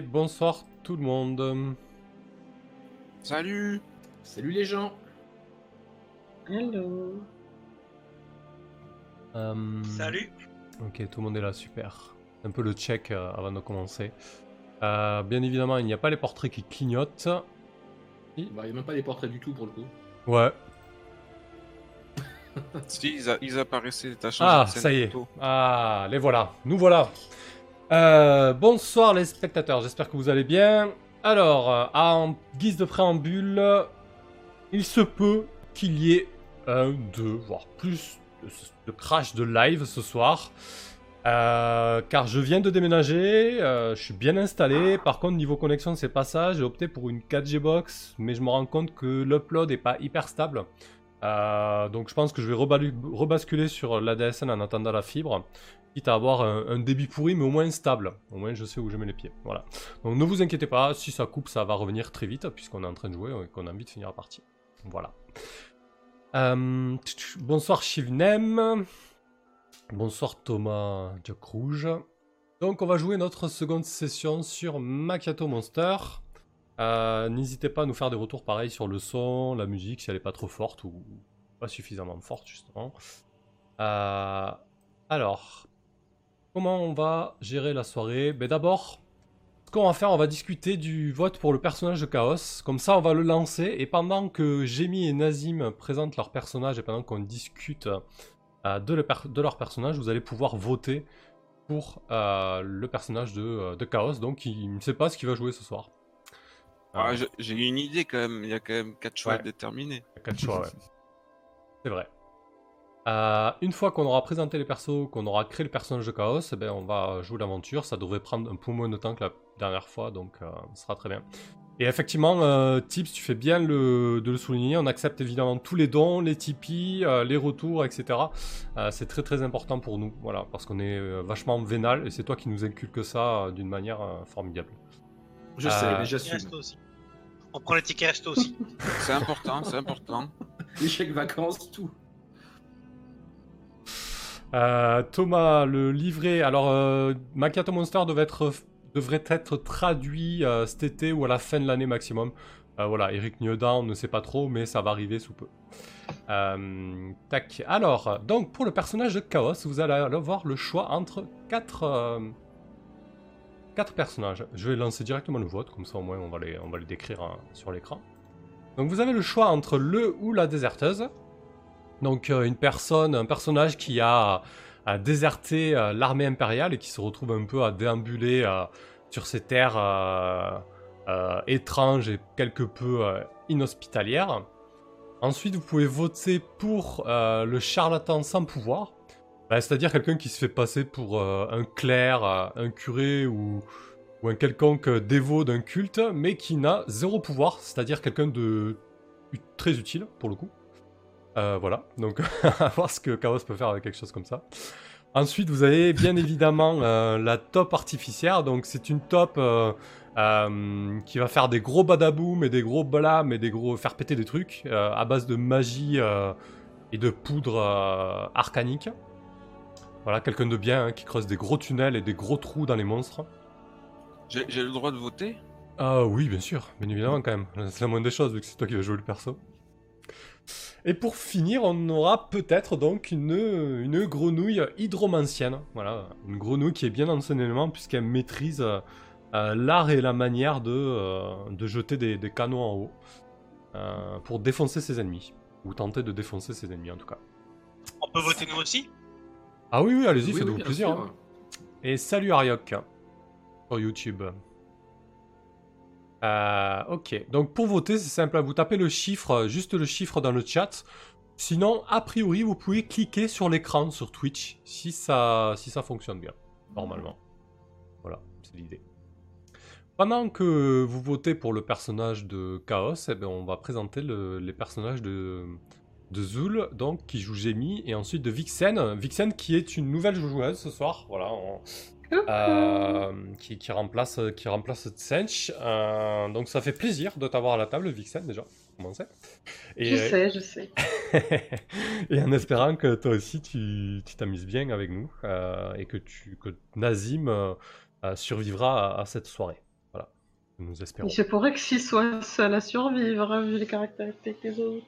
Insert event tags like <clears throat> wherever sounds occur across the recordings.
et bonsoir tout le monde. Salut Salut les gens Hello. Euh, Salut. Ok, tout le monde est là, super. Un peu le check euh, avant de commencer. Euh, bien évidemment, il n'y a pas les portraits qui clignotent. Bah, Il n'y a même pas les portraits du tout pour le coup. Ouais. <laughs> Si, ils, a- ils apparaissaient, t'as changé Ah, de scène ça y est. Ah, les voilà. Nous voilà. Euh, bonsoir les spectateurs, j'espère que vous allez bien. Alors, euh, en guise de préambule, il se peut qu'il y ait un, deux, voire plus de, crash de live ce soir. Euh, car je viens de déménager, je suis bien installé. Par contre, niveau connexion, c'est pas ça. J'ai opté pour une 4G box, mais je me rends compte que l'upload est pas hyper stable. Donc je pense que je vais rebasculer sur l'ADSL en attendant la fibre, quitte à avoir un, débit pourri, mais au moins stable. Au moins je sais où je mets les pieds. Voilà. Donc ne vous inquiétez pas, si ça coupe, ça va revenir très vite, puisqu'on est en train de jouer et qu'on a envie de finir la partie. Voilà. Euh, bonsoir Shivnem. Bonsoir Thomas Jack Rouge. Donc on va jouer notre seconde session sur Macchiato Monster. Euh, N'hésitez pas à nous faire des retours pareils sur le son, la musique, si elle est pas trop forte ou pas suffisamment forte justement. Euh, alors, comment on va gérer la soirée? Ben D'abord, ce qu'on va faire, on va discuter du vote pour le personnage de Chaos. Comme ça, on va le lancer et pendant que Jamie et Nazim présentent leur personnage et pendant qu'on discute euh, de, le per- de leur personnage, vous allez pouvoir voter pour euh, le personnage de, euh, de Chaos. Donc, il ne sait pas ce qu'il va jouer ce soir. Ah, J'ai une idée quand même, il y a quand même 4 choix Ouais. y a quatre choix, ouais. <laughs> C'est vrai. Euh, une fois qu'on aura présenté les persos, qu'on aura créé le personnage de Chaos, eh ben, on va jouer l'aventure. Ça devrait prendre un peu moins de temps que la dernière fois, donc euh, ça sera très bien. Et effectivement, euh, Tips, tu fais bien le- de le souligner. On accepte évidemment tous les dons, les Tipeee, euh, les retours, etc. Euh, c'est très très important pour nous, voilà, parce qu'on est euh, vachement vénal et c'est toi qui nous inculque ça euh, d'une manière euh, formidable. Je Euh, sais, mais j'assume. On prend les tickets resto aussi. C'est important, c'est important. <laughs> Les chèques vacances, tout. Euh, Thomas, le livret. Alors, euh, Macchiato Monster devrait être traduit euh, cet été ou à la fin de l'année maximum. Euh, voilà, Eric Nieudin, on ne sait pas trop, mais ça va arriver sous peu. Tac. Alors, donc pour le personnage de Chaos, vous allez avoir le choix entre quatre, euh, quatre personnages. Je vais lancer directement le vote, comme ça au moins on va les, on va les décrire hein, sur l'écran. Donc vous avez le choix entre le ou la déserteuse. Donc euh, une personne, un personnage qui a, déserté euh, l'armée impériale et qui se retrouve un peu à déambuler euh, sur ces terres étranges et quelque peu inhospitalières. Ensuite, vous pouvez voter pour le charlatan sans pouvoir, Bah, c'est-à-dire quelqu'un qui se fait passer pour un clerc, un curé ou un quelconque dévot d'un culte, mais qui n'a zéro pouvoir, c'est-à-dire quelqu'un de très utile pour le coup. Euh, voilà, donc <laughs> à voir ce que Chaos peut faire avec quelque chose comme ça. Ensuite, vous avez bien évidemment euh, la top artificière. Donc, c'est une top euh, euh, qui va faire des gros badaboum et des gros blâmes et des gros faire péter des trucs à base de magie et de poudre arcanique. Voilà, quelqu'un de bien hein, qui creuse des gros tunnels et des gros trous dans les monstres. J'ai j'ai le droit de voter? Ah oui, bien sûr, bien évidemment quand même. C'est la moindre des choses vu que c'est toi qui vas jouer le perso. Et pour finir, on aura peut-être donc une, une grenouille hydromancienne. Voilà, une grenouille qui est bien dans son élément puisqu'elle maîtrise euh, euh, l'art et la manière de, euh, de jeter des, des canons en haut euh, pour défoncer ses ennemis. Ou tenter de défoncer ses ennemis en tout cas. On peut voter nous aussi? Ah oui, oui, allez-y, Oui, faites-vous oui, plaisir. hein. Et salut Ariok sur YouTube. Euh, ok, donc pour voter, c'est simple, vous tapez le chiffre, euh, juste le chiffre dans le chat. Sinon, a priori, vous pouvez cliquer sur l'écran sur Twitch si ça, si ça fonctionne bien, normalement. Voilà, c'est l'idée. Pendant que vous votez pour le personnage de Chaos, eh ben, on va présenter le- les personnages de, de Zul, donc qui joue Jamie, et ensuite de Vixen. Vixen qui est une nouvelle joueuse ce soir, voilà, on- euh, qui, qui remplace, qui remplace Tsench. Euh, donc ça fait plaisir de t'avoir à la table, Vixen, déjà, commencer. Je sais, je sais. <laughs> et en espérant que toi aussi tu tu t'amuses bien avec nous euh, et que, tu, que Nazim survivra à, à cette soirée. Nous espérons. Il se pourrait que s'il soit seul à survivre, vu les caractéristiques des autres.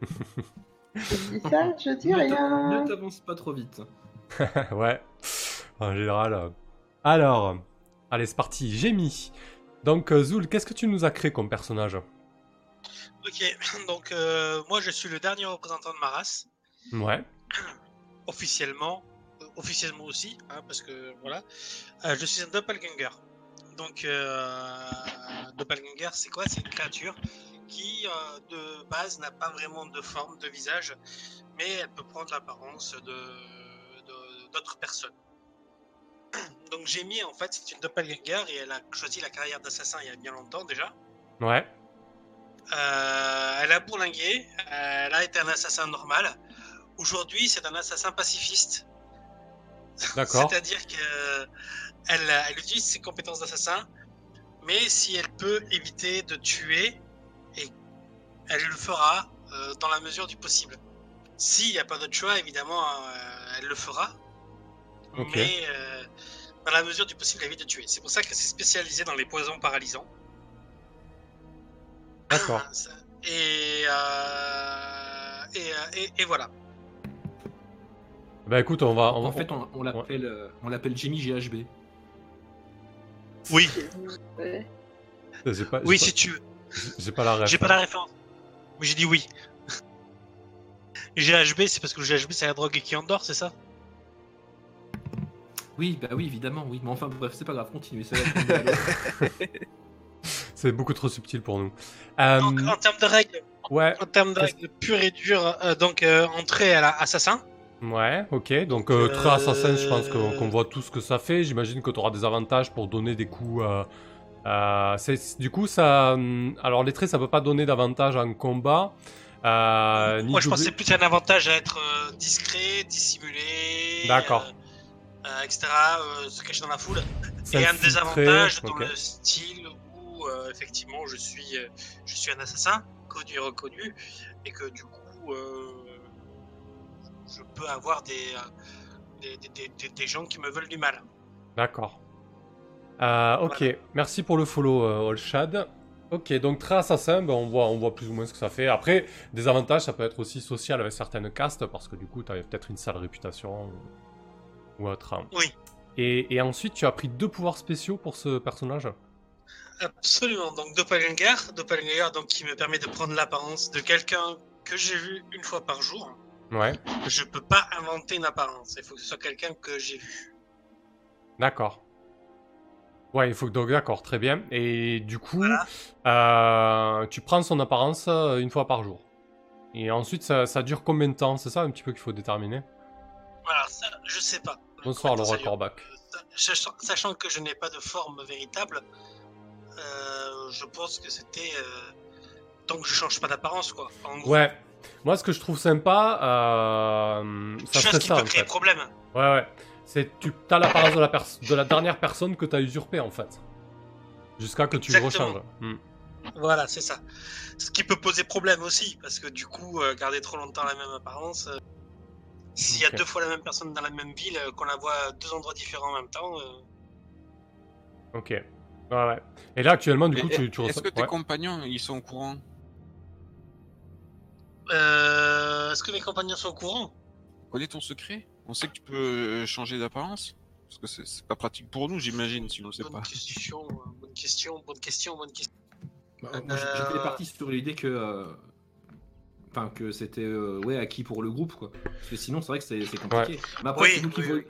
<laughs> je dis ça, je dis rien. Ne t'avance pas trop vite. <laughs> ouais, en général. euh. Alors, allez, c'est parti. J'ai mis. Donc, euh, Zul, qu'est-ce que tu nous as créé comme personnage? Ok, <coughs> donc euh, moi je suis le dernier représentant de ma race, Ouais, <coughs> officiellement, officiellement aussi, hein, parce que voilà, Euh, je suis un doppelganger. Donc euh, doppelganger, c'est quoi? C'est une créature qui de base n'a pas vraiment de forme, de visage, mais elle peut prendre l'apparence de de- d'autres personnes. Donc j'ai mis en fait c'est une doppelganger et elle a choisi la carrière d'assassin il y a bien longtemps déjà. ouais, Euh, elle a bourlingué, euh, elle a été un assassin normal. Aujourd'hui, c'est un assassin pacifiste. <laughs> d'accord. C'est-à-dire que elle, utilise ses compétences d'assassin, mais si elle peut éviter de tuer, et elle le fera euh, dans la mesure du possible. S'il n'y a pas d'autre choix, évidemment, euh, elle le fera. Ok. Mais euh, dans la mesure du possible, évite de tuer. C'est pour ça que c'est spécialisé dans les poisons paralysants. D'accord. Et, euh, et, euh, et, et voilà. Bah écoute, on va. On, En fait, on, on l'appelle euh, on l'appelle Jimmy GHB. Oui, pas, oui, pas- si tu veux. j'ai pas la ref. J'ai pas la référence. Mais j'ai dit oui. <laughs> GHB, c'est parce que le GHB, c'est la drogue qui endort, c'est ça? Oui, bah oui, évidemment, oui. Mais enfin, bref, c'est pas grave, continuez. ça va être- <laughs> <laughs> C'est beaucoup trop subtil pour nous. Euh, Donc, en termes de règles, ouais, en termes de règles pures et dures, euh, donc euh, entrée à l'assassin. ouais, ok. Donc, euh, très assassin, je pense qu'on voit tout ce que ça fait. J'imagine que tu auras des avantages pour donner des coups. euh, euh, du coup, ça. hum, Alors, les traits, ça peut pas donner d'avantage en combat. Euh, Moi, je pense que double- c'est plus un avantage à être euh, discret, dissimulé. D'accord. Euh, etc. euh, se cacher dans la foule. Et un désavantage dans le style où euh, effectivement je suis, je suis un assassin connu et reconnu et que du coup je peux avoir des, des, des- des- des- des gens qui me veulent du mal. D'accord. Euh, ok, Voilà. merci pour le follow, euh, Allshad. Ok, donc très assassin, ben, on, voit, on voit plus ou moins ce que ça fait. Après, des avantages, ça peut être aussi social avec certaines castes, parce que du coup, tu as peut-être une sale réputation ou, autre. Oui. Et, et ensuite, tu as pris deux pouvoirs spéciaux pour ce personnage Absolument. Donc Doppelganger, Doppelganger donc qui me permet de prendre l'apparence de quelqu'un que j'ai vu une fois par jour. Ouais, Je peux pas inventer une apparence. Il faut que ce soit quelqu'un que j'ai vu. d'accord. Ouais, il faut que donc d'accord, très bien. Et du coup, Voilà. euh, tu prends son apparence euh, une fois par jour. Et ensuite, ça, ça dure combien de temps? C'est ça un petit peu qu'il faut déterminer? Voilà, ça, je sais pas. Bonsoir, Laura Corbac. Sachant, sachant que je n'ai pas de forme véritable, euh, je pense que c'était euh, tant que je change pas d'apparence quoi. En gros, Ouais. Moi, ce que je trouve sympa, euh, ça serait qui ça, peut en créer fait. problème. Ouais, ouais. C'est tu as l'apparence de la pers- de la dernière personne que t'as usurpée, en fait. Jusqu'à que tu le rechanges. Hmm. Voilà, c'est ça. Ce qui peut poser problème aussi, parce que du coup, garder trop longtemps la même apparence, s'il y a deux fois la même personne dans la même ville, euh, qu'on la voit à deux endroits différents en même temps, euh, Ok. Ouais, ouais. Et là, actuellement, du coup, Et- tu, tu Est-ce ressens. que tes ouais. compagnons, ils sont au courant? Euh, est-ce que mes compagnons sont au courant? Connais ton secret? On sait que tu peux euh, changer d'apparence? Parce que c'est- c'est pas pratique pour nous, j'imagine, si on le sait bonne pas. question, bonne question, bonne question, bonne question. Bah, J'étais parti sur l'idée que. Enfin, que c'était euh, ouais, acquis pour le groupe, quoi. Parce que sinon, c'est vrai que c'est c'est compliqué. Mais après, Oui, c'est nous qui oui, voyons-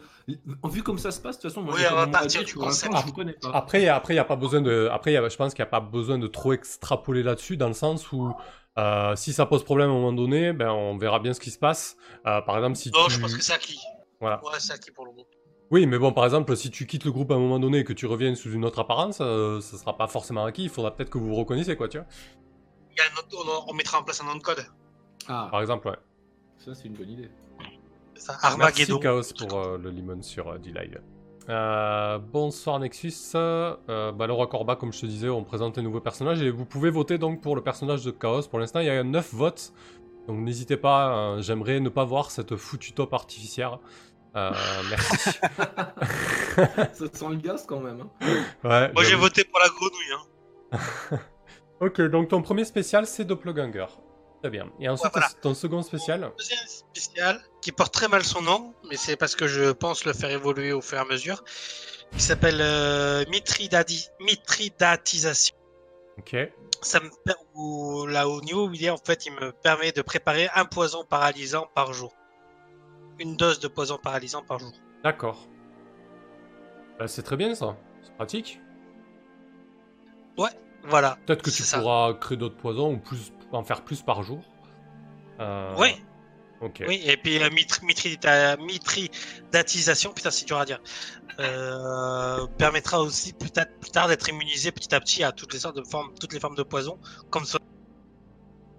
Vu comme ça se passe, de toute façon, moi, Oui, j'ai on va partir dire, du pour l'instant, concept. Je vous connais pas. Après, après, il y a pas besoin de. Après, y a- je pense qu'il n'y a pas besoin de trop extrapoler là-dessus, dans le sens où euh, si ça pose problème à un moment donné, ben on verra bien ce qui se passe. Euh, par exemple, si Non, tu. je pense que c'est acquis. Voilà. Ouais, c'est acquis pour le groupe. Oui, mais bon, par exemple, si tu quittes le groupe à un moment donné et que tu reviens sous une autre apparence, euh, ça sera pas forcément acquis. Il faudra peut-être que vous vous reconnaissiez, quoi, tu vois. Il y a un autre- on, on mettra en place un nom de code. Ah, Par exemple, ouais. ça, c'est une bonne idée. Ça, Merci Armageddon. Chaos pour euh, le limon sur euh, D-Live. Euh, bonsoir Nexus. Euh, bah, Laura Corba, comme je te disais, on présente un nouveau personnage et vous pouvez voter donc pour le personnage de Chaos. Pour l'instant, il y a 9 votes. Donc n'hésitez pas, euh, j'aimerais ne pas voir cette foutue top artificière. Euh, <laughs> merci. <laughs> ça sent le gaz quand même. Hein. Ouais, Moi j'ai voté pour la grenouille. Hein. <laughs> ok, donc ton premier spécial, c'est Doppelganger. Très bien. Et ensuite, voilà. ton second spécial? Deuxième spécial, qui porte très mal son nom, mais c'est parce que je pense le faire évoluer au fur et à mesure, qui s'appelle euh, Mitridatisation. Ok. Ça me per- où- là au niveau où il est, en fait, il me permet de préparer un poison paralysant par jour. Une dose de poison paralysant par jour. D'accord. Bah, c'est très bien ça. C'est pratique. Voilà. Peut-être que tu ça. pourras créer d'autres poisons ou plus, en faire plus par jour. Euh, Oui, Ok. oui, et puis la mitri- mitridatisation, putain, c'est dur à dire, euh, permettra aussi peut-être plus tard d'être immunisé petit à petit à toutes les sortes de formes, toutes les formes de poison, comme ça.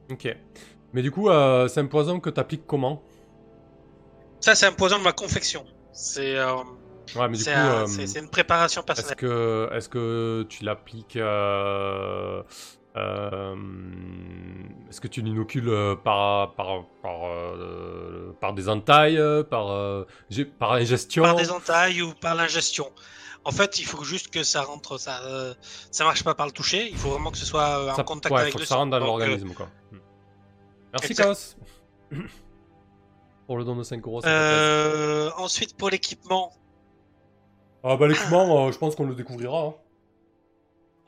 Ok. Mais du coup, euh, c'est un poison que t'appliques comment? Ça, c'est un poison de ma confection. C'est euh, Ouais, c'est un- c'est- c'est une préparation est-ce personnelle. que, est-ce que tu l'appliques euh, Est-ce que tu l'inocules euh, par par par, euh, par des entailles, par euh, par ingestion Par des entailles ou par l'ingestion. En fait, il faut juste que ça rentre, ça, ça marche pas par le toucher. Il faut vraiment que ce soit en Ça- contact ouais, avec faut le que ça rentre dans l'organisme, quoi. Hmm. Merci. Chaos. Pour le don de 5 euros, ensuite, pour l'équipement, Ah bah l'équipement, je pense qu'on le découvrira. Hein.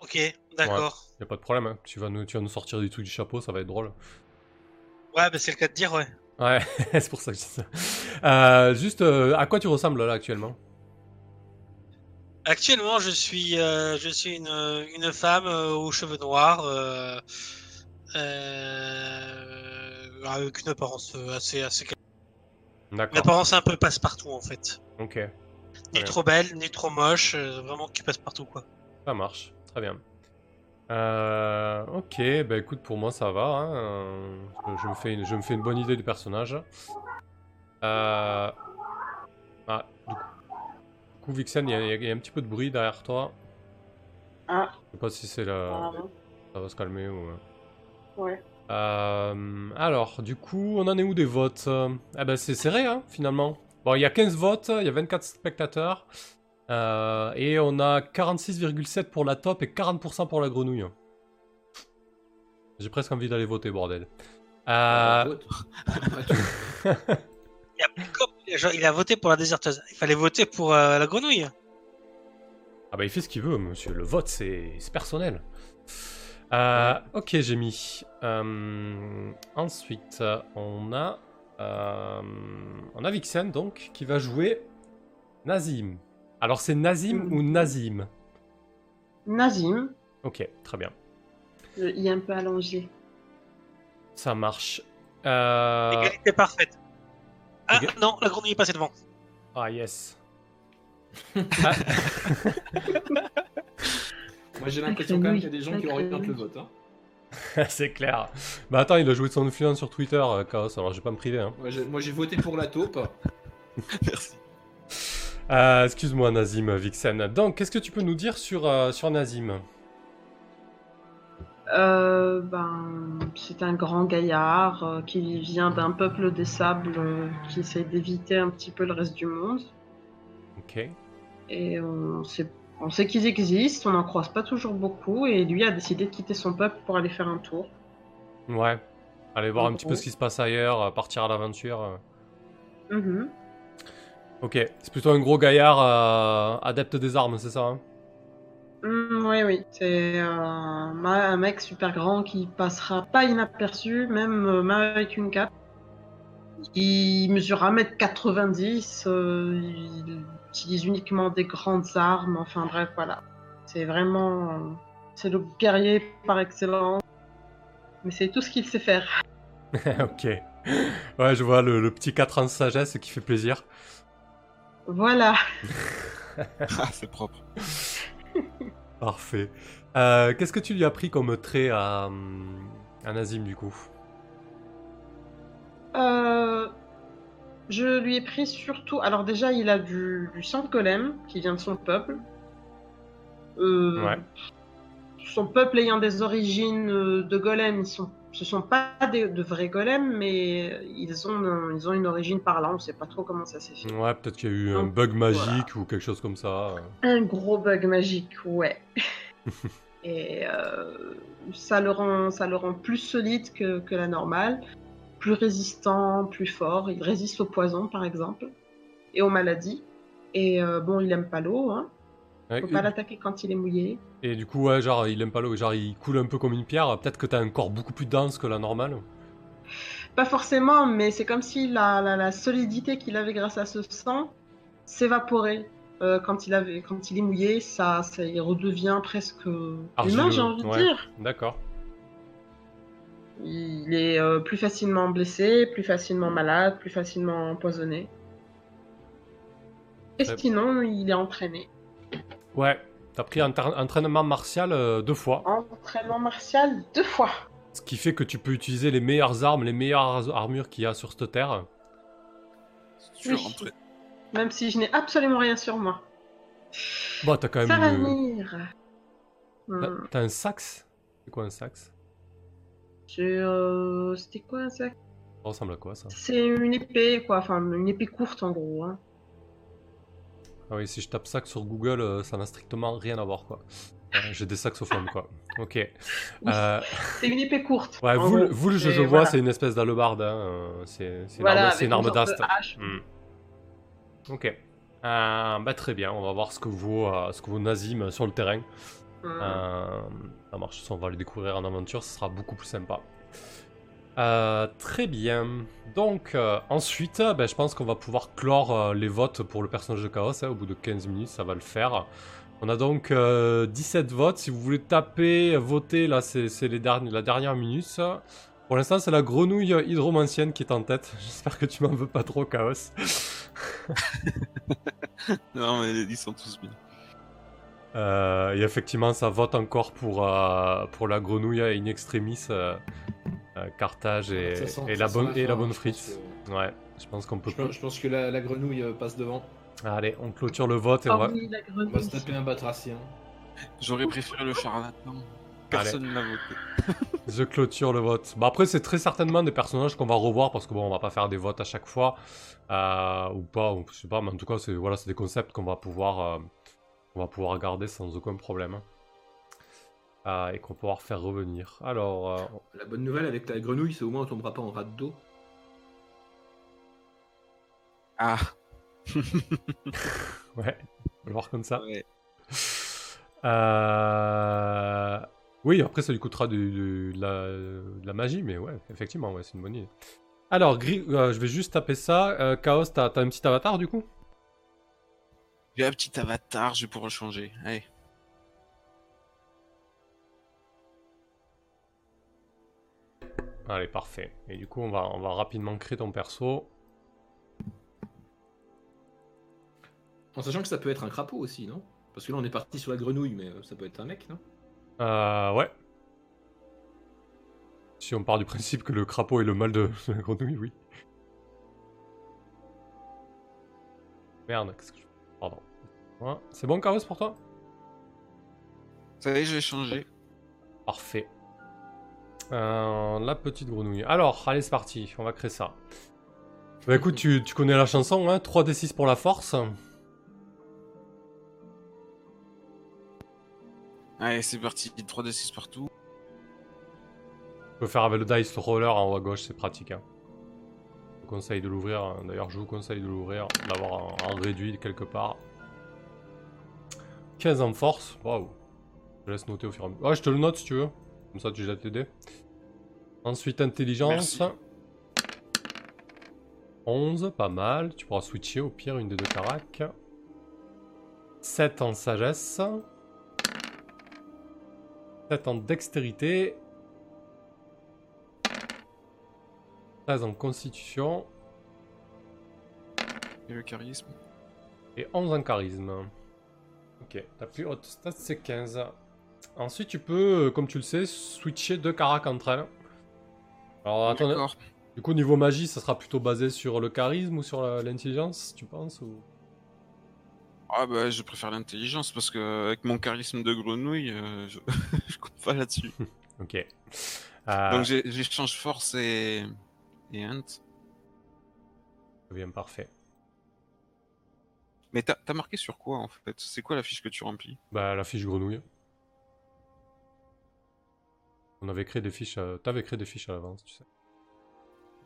ok, d'accord. Y a pas de problème. hein. Tu, vas nous, tu vas nous sortir des trucs du chapeau, ça va être drôle. Ouais, bah, c'est le cas de dire, ouais. Ouais, <laughs> c'est pour ça que je dis ça. Euh, juste, euh, à quoi tu ressembles là actuellement? Actuellement, je suis, euh, je suis une, une femme aux cheveux noirs, avec une apparence assez, assez, une D'accord. apparence un peu passe-partout en fait. Ok, Ni trop belle, ni trop moche, vraiment qui passe partout quoi. ça marche. Très bien. Euh, ok, bah écoute, pour moi ça va. hein. Euh, Je, me fais une, je me fais une bonne idée du personnage. Euh... Ah, du coup, du coup, Vixen, il y, a- il y a un petit peu de bruit derrière toi. Ah. Je sais pas si c'est la... Ça va se calmer ou... Ouais. Euh, alors, du coup, on en est où des votes? Ah ben c'est serré, hein, finalement. Bon, il y a 15 votes, il y a 24 spectateurs. Euh, et on a 46,7 pour la top et 40% pour la grenouille. J'ai presque envie d'aller voter, bordel. Euh. <laughs> Il a, voté pour la déserteuse. Il fallait voter pour euh, la grenouille. Ah bah il fait ce qu'il veut, monsieur. Le vote, c'est c'est personnel. Euh, ok, j'ai mis. Euh, ensuite, on a... euh, on a Vixen, donc, qui va jouer Nazim. Alors, c'est Nazim ou Nazim Nazim, Ok, très bien. le i un peu allongé. Ça marche. Euh, Égalité parfaite. Ah non, la grenouille est passée devant. Ah, yes. <laughs> Moi j'ai l'impression quand même qu'il y a des gens qui orientent le vote. Hein. <laughs> c'est clair. Bah attends, il a joué de son influence sur Twitter, euh, Chaos, alors je vais pas me priver. Hein. Moi j'ai voté pour la taupe. <laughs> Merci. Euh, Excuse-moi, Nazim, Vixen. Donc, qu'est-ce que tu peux nous dire sur, euh, sur Nazim? Euh, ben, c'est un grand gaillard qui vient d'un peuple des sables qui essaie d'éviter un petit peu le reste du monde. Ok. Et on sait, on sait qu'ils existent, on n'en croise pas toujours beaucoup, et lui a décidé de quitter son peuple pour aller faire un tour. Ouais. Allez voir En un petit peu ce qui se passe ailleurs, partir à l'aventure. Mhm. Ok, c'est plutôt un gros gaillard euh, adepte des armes, c'est ça hein? Mm, oui, oui, c'est euh, un mec super grand qui passera pas inaperçu, même, euh, avec une cape. Il mesure 1m90, euh, il utilise uniquement des grandes armes, enfin bref, voilà. C'est vraiment. c'est le guerrier par excellence. Mais c'est tout ce qu'il sait faire. <laughs> Ok. Ouais, je vois le, le petit 4 ans de sagesse qui fait plaisir. Voilà. <laughs> Ah, c'est propre. <laughs> Parfait. Euh, Qu'est-ce que tu lui as pris comme trait à, à Nazim, du coup? Euh, je lui ai pris surtout. Alors, déjà, il a du, du sang de golem qui vient de son peuple. Euh, Ouais. Son peuple ayant des origines euh, de golem, ils sont, ce sont pas des, de vrais golems, mais ils ont, un- ils ont une origine par là. On sait pas trop comment ça s'est fait. Ouais, peut-être qu'il y a eu un bug magique ou quelque chose comme ça. Un gros bug magique, ouais. <laughs> Et euh, ça, le rend, ça le rend plus solide que, que la normale, plus résistant, plus fort. Il résiste au poison, par exemple, et aux maladies. Et euh, bon, il aime pas l'eau, hein. Ouais, Faut pas l'attaquer quand il est mouillé. Et du coup, ouais, genre, il aime pas l'eau, genre, il coule un peu comme une pierre. Peut-être que t'as un corps beaucoup plus dense que la normale. Pas forcément, mais c'est comme si la, la, la solidité qu'il avait grâce à ce sang s'évaporait. Euh, quand, il avait, quand il est mouillé, ça, ça il redevient presque humain, j'ai envie de dire. D'accord. Il est euh, plus facilement blessé, plus facilement malade, plus facilement empoisonné. Et Ouais. sinon, il est entraîné. Ouais, t'as pris un tra- entraînement martial euh, deux fois. Entraînement martial deux fois. Ce qui fait que tu peux utiliser les meilleures armes, les meilleures armures qu'il y a sur cette terre. Je Oui. Même si je n'ai absolument rien sur moi. Bon, t'as quand même Ça va une... venir. T'as- Hmm. T'as un sax? C'est quoi un sax? C'est, euh, C'était quoi ça Ça ressemble à quoi ça? C'est une épée, quoi. Enfin, une épée courte en gros. Hein. Ah oui, si je tape sax sur Google, euh, ça n'a strictement rien à voir quoi. Euh, J'ai des saxophones quoi. Ok. Euh, C'est une épée courte. ouais, vous, gros. vous, je, vois, voilà. c'est une espèce d'alebarde. Hein. euh, C'est une Voilà, arme, une d'ast. Hmm. Ok. Bah très bien, on va voir ce que vaut, ce que vaut Nazim sur le terrain. Hmm. Ça marche, on va le découvrir en aventure, ce sera beaucoup plus sympa. Euh, très bien. Donc, euh, ensuite, euh, ben, je pense qu'on va pouvoir clore euh, les votes pour le personnage de Chaos. hein, au bout de 15 minutes, ça va le faire. On a donc euh, 17 votes. Si vous voulez taper, voter, là, c'est la dernière minute. Pour l'instant, c'est la grenouille hydromancienne qui est en tête. <laughs> J'espère que tu m'en veux pas trop, Chaos. <laughs> Non, mais ils sont tous bien. Et effectivement, ça vote encore pour, pour la grenouille in extremis, euh, Carthage et, Ça sent- et ça la bonne, la et la bonne je pense frite. Ouais, je pense qu'on peut. Je pense, je pense que la, la grenouille euh, passe devant. Allez, on clôture le vote et on Ah va. oui, la On va se taper un batracien. J'aurais préféré le charlatan. Personne ne l'a voté. <laughs> Je clôture le vote. Bah après, c'est très certainement des personnages qu'on va revoir parce que bon, on va pas faire des votes à chaque fois euh, ou pas, ou, je sais pas, mais en tout cas, c'est voilà, c'est des concepts qu'on va pouvoir, euh, on va pouvoir garder sans aucun problème Euh, et qu'on pouvoir faire revenir. Alors, euh, La bonne nouvelle avec la grenouille, c'est au moins on tombera pas en rate d'eau. Ah, <laughs> ouais, on va le voir comme ça. ouais. Euh, Oui, après ça lui coûtera de, la, de la magie, mais ouais, effectivement, ouais, c'est une bonne idée. Alors, gris... euh, je vais juste taper ça. Euh, Chaos, t'as t'as un petit avatar du coup? J'ai un petit avatar, je vais pouvoir le changer. Allez. Allez, parfait. Et du coup, on va, on va rapidement créer ton perso. En sachant que ça peut être un crapaud aussi, non? Parce que là on est parti sur la grenouille, mais euh, ça peut être un mec, non? Euh, ouais. Si on part du principe que le crapaud est le mal de <laughs> la grenouille, oui. Merde, qu'est-ce que je... Pardon. Ouais. C'est bon, Chaos, pour toi? Ça y est, je vais changer. Parfait. Euh, la petite grenouille. Alors, allez, c'est parti. On va créer ça. Bah écoute, tu, tu connais la chanson, hein 3d6 pour la force. Allez, c'est parti. 3d6 partout. Tu peux faire avec le dice roller en haut à gauche, c'est pratique. Hein. Je vous conseille de l'ouvrir. hein. D'ailleurs, je vous conseille de l'ouvrir, d'avoir un, réduit quelque part. 15 en force. Waouh. Je laisse noter au fur et à mesure. Ouais, je te le note si tu veux. Comme ça, tu jettes les dés. Ensuite, intelligence. Merci. 11, pas mal. Tu pourras switcher au pire une des deux caracs. 7 en sagesse. 7 en dextérité. 13 en constitution. Et le charisme. Et 11 en charisme. Ok, ta plus haute stat c'est 15. Ensuite, tu peux, euh, comme tu le sais, switcher deux caracs entre elles. Alors, D'accord. du coup, niveau magie, ça sera plutôt basé sur le charisme ou sur l'intelligence, tu penses ou... Ah bah, je préfère l'intelligence parce que avec mon charisme de grenouille, euh, <laughs> je... je compte pas là-dessus. <laughs> Ok. Euh, Donc j'échange force et... et int. bien parfait. Mais t'as t'as marqué sur quoi en fait? C'est quoi la fiche que tu remplis? Bah, la fiche grenouille. On avait créé des fiches. à- T'avais créé des fiches à l'avance, tu sais.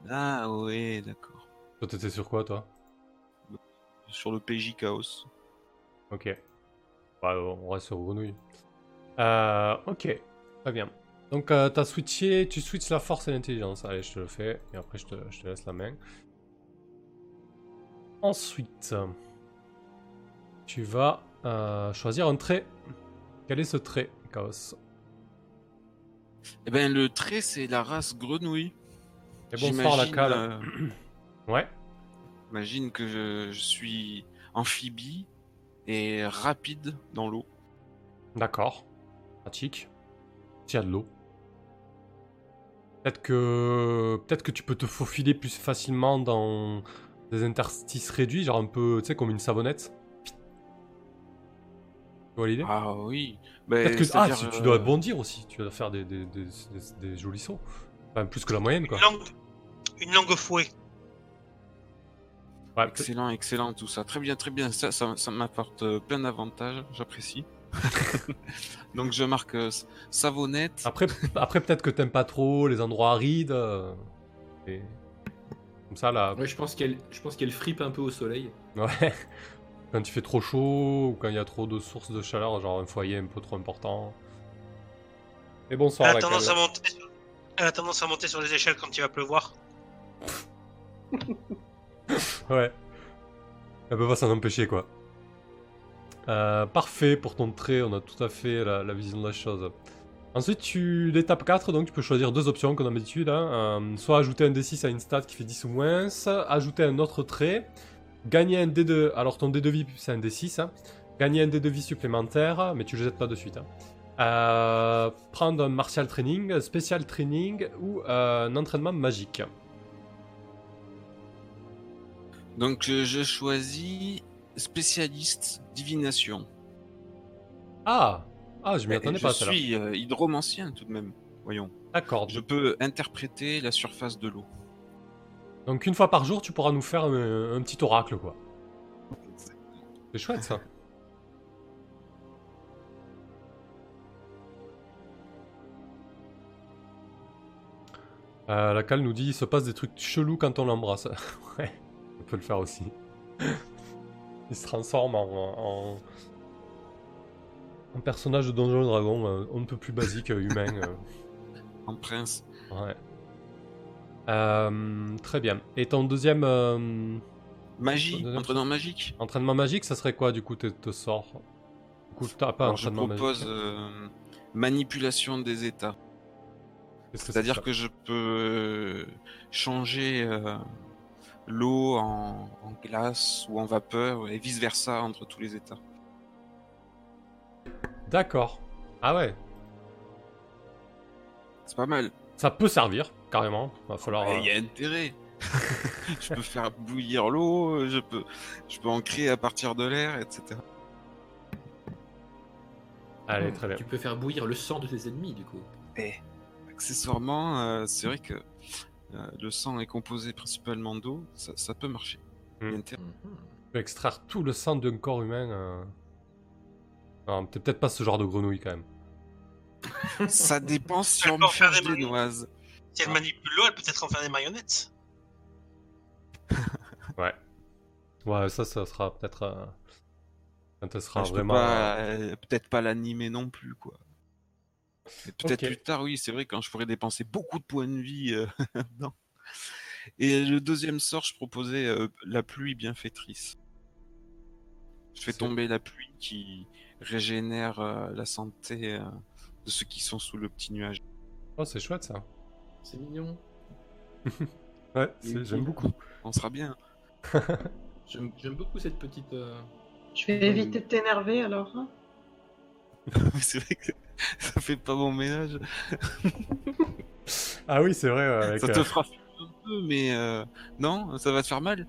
Ah ouais, d'accord. Toi, t'étais sur quoi, toi? Sur le PJ Chaos. Ok. Bah, on reste sur Grenouille. Euh, ok, très bien. Donc, euh, t'as switché, tu switches la force et l'intelligence. Allez, je te le fais, et après, je te, je te laisse la main. Ensuite, tu vas euh, choisir un trait. Quel est ce trait, Chaos? Eh ben, le trait, c'est la race grenouille. Et bonsoir, la cale. euh, Ouais, J'imagine que je, je suis amphibie et rapide dans l'eau. d'accord. Pratique. S'il y a de l'eau. Peut-être que... Peut-être que tu peux te faufiler plus facilement dans des interstices réduits, genre un peu, tu sais, comme une savonnette. Tu vois l'idée? Ah oui. Peut-être que... Ah, tu, tu euh, dois bondir aussi, tu dois faire des, des, des, des- des jolis sauts. Enfin, plus que la moyenne, quoi. Une langue, une langue au fouet. Ouais, Excellent, excellent, tout ça. Très bien, très bien. Ça, ça, ça m'apporte euh, plein d'avantages, j'apprécie. <laughs> Donc je marque euh, savonnette. Après, après peut-être que t'aimes pas trop les endroits arides. euh, et... Comme ça, là, Ouais, je pense qu'elle, je pense qu'elle fripe un peu au soleil. Ouais. Quand il fait trop chaud ou quand il y a trop de sources de chaleur, genre un foyer un peu trop important. Et bonsoir, Elle a, tendance à monter sur... Elle a tendance à monter sur les échelles quand il va pleuvoir. <laughs> Ouais. Elle peut pas s'en empêcher, quoi. Euh, parfait pour ton trait, on a tout à fait la, la vision de la chose. Ensuite, tu l'étape 4, donc tu peux choisir deux options comme d'habitude. hein. Euh, soit ajouter un D6 à une stat qui fait 10 ou moins, ajouter un autre trait, gagner un D de... Alors ton D de vie, c'est un D6. hein. Gagner un D de vie supplémentaire, mais tu le jettes pas de suite. hein. Euh, prendre un martial training, spécial training ou euh, un entraînement magique. Donc je, je choisis spécialiste divination. Ah Ah, je m'y attendais je pas à celle-là. suis euh, hydromancien tout de même. Voyons. D'accord. Je peux interpréter la surface de l'eau. Donc une fois par jour, tu pourras nous faire un, un petit oracle, quoi. C'est chouette, ça. Euh, la cale nous dit il se passe des trucs chelous quand on l'embrasse. <laughs> ouais, on peut le faire aussi. il se transforme en, en, en personnage de Donjon et Dragon, euh, on ne peut plus basique, euh, humain. euh. En prince. Ouais. Euh, très bien. Et ton deuxième euh, Magie, Deuxième- entraînement magique. entraînement magique, ça serait quoi du coup tes te sorts Du coup, t'as pas Alors, je entraînement propose magique. euh, manipulation des états. Qu'est-ce que c'est C'est-à-dire ça que je peux changer euh, l'eau en, en glace ou en vapeur et vice versa entre tous les états. D'accord. Ah ouais. C'est pas mal. Ça peut servir, carrément. Va falloir. Il euh, y a intérêt. <laughs> je peux faire bouillir l'eau, je peux, je peux en créer à partir de l'air, etc. Allez, très bien. Tu peux faire bouillir le sang de tes ennemis, du coup. Et accessoirement, euh, c'est vrai que euh, le sang est composé principalement d'eau, ça, ça peut marcher. Il y a intérêt. Mhm. Tu peux extraire tout le sang d'un corps humain. euh. Non, t'es peut-être pas ce genre de grenouille quand même. Ça dépend si <laughs> on peut me cherche des noises. Si elle manipule l'eau, elle peut peut-être en faire des marionnettes. <laughs> Ouais, ça, ça sera peut-être. euh, elle sera Ah, vraiment. pas, euh, peut-être pas l'animer non plus, quoi. Peut-être plus tard, oui, c'est vrai, quand je pourrais dépenser beaucoup de points de vie euh. <laughs> Et le deuxième sort, je proposais euh, la pluie bienfaitrice. Je fais tomber la pluie qui régénère euh, la santé euh, de ceux qui sont sous le petit nuage. Oh, c'est chouette ça. C'est mignon. <laughs> Ouais, j'aime beaucoup. On sera bien. <laughs> J'aime beaucoup cette petite. euh, Je vais éviter de t'énerver alors. hein. <laughs> c'est vrai que ça fait pas bon ménage. Ah oui, c'est vrai. avec, ça te euh, fera fuir un peu, mais euh, non, ça va te faire mal.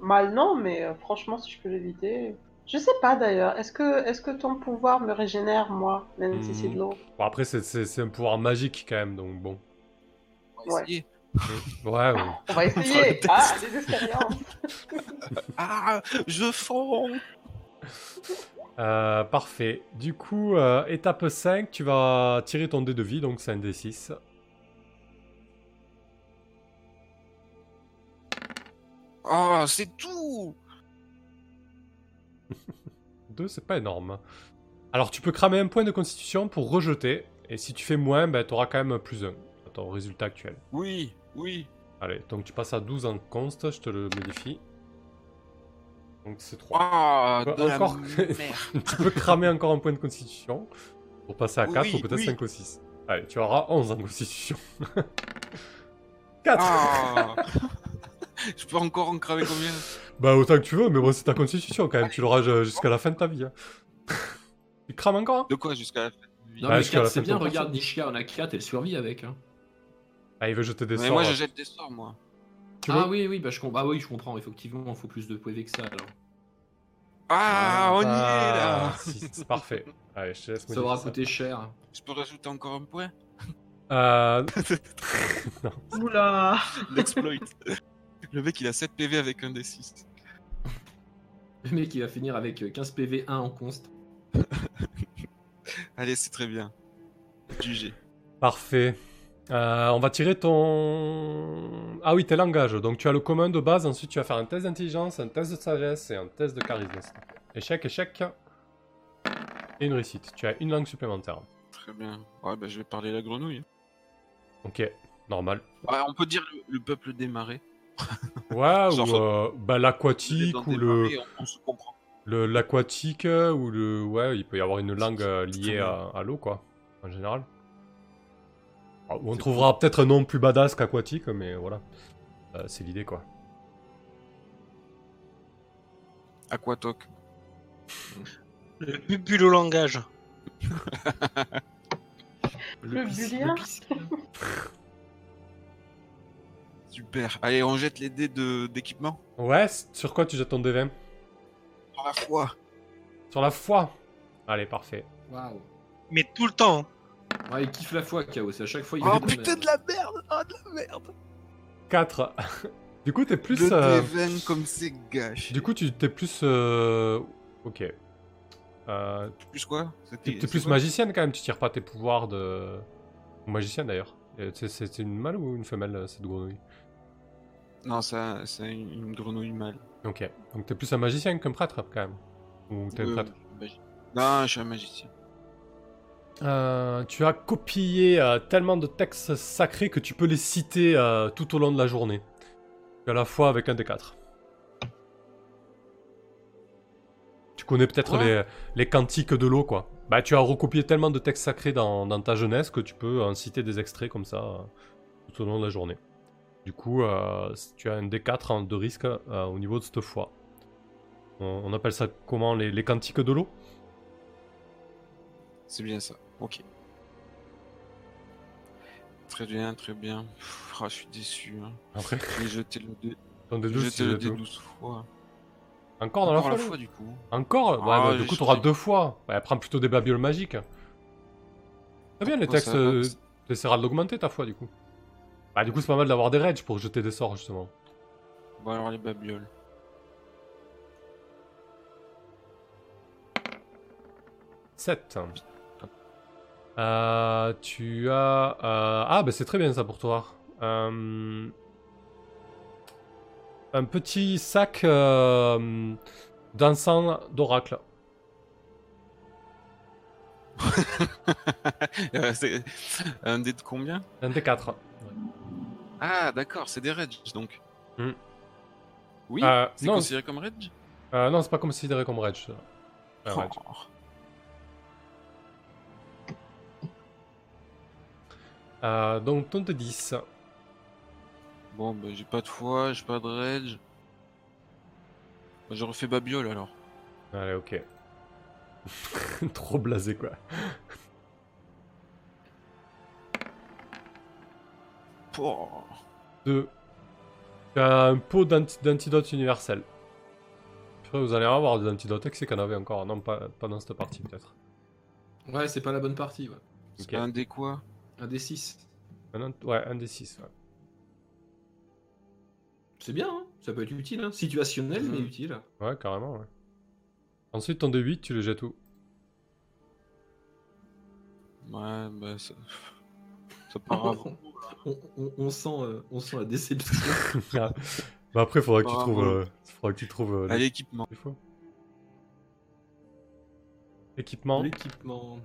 Mal non, mais euh, franchement, si je peux l'éviter. Je sais pas d'ailleurs. Est-ce que, est-ce que ton pouvoir me régénère, moi, même si c'est de l'eau? Bon, après, c'est- un pouvoir magique quand même, donc bon. On va Ouais. essayer. Ouais, ouais. On va essayer. <laughs> ah, des expériences. <laughs> Ah, je fonds Euh, parfait. Du coup, euh, étape 5, tu vas tirer ton dé de vie, donc c'est un D6. Oh, c'est tout <laughs> 2, c'est pas énorme. Alors, tu peux cramer un point de constitution pour rejeter, et si tu fais moins, ben, tu auras quand même plus 1 à ton résultat actuel. Oui, oui. Allez, donc tu passes à 12 en const, je te le modifie. Donc c'est 3. Ah, de la encore- merde. <laughs> tu peux cramer encore un point de constitution pour passer à Oui, 4 ou peut-être oui. 5 ou 6. Allez, tu auras 11 en constitution. <laughs> 4 Ah. <laughs> Je peux encore en cramer combien <laughs> Bah autant que tu veux, mais bon c'est ta constitution quand même, tu l'auras ju- jusqu'à la fin de ta vie. hein. <laughs> tu crames encore hein De quoi jusqu'à la fin de vie? Non, Ouais, mais jusqu'à la 4, c'est bien, regarde. Nishka, on a 4, elle survit avec. Hein. Ah il veut jeter des Mais sorts. moi, là. je jette des sorts, moi. Tu ah oui, oui, bah je, com- bah oui, je comprends, effectivement, il faut plus de PV que ça alors. Ah, on y est Ah, là si, c'est parfait. Allez, je te laisse Ça aura coûté cher. Je peux rajouter encore un point? Euh, Oula L'exploit. <laughs> Le mec, il a 7 PV avec un D6. Le mec, il va finir avec euh, 15 PV 1 en const. <laughs> Allez, c'est très bien. GG. Parfait. Euh, on va tirer ton... Ah oui, tes langages. Donc tu as le commun de base, ensuite tu vas faire un test d'intelligence, un test de sagesse et un test de charisme. Échec, échec. Et une réussite. Tu as une langue supplémentaire. Très bien. Ouais, bah, je vais parler la grenouille. Ok, normal. Ouais, on peut dire le, le peuple des marais. <laughs> Ouais, ou euh, bah, l'aquatique, ou le, marais, on, on se comprend. le l'aquatique, euh, ou le... Ouais, il peut y avoir une langue euh, liée à, à l'eau, quoi, en général. Ah, ou on trouvera peut-être un nom plus badass qu'aquatique, mais voilà. Euh, c'est l'idée, quoi. Aquatoc. Le bubulo langage. Le bulien pis- <laughs> Super. Allez, on jette les dés de- d'équipement. Ouais, sur quoi tu jettes ton D20 Sur la foi. Sur la foi Allez, parfait. Waouh. Mais tout le temps. Ouais, il kiffe la foi, Chaos. C'est à chaque fois, il Oh putain de la merde Oh de la merde 4. <laughs> du coup, t'es plus... Le euh, D20 comme c'est gâché. Du coup, tu t'es plus... euh, Ok. Euh, Plus quoi? t'es plus magicienne quand même, tu tires pas tes pouvoirs de... Magicienne d'ailleurs. Euh, c'est- une mâle ou une femelle, euh, cette grenouille Non, ça, c'est une, grenouille mâle. Ok. Donc t'es plus un magicien qu'un prêtre quand même. Ou t'es un Euh, prêtre Non, je suis un magicien. Euh, tu as copié euh, tellement de textes sacrés que tu peux les citer euh, tout au long de la journée. À la fois avec un des quatre. Tu connais peut-être les, les cantiques de l'eau, quoi. Bah, tu as recopié tellement de textes sacrés dans, dans ta jeunesse que tu peux en citer des extraits comme ça euh, tout au long de la journée. Du coup, euh, tu as un D4 en- de risque euh, au niveau de cette foi. On, on appelle ça comment les, les cantiques de l'eau? C'est bien ça. Ok. Très bien, très bien. Pff, ah, je suis déçu. Hein. Après, J'ai jeté le dé, j'ai D12, jeté le dé tout. 12 fois. Encore dans la Encore la fois du coup. Encore Ouais, Ah, bah, du coup, t'auras deux fois. Ouais, prends plutôt des babioles magiques. C'est bien les Pourquoi textes. ça euh, T'essaieras de l'augmenter ta foi, du coup. Bah, du coup, c'est pas mal d'avoir des rages pour jeter des sorts, justement. Bon alors les babioles. « 7. Euh, tu as... euh, Ah, bah c'est très bien ça pour toi. Euh, Un petit sac euh, d'encens d'oracle. <laughs> C'est un dé de combien? Un des 4. Ah d'accord, c'est des rage donc. Hmm. Oui, Euh, c'est considéré comme rage Euh, non, c'est pas considéré comme rage. Un rage. Oh. Euh, donc, ton de 10. Bon bah j'ai pas de foi, j'ai pas de rage. Bah, je refais babiole alors. Allez, ok. <laughs> Trop blasé, quoi. Pouah. 2. Tu as un pot d'anti- d'antidote universel. Après, vous allez avoir des antidotes. Qui c'est qu'on avait encore Non, pas, pas dans cette partie, peut-être. Ouais, c'est pas la bonne partie, ouais. Un dé quoi? Un des 6. Un ant- ouais, un des 6. C'est bien, hein ça peut être utile. Hein. Situationnel, mais Mhm. utile. Ouais. carrément, ouais. Ensuite, ton D8, tu le jettes où? Ouais, bah ça. <laughs> Ça part avant. <laughs> on, on- on sent, euh, on sent la déception. Ah. <laughs> Bah après, faudra que tu trouves. euh, faudra que tu trouves. euh, l'équipement. Équipement. L'équipement.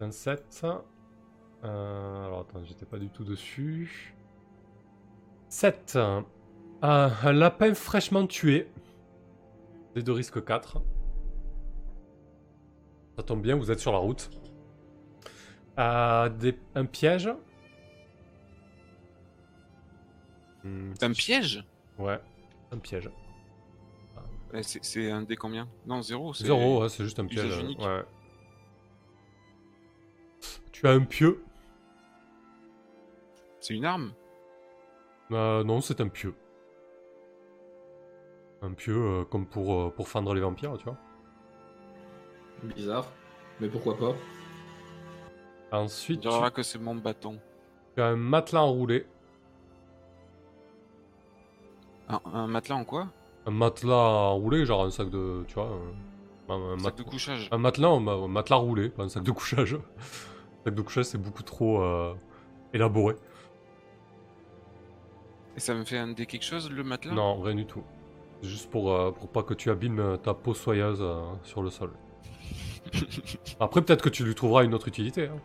27. Euh, alors attends, j'étais pas du tout dessus. 7. un lapin fraîchement tué. Des de risque 4. Ça tombe bien, vous êtes sur la route. Euh, des- un piège. Hmm, C'est un piège? Ouais, un piège. C'est un dé combien? Non, zéro. c'est- Zéro, ouais, c'est juste un piège. Ouais. Tu as un pieu. C'est une arme? Euh, non, c'est un pieu. Un pieu euh, comme pour, euh, pour fendre les vampires, tu vois. Bizarre. Mais pourquoi pas? Ensuite, tu, que c'est mon bâton. tu as un matelas enroulé. Un, un matelas en quoi? Un matelas enroulé, genre un sac de. Tu vois. Un, un Un sac mat- de couchage. un matelas, un, ma- un matelas roulé, pas un sac de couchage. <laughs> un sac de couchage, c'est beaucoup trop euh, élaboré. Et ça me fait un dé quelque chose, le matelas? Non, rien du tout. Juste pour, euh, pour pas que tu abîmes euh, ta peau soyeuse euh, sur le sol. <laughs> Après, peut-être que tu lui trouveras une autre utilité. hein.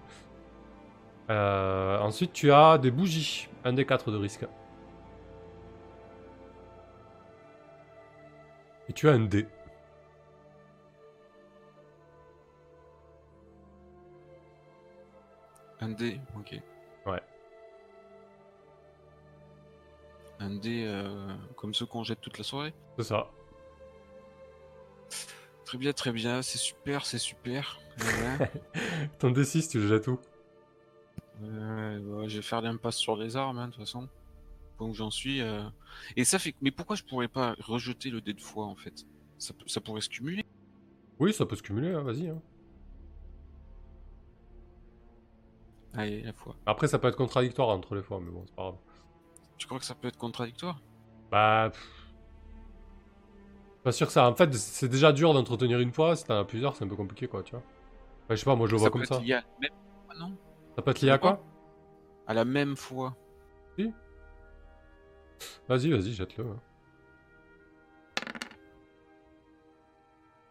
Euh, ensuite, tu as des bougies. Un des quatre de risque. Et tu as un dé. Un dé, ok. Un dé euh, comme ceux qu'on jette toute la soirée C'est ça. Très bien, très bien, c'est super, c'est super. <laughs> Ouais, Ton D6, tu le jettes où? Ouais, ouais, je vais faire l'impasse sur les armes, hein, de toute façon. Où j'en suis. euh. Et ça fait. Mais pourquoi je pourrais pas rejeter le dé de foi en fait? Ça, peut- ça pourrait se cumuler Oui, ça peut se cumuler, hein, vas-y. hein. Allez, la foi. Après, ça peut être contradictoire entre les fois, mais bon, c'est pas grave. Tu crois que ça peut être contradictoire? Bah. pff. Pas sûr que ça. En fait, c'est déjà dur d'entretenir une fois. Si t'en as plusieurs, c'est un peu compliqué, quoi, tu vois. Enfin, je sais pas, moi je le vois Ça comme peut ça. être lié à la même fois, non? Ça peut être lié à quoi? À la même fois. Vas-y, vas-y, jette-le. hein.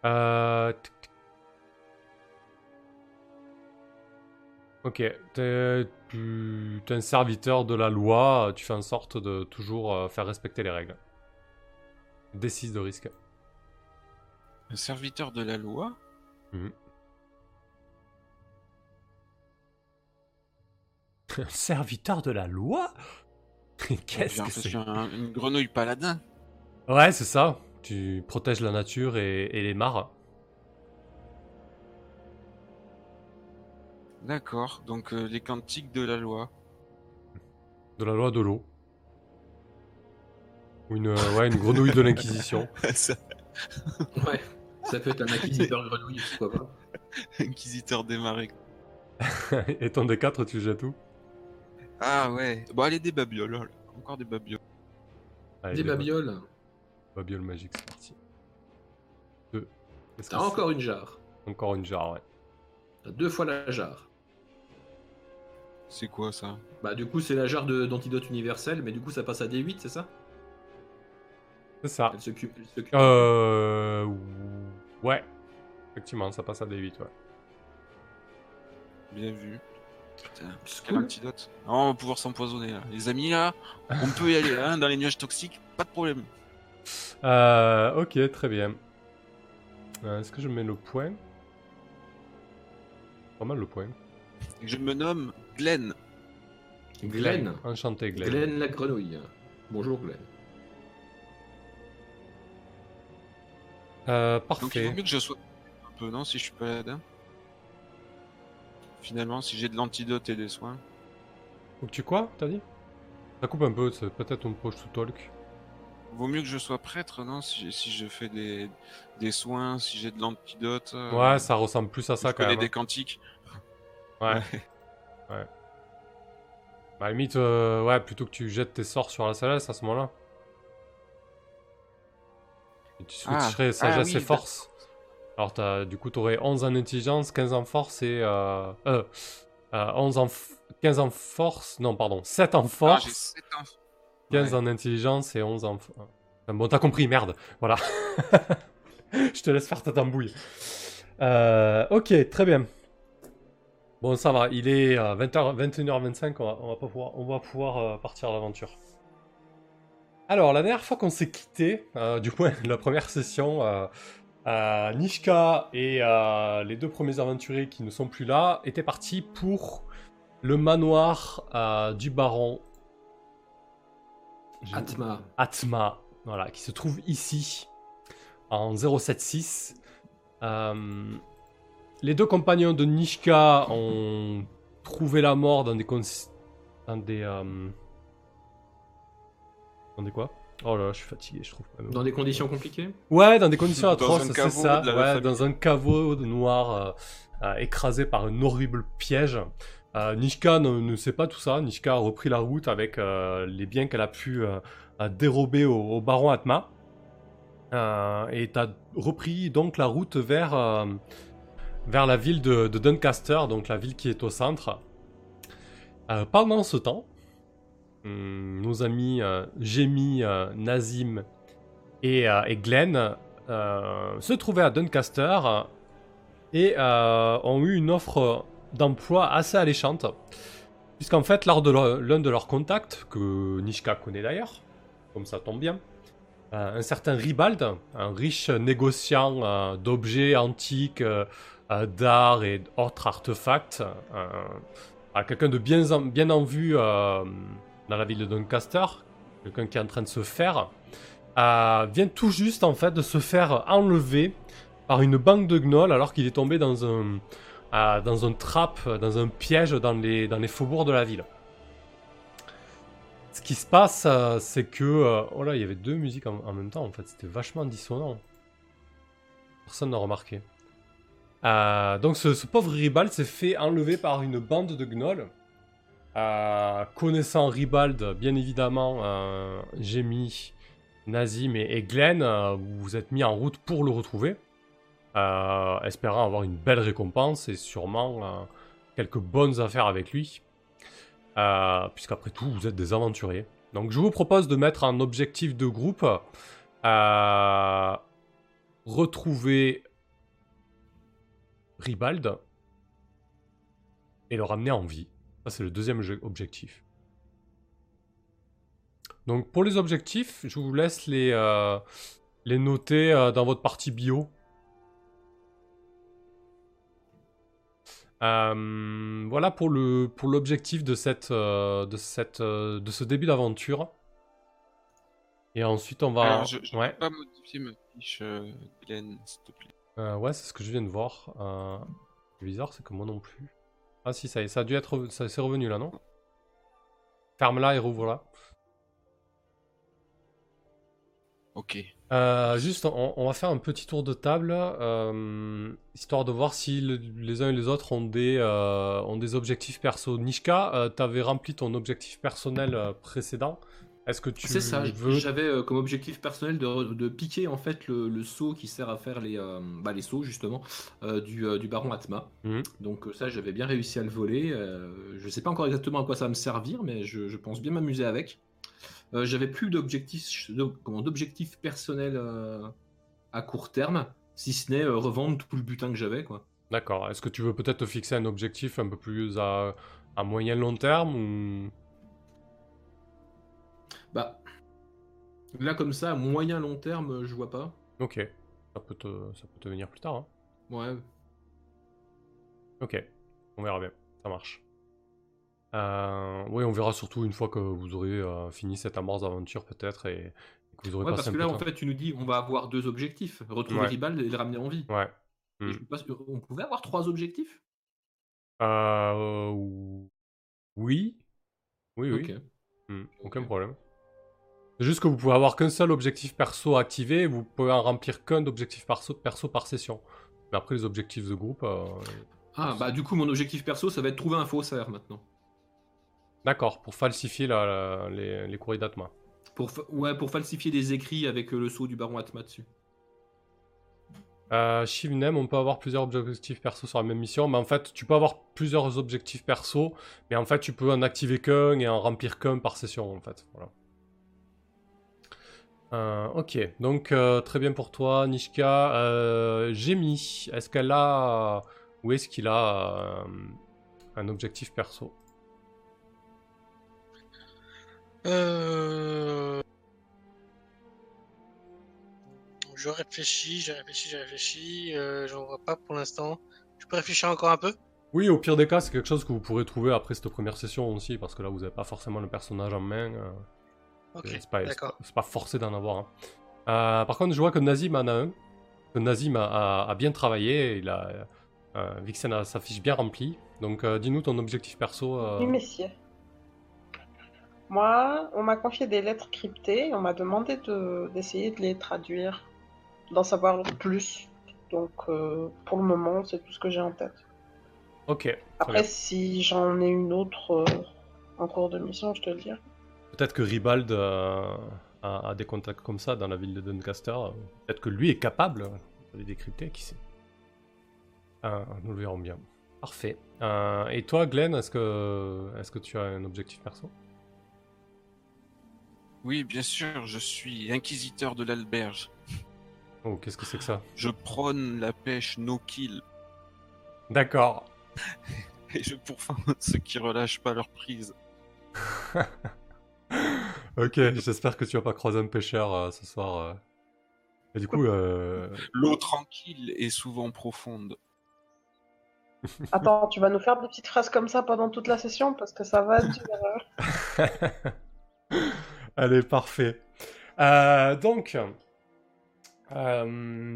Euh... Ok, t'es tu- t'es un serviteur de la loi, tu fais en sorte de toujours euh, faire respecter les règles. D6 de risque. Un serviteur de la loi <laughs> Un serviteur de la loi? <laughs> Qu'est-ce que c'est un- une grenouille paladin. Ouais, c'est ça. Tu protèges la nature et, et les mares. D'accord, donc euh, les cantiques de la loi. De la loi de l'eau. Ou une, euh, ouais, une grenouille de l'Inquisition. <laughs> Ça, Ouais. Ça peut être un acquisiteur grenouille, pourquoi pas. Inquisiteur des marais. <laughs> et ton D4, tu jettes où? Ah ouais, bon allez des babioles, oh là. encore des babioles. Allez, Des ba- babioles. Babioles magiques, c'est parti. Deux. T'as encore une jarre. Encore une jarre, ouais. T'as deux fois la jarre. C'est quoi ça? Bah du coup c'est la jarre d'antidote universel, mais du coup ça passe à D8, c'est ça? C'est ça. Elle se cu- elle se cu- Euh... Ouais. Effectivement, ça passe à D8, ouais. Bien vu. Putain, C'est quel cool. antidote? Ah, on va pouvoir s'empoisonner là. Les amis là, on peut y aller hein, dans les nuages toxiques, pas de problème. Euh, ok, très bien. Euh, Est-ce que je mets le point? Pas mal le point. Je me nomme Glenn. Glenn. Enchanté, Glenn. Glenn la grenouille. Bonjour Glenn. Euh, Donc il parfait. vaut mieux que je sois un peu, non, si je suis paladin. Finalement, si j'ai de l'antidote et des soins. Faut que tu quoi, t'as dit? Ça coupe un peu, c'est peut-être un push to talk. Vaut mieux que je sois prêtre, non si, si je fais des, des soins, si j'ai de l'antidote. euh, Ouais, ça ressemble plus à ça je quand connais même. des cantiques. Ouais. <laughs> ouais. Bah, à la limite, euh, ouais, plutôt que tu jettes tes sorts sur la céleste à ce moment-là. Et tu Ah, switcherais ah sagesse oui, et force. Alors, t'as- du coup, tu aurais 11 en intelligence, 15 en force et. Euh, euh, euh, 11 en. f- 15 en force. Non, pardon. 7 en Ah, force, 7 enfants. 15 Ouais. en intelligence et 11 en. Ah, Bon, t'as compris, merde. Voilà. <laughs> Je te laisse faire ta tambouille. Euh, ok, très bien. Bon, ça va. Il est 20h, 21h25. On va, on va, pas pouvoir, on va pouvoir euh, partir à l'aventure. Alors, la dernière fois qu'on s'est quitté, euh, du moins <laughs> la première session, euh, euh, Nishka et les deux premiers aventuriers qui ne sont plus là étaient partis pour le manoir du baron Atma. Atma, voilà, qui se trouve ici, en 076. Les deux compagnons de Nishka ont trouvé la mort dans des... cons- Dans des... euh, Dans des quoi? Oh là là, je suis fatigué, je trouve. même. Dans des conditions compliquées? Ouais, dans des conditions atroces, c'est ça. Ouais, dans un caveau de noir euh, euh, écrasé par un horrible piège. Euh, Nishka ne, ne sait pas tout ça. Nishka a repris la route avec euh, les biens qu'elle a pu dérober au, au baron Atma. Euh, et t'as repris donc la route vers, euh, vers la ville de, Doncaster, donc la ville qui est au centre. Euh, pendant ce temps, hum, nos amis euh, Jamie, euh, Nazim et, euh, et Glenn se trouvaient à Doncaster et ont eu une offre d'emploi assez alléchante. Puisqu'en fait, lors de l'un de leurs contacts, que Nishka connaît d'ailleurs, comme ça tombe bien, un certain Ribald, un riche négociant d'objets antiques, d'art et autres artefacts, euh, à quelqu'un de bien en, bien en vue euh, dans la ville de Doncaster, quelqu'un qui est en train de se faire, euh, vient tout juste en fait de se faire enlever par une bande de gnolls alors qu'il est tombé dans un euh, dans un trap, dans un piège dans les dans les faubourgs de la ville. Ce qui se passe, euh, c'est que euh, oh là, il y avait deux musiques en, en même temps en fait, c'était vachement dissonant. Personne n'a remarqué. Euh, donc ce, pauvre Ribald s'est fait enlever par une bande de gnolls. Euh, connaissant Ribald, bien évidemment, euh, Jamie, Nazim et, et Glenn, euh, vous vous êtes mis en route pour le retrouver, espérant avoir une belle récompense et sûrement quelques bonnes affaires avec lui, puisqu'après tout, vous êtes des aventuriers. Donc je vous propose de mettre en objectif de groupe retrouver Ribald et le ramener en vie. Ça, c'est le deuxième je- objectif. Donc, pour les objectifs, je vous laisse les, euh, les noter euh, dans votre partie bio. Euh, voilà pour le pour l'objectif de cette de cette de ce début d'aventure. Et ensuite on va Alors, je, je ouais peux pas modifier ma fiche, Glenn, s'il te plaît. Euh, ouais, c'est ce que je viens de voir. Euh, c'est bizarre, c'est que moi non plus. Ah si, ça y est, ça a dû être... Ça c'est revenu là, non? Ferme-la et rouvre-la. Ok. Euh, juste, on, on va faire un petit tour de table, euh, histoire de voir si le- les uns et les autres ont des, euh, ont des objectifs perso. Nishka, t'avais rempli ton objectif personnel précédent. Est-ce que tu C'est ça, veux... j'avais euh, comme objectif personnel de, de piquer en fait le, le seau qui sert à faire les, euh, bah, les sauts justement euh, du, euh, du baron Atma. Mhm. Donc ça j'avais bien réussi à le voler. je sais pas encore exactement à quoi ça va me servir mais je, je pense bien m'amuser avec. J'avais plus d'objectifs d'objectifs personnels à court terme, si ce n'est revendre tout le butin que j'avais quoi. D'accord. Est-ce que tu veux peut-être te fixer un objectif un peu plus à, à moyen long terme ou... Bah là comme ça, moyen long terme, je vois pas. Ok. Ça peut te, ça peut te venir plus tard. hein. Ouais. Ok, on verra bien, ça marche. Euh, oui, on verra surtout une fois que vous aurez euh, fini cette amorce d'aventure peut-être et, et que vous aurez Ouais, passé parce que là en fait tu nous dis on va avoir deux objectifs, retrouver Ouais. Ribald et le ramener en vie. Ouais. Mm. je pas si- on pouvait avoir trois objectifs? Euh, oui. Oui, oui. Ok. Hmm, aucun problème. C'est juste que vous pouvez avoir qu'un seul objectif perso activé et vous pouvez en remplir qu'un d'objectif perso, perso par session. Mais après, les objectifs de groupe. euh, Ah bah du coup mon objectif perso ça va être trouver un faussaire maintenant. D'accord, pour falsifier la- la- les, les courriers d'Atma. Pour fa- ouais pour falsifier des écrits avec euh, le sceau du baron Atma dessus. Euh, Shivnem, on peut avoir plusieurs objectifs perso sur la même mission, mais en fait, tu peux avoir plusieurs objectifs perso, mais en fait, tu peux en activer qu'un et en remplir qu'un par session, en fait. Voilà. Euh, ok, donc euh, très bien pour toi, Nishka. Euh, Jemi, est-ce qu'elle a. Ou est-ce qu'il a euh, un objectif perso? Euh... Je réfléchis, je réfléchis, je réfléchis. Euh, J'en vois pas pour l'instant. Je peux réfléchir encore un peu? Oui, au pire des cas, c'est quelque chose que vous pourrez trouver après cette première session aussi, parce que là, vous n'avez pas forcément le personnage en main. Euh, Ok, c'est pas, pas- forcé d'en avoir. hein. Euh, par contre, je vois que Nazim en a un. Que Nazim a, a- a bien travaillé. Il a, euh, Vixen a sa fiche bien remplie. Donc, euh, dis-nous ton objectif perso. euh, Oui, messieurs. Moi, on m'a confié des lettres cryptées. On m'a demandé de- d'essayer de les traduire, d'en savoir plus. Donc, euh, pour le moment, c'est tout ce que j'ai en tête. Ok. Après, bien. si j'en ai une autre euh, en cours de mission, je te le dirai. Peut-être que Ribald euh, a, a des contacts comme ça dans la ville de Doncaster. Peut-être que lui est capable de les décrypter, qui sait. Euh, nous le verrons bien. Parfait. Euh, et toi, Glenn, est-ce que, est que tu as un objectif perso? Oui, bien sûr, je suis inquisiteur de l'alberge. Oh, qu'est-ce que c'est que ça? Je prône la pêche no-kill D'accord. <laughs> et je pourfends ceux qui relâchent pas leur prise. <laughs> ok, j'espère que tu vas pas croiser un pêcheur euh, ce soir. euh. Et du coup, euh... L'eau tranquille est souvent profonde. <laughs> Attends, tu vas nous faire des petites phrases comme ça pendant toute la session parce que ça va durer. <laughs> Allez, parfait. Euh, donc, euh,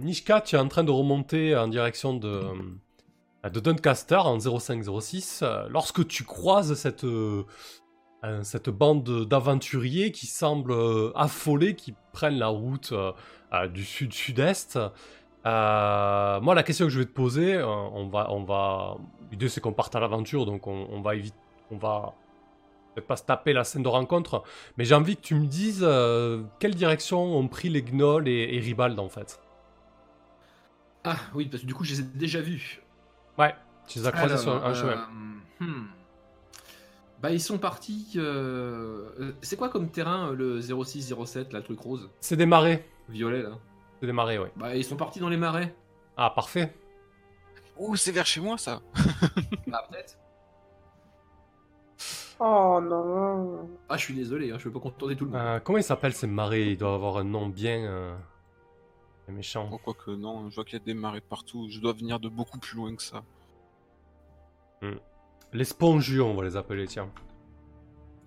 Nishka, tu es en train de remonter en direction de, euh, de Doncaster en 0506 euh, lorsque tu croises cette, euh, euh, cette bande d'aventuriers qui semblent euh, affolés, qui prennent la route euh, du sud-sud-est. Euh, moi, la question que je vais te poser, euh, on va, on va, l'idée c'est qu'on parte à l'aventure, donc on, on va éviter, on va peut-être pas se taper la scène de rencontre, mais j'ai envie que tu me dises euh, quelle direction ont pris les gnolls et, et Ribald en fait. Ah oui, parce que du coup, je les ai déjà vus. Ouais, tu les as croisés sur un, chemin. hmm. Bah, ils sont partis. euh, euh, C'est quoi comme terrain euh, le 0607, là, le truc rose? C'est des marais. Violet, là C'est des marais, ouais. Bah, ils sont partis dans les marais. Ah, parfait. Oh, c'est vers chez moi ça <laughs> Bah, peut-être. Oh non. Ah, je suis désolé, hein, je peux pas contourner tout le monde. Euh, comment ils s'appellent ces marais? Ils doivent avoir un nom bien, euh, méchant. Oh, quoique non, je vois qu'il y a des marées partout. Je dois venir de beaucoup plus loin que ça. Les spongieux, on va les appeler, tiens.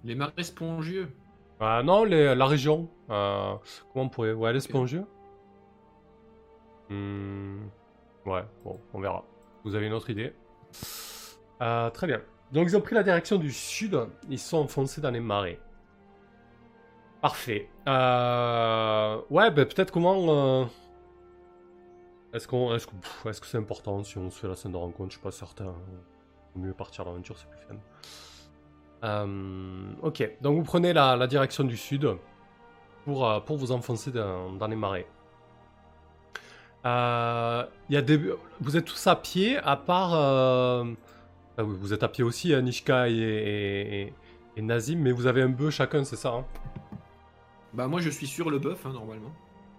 Les marais spongieux. Ah non, les- la région. euh, comment on pourrait... Ouais, les spongieux. Hmm, Ouais, bon, on verra. Vous avez une autre idée Euh, Très bien. Donc ils ont pris la direction du sud, ils sont enfoncés dans les marais. Parfait. Euh, Ouais, ben peut-être comment... euh, Est-ce qu'on, est-ce que, pff, est-ce que c'est important si on se fait la scène de rencontre? Je suis pas certain. Vaut mieux partir à l'aventure, c'est plus fun. Euh, ok, donc vous prenez la, la direction du sud pour, euh, pour vous enfoncer dans, dans les marais. Euh, il y a des... Vous êtes tous à pied, à part... euh, ah oui, vous êtes à pied aussi, hein, Nishka et, et, et- et Nazim, mais vous avez un bœuf chacun, c'est ça hein? Bah, moi, je suis sur le bœuf, hein, normalement.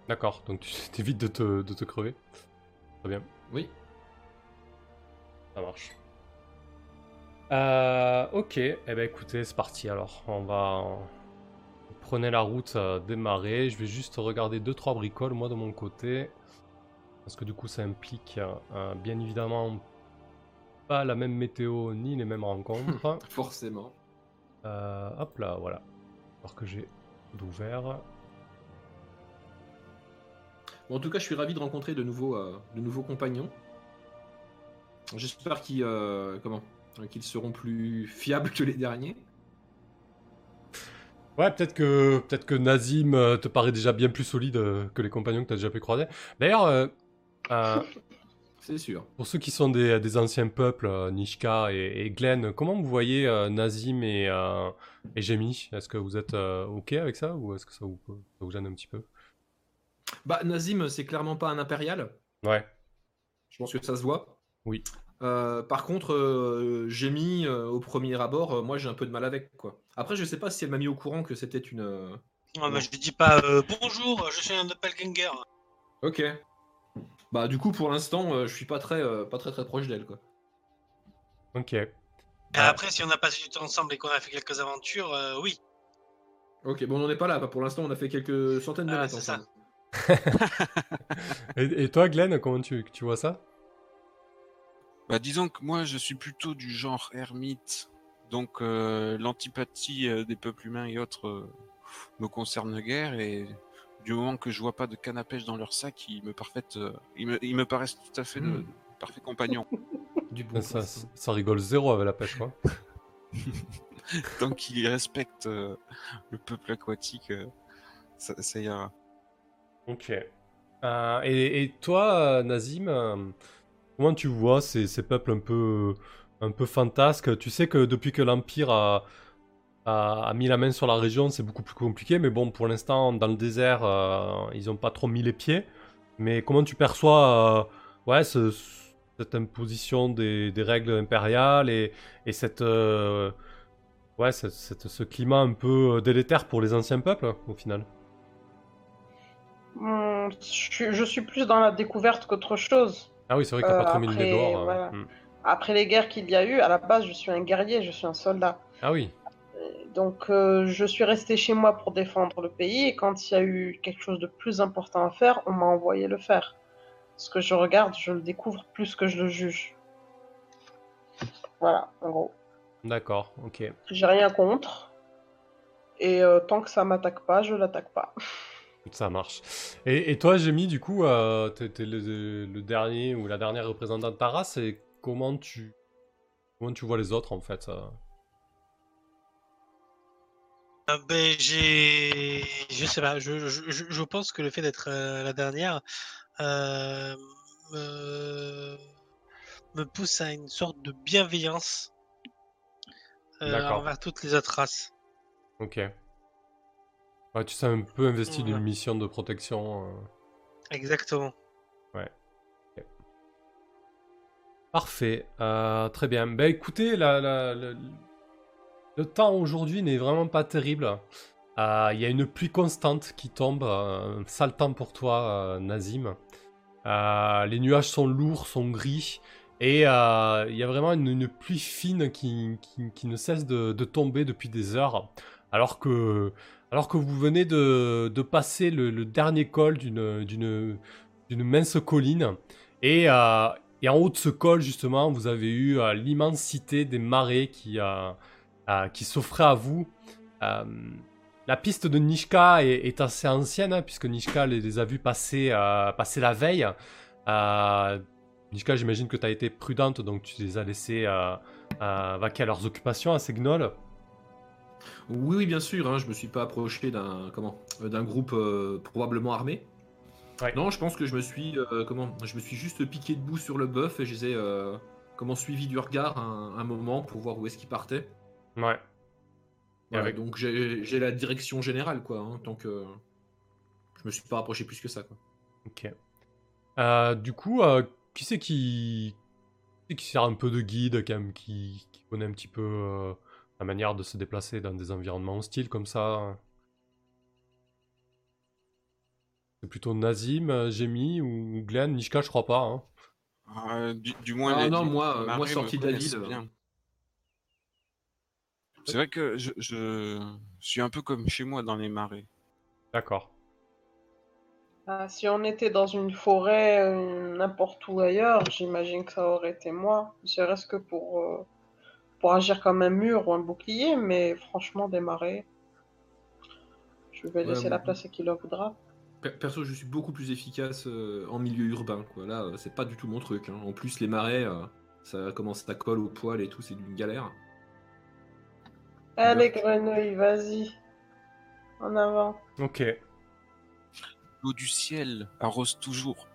D'accord, donc tu <laughs> t'évites de te, de te crever. Très bien, Oui. ça marche. Euh, ok, eh ben écoutez, c'est parti alors. On va... Prenez la route euh, marais. Je vais juste regarder 2-3 bricoles, moi, de mon côté. Parce que du coup, ça implique, euh, bien évidemment, pas la même météo ni les mêmes rencontres. <laughs> Forcément. Hop là, voilà. Alors que j'ai d'ouvert. Bon, en tout cas, je suis ravi de rencontrer de nouveaux, de nouveaux compagnons. J'espère qu'ils comment qu'ils seront plus fiables que les derniers. Ouais, peut-être que peut-être que Nazim euh, te paraît déjà bien plus solide euh, que les compagnons que tu as déjà pu croiser. D'ailleurs, euh, euh, <laughs> C'est sûr. pour ceux qui sont des, des anciens peuples, Nishka et, et Glenn, comment vous voyez euh, Nazim et, et Jemi Est-ce que vous êtes ok avec ça ou est-ce que ça vous, ça vous gêne un petit peu? Bah, Nazim, c'est clairement pas un impérial. Ouais. Je pense que ça se voit. Oui. Euh, par contre, euh, j'ai mis euh, au premier abord, euh, moi j'ai un peu de mal avec quoi. Après, je sais pas si elle m'a mis au courant que c'était une. euh, Ah, bah, je dis pas euh, bonjour, je suis un doppelganger. Ok. Bah du coup, pour l'instant, euh, je suis pas très, euh, pas très très proche d'elle quoi. Ok. Et Ah. après, si on a passé du temps ensemble et qu'on a fait quelques aventures, euh, oui. Ok, bon, on n'en est pas là. Pour l'instant, on a fait quelques centaines de Ah, ça. ensemble. <laughs> <laughs> Et, et toi, Glenn, comment tu, tu vois ça? Bah, disons que moi, je suis plutôt du genre ermite, donc euh, l'antipathie euh, des peuples humains et autres euh, me concerne guère, et du moment que je vois pas de canne à pêche dans leur sac, ils me, parfaite, euh, ils me, ils me paraissent tout à fait de, de parfaits compagnons. <laughs> Du bon ça, poisson. ça, ça rigole zéro avec la pêche, quoi. <laughs> Tant qu'ils respectent euh, le peuple aquatique, euh, ça, ça ira. Ok. Euh, et, et toi, Nazim, comment tu vois ces, peuples un peu, fantasques? Tu sais que depuis que l'Empire a, mis la main sur la région, c'est beaucoup plus compliqué, mais bon, pour l'instant, dans le désert, euh, ils n'ont pas trop mis les pieds. Mais comment tu perçois euh, cette imposition des, règles impériales et, euh, ce climat un peu délétère pour les anciens peuples, au final? Hmm, je suis plus dans la découverte qu'autre chose. Ah oui, c'est vrai que t'as Euh, pas trop mis le nez dehors. euh, voilà. hmm. Après les guerres qu'il y a eu, à la base, je suis un guerrier, je suis un soldat. Ah oui, Donc, euh, je suis resté chez moi pour défendre le pays. Et quand il y a eu quelque chose de plus important à faire, on m'a envoyé le faire. Ce que je regarde, je le découvre plus que je le juge. Voilà, en gros. d'accord, ok. J'ai rien contre. Et euh, tant que ça m'attaque pas, je l'attaque pas. <laughs> Ça marche. Et, et toi, Jémy, du coup, euh, t'es t'es le, le dernier ou la dernière représentante de ta race, et comment tu, comment tu vois les autres, en fait euh? Euh, ben, j'ai. Je sais pas, je, je, pense que le fait d'être euh, la dernière euh, me... me pousse à une sorte de bienveillance envers toutes les autres races. Ok. Ouais, tu sais un peu investi d'une Ouais. mission de protection. euh. Exactement. Parfait, euh, très bien. Ben écoutez, la- la- la- le temps aujourd'hui n'est vraiment pas terrible. Euh, Il y a une pluie constante qui tombe, un sale temps pour toi, Nazim. Les nuages sont lourds, sont gris, et il y a vraiment une, une pluie fine qui, qui- qui ne cesse de, de tomber depuis des heures, alors que, alors que vous venez de, de passer le, dernier col d'une mince colline, et, euh, et en haut de ce col, justement, vous avez eu euh, l'immensité des marées qui, euh, euh, qui s'offraient à vous. Euh, la piste de Nishka est, assez ancienne, hein, puisque Nishka les, a vus passer, passer la veille. Nishka, j'imagine que tu as été prudente, donc tu les as laissés vaquer à leurs occupations, à ces gnolls. Oui, oui, bien sûr. Hein, je me suis pas approché d'un comment euh, d'un groupe euh, probablement armé. Ouais. Non, je pense que je me suis euh, comment Je me suis juste piqué debout sur le bœuf et je les ai euh, comment suivi du regard un, un moment pour voir où est-ce qu'ils partaient. Ouais. Avec- Donc j'ai la direction générale quoi. Hein, tant que je me suis pas rapproché plus que ça quoi. Ok. Du coup, qui c'est qui... qui sert un peu de guide, quand même, qui, qui connaît un petit peu la manière de se déplacer dans des environnements hostiles comme ça C'est plutôt Nazim, euh, Jemmy ou Glenn Nishka, je crois pas. Hein. Euh, du, du moins, Ah les- non, moi, euh, marées moi sorti bien. C'est vrai que je, je suis un peu comme chez moi dans les marais. D'accord. Ah, si on était dans une forêt, euh, n'importe où ailleurs, j'imagine que ça aurait été moi. Ne serait-ce que pour, euh, pour agir comme un mur ou un bouclier, mais franchement, démarrer. Je vais Ouais, laisser la place à qui le voudra. Per- Perso, je suis beaucoup plus efficace euh, en milieu urbain quoi. Là, euh, c'est pas du tout mon truc. hein. En plus, les marais, euh, ça commence à colle au poil et tout, c'est d'une galère. Allez, Meurtre. grenouille, vas-y. En avant. Ok. L'eau du ciel arrose toujours.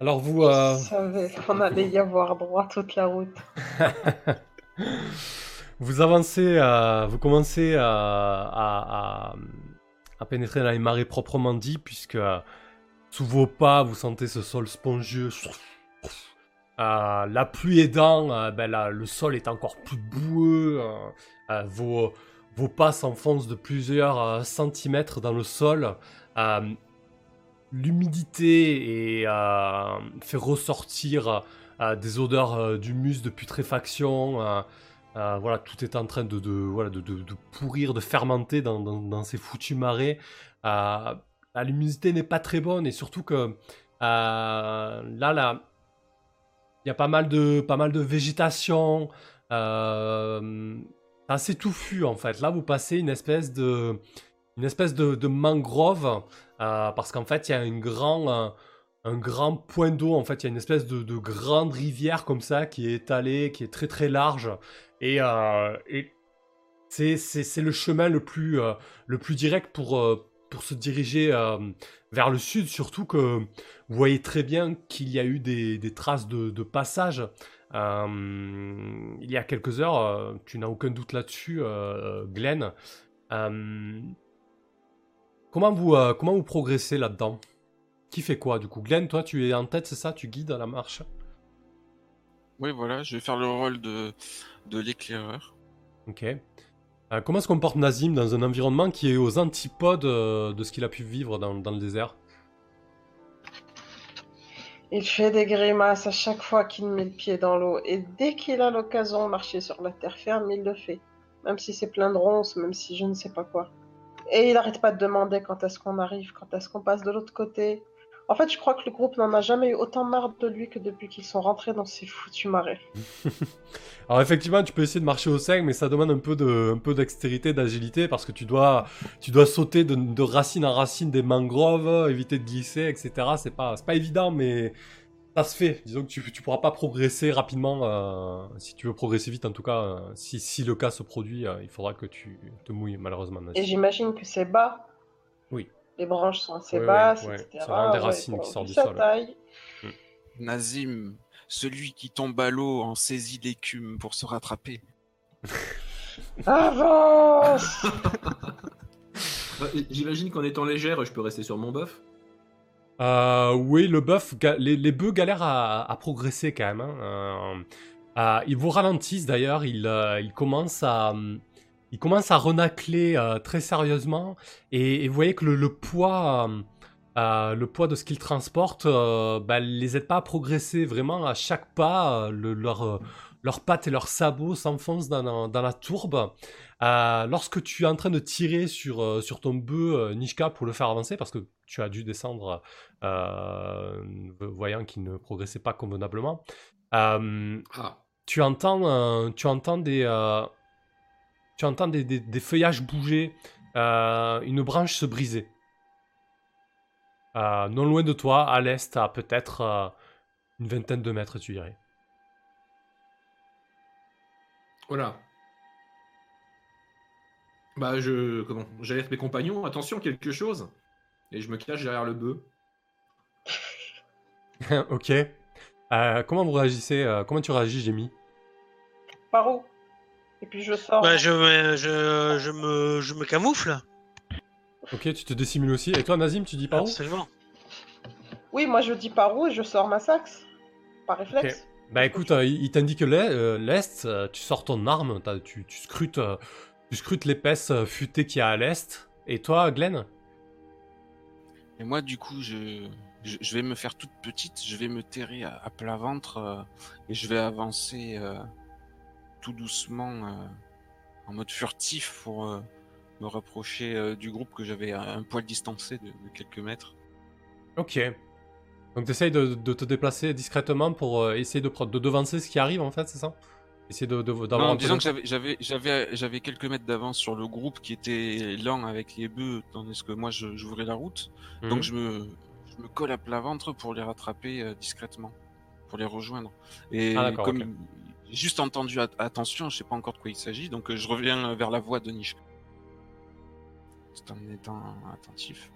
Alors vous... euh, Je savais qu'on allait y avoir droit toute la route. <laughs> vous avancez, euh, vous commencez à, à- à- à pénétrer dans les marais proprement dit, puisque euh, sous vos pas, vous sentez ce sol spongieux. Euh, la pluie aidant, euh, ben là, le sol est encore plus boueux. euh, euh, vos, vos pas s'enfoncent de plusieurs euh, centimètres dans le sol. L'humidité et, euh, fait ressortir euh, des odeurs euh, d'humus, de putréfaction. voilà, tout est en train de, voilà, de, pourrir, de fermenter dans, ces foutus marais. Luminosité n'est pas très bonne et surtout que là, là, il y a pas mal de, pas mal de végétation. Assez touffu en fait. Là, vous passez une espèce de, une espèce de, mangrove euh, parce qu'en fait, il y a grand, un, grand point d'eau. En fait, il y a une espèce de, de grande rivière comme ça qui est étalée, qui est très très large et, euh, c'est, le chemin le plus, euh, direct pour, euh, se diriger euh, vers le sud, surtout que vous voyez très bien qu'il y a eu des, traces de, passage. euh, il y a quelques heures, euh, tu n'as aucun doute là-dessus, euh, Glenn. Euh, comment, vous, euh, comment vous progressez là-dedans? Qui fait quoi du coup? Glenn, toi tu es en tête, c'est ça? Tu guides la marche? Oui, voilà, je vais faire le rôle de, de l'éclaireur. Ok. Euh, comment se comporte Nazim dans un environnement qui est aux antipodes euh, de ce qu'il a pu vivre dans, dans le désert? Il fait des grimaces à chaque fois qu'il met le pied dans l'eau et dès qu'il a l'occasion de marcher sur la terre ferme, il le fait. Même si c'est plein de ronces, même si je ne sais pas quoi. Et il n'arrête pas de demander quand est-ce qu'on arrive, quand est-ce qu'on passe de l'autre côté. En fait, je crois que le groupe n'en a jamais eu autant marre de lui que depuis qu'ils sont rentrés dans ces foutus marais. <laughs> Alors effectivement, tu peux essayer de marcher au sec, mais ça demande un peu de, peu dextérité, d'agilité, parce que tu dois, tu dois sauter de, de racine en racine des mangroves, éviter de glisser, etc. C'est pas, c'est pas évident, mais ça se fait. Disons que tu, tu pourras pas progresser rapidement, euh, si tu veux progresser vite en tout cas. euh, si, si le cas se produit, euh, il faudra que tu te mouilles malheureusement. Et j'imagine que c'est bas. Oui. Les branches sont assez basses, etc. C'est vraiment des racines qui sortent du sol. taille. Nazim, celui qui tombe à l'eau en saisit l'écume pour se rattraper. <laughs> Avance Bah, J'imagine qu'en étant légère, je peux rester sur mon buff. Euh, oui, le ga- les, bœufs galèrent à, progresser quand même. hein. Euh, euh, ils vous ralentissent d'ailleurs, ils, ils commencent à, ils commencent à renacler très sérieusement et, vous voyez que le, poids, le poids de ce qu'ils transportent, euh, bah, les aide pas à progresser vraiment. À chaque pas, le- leur, leurs pattes et leurs sabots s'enfoncent dans, la- tourbe. Lorsque tu es en train de tirer sur, sur ton bœuf Nishka pour le faire avancer, parce que tu as dû descendre euh, voyant qu'il ne progressait pas convenablement, euh, Ah. tu entends, euh, tu entends des, euh, tu entends des, des- des feuillages bouger, euh, une branche se briser. Euh, non loin de toi, à l'est, à peut-être euh, une vingtaine de mètres, tu dirais. Voilà. Bah, je. Comment J'alerte mes compagnons, attention, quelque chose. Et je me cache derrière le bœuf. <laughs> ok. Euh, comment vous réagissez euh, Comment tu réagis, Jémy Par où Et puis je sors. Bah, je, me- je, je, me, je me camoufle. Ok, tu te dissimules aussi. Et toi, Nazim, tu dis par où? Absolument. Oui, moi je dis par où et je sors ma saxe. Par réflexe. Bah écoute, euh, il t'indique l'est, tu sors ton arme, tu, tu scrutes, euh, tu scrutes l'épaisse futée qu'il y a à l'est. Et toi, Glenn? Et moi, du coup, je, je, vais me faire toute petite, je vais me terrer à, plat ventre euh, et je vais avancer euh, tout doucement euh, en mode furtif pour me rapprocher du groupe que j'avais un, poil distancé de, quelques mètres. Ok. Donc t'essayes de, de te déplacer discrètement pour essayer de, de devancer ce qui arrive en fait, c'est ça? Essayer de, de, d'avoir Non, disons que j'avais, j'avais, j'avais, quelques mètres d'avance sur le groupe qui était lent avec les bœufs, tandis que moi je- j'ouvrais la route. Mhm. Donc je me, je me colle à plat ventre pour les rattraper euh, discrètement, pour les rejoindre. Et Ah, comme juste entendu at- attention, je sais pas encore de quoi il s'agit, donc euh, je reviens vers la voix de Niche. Tout en étant attentif.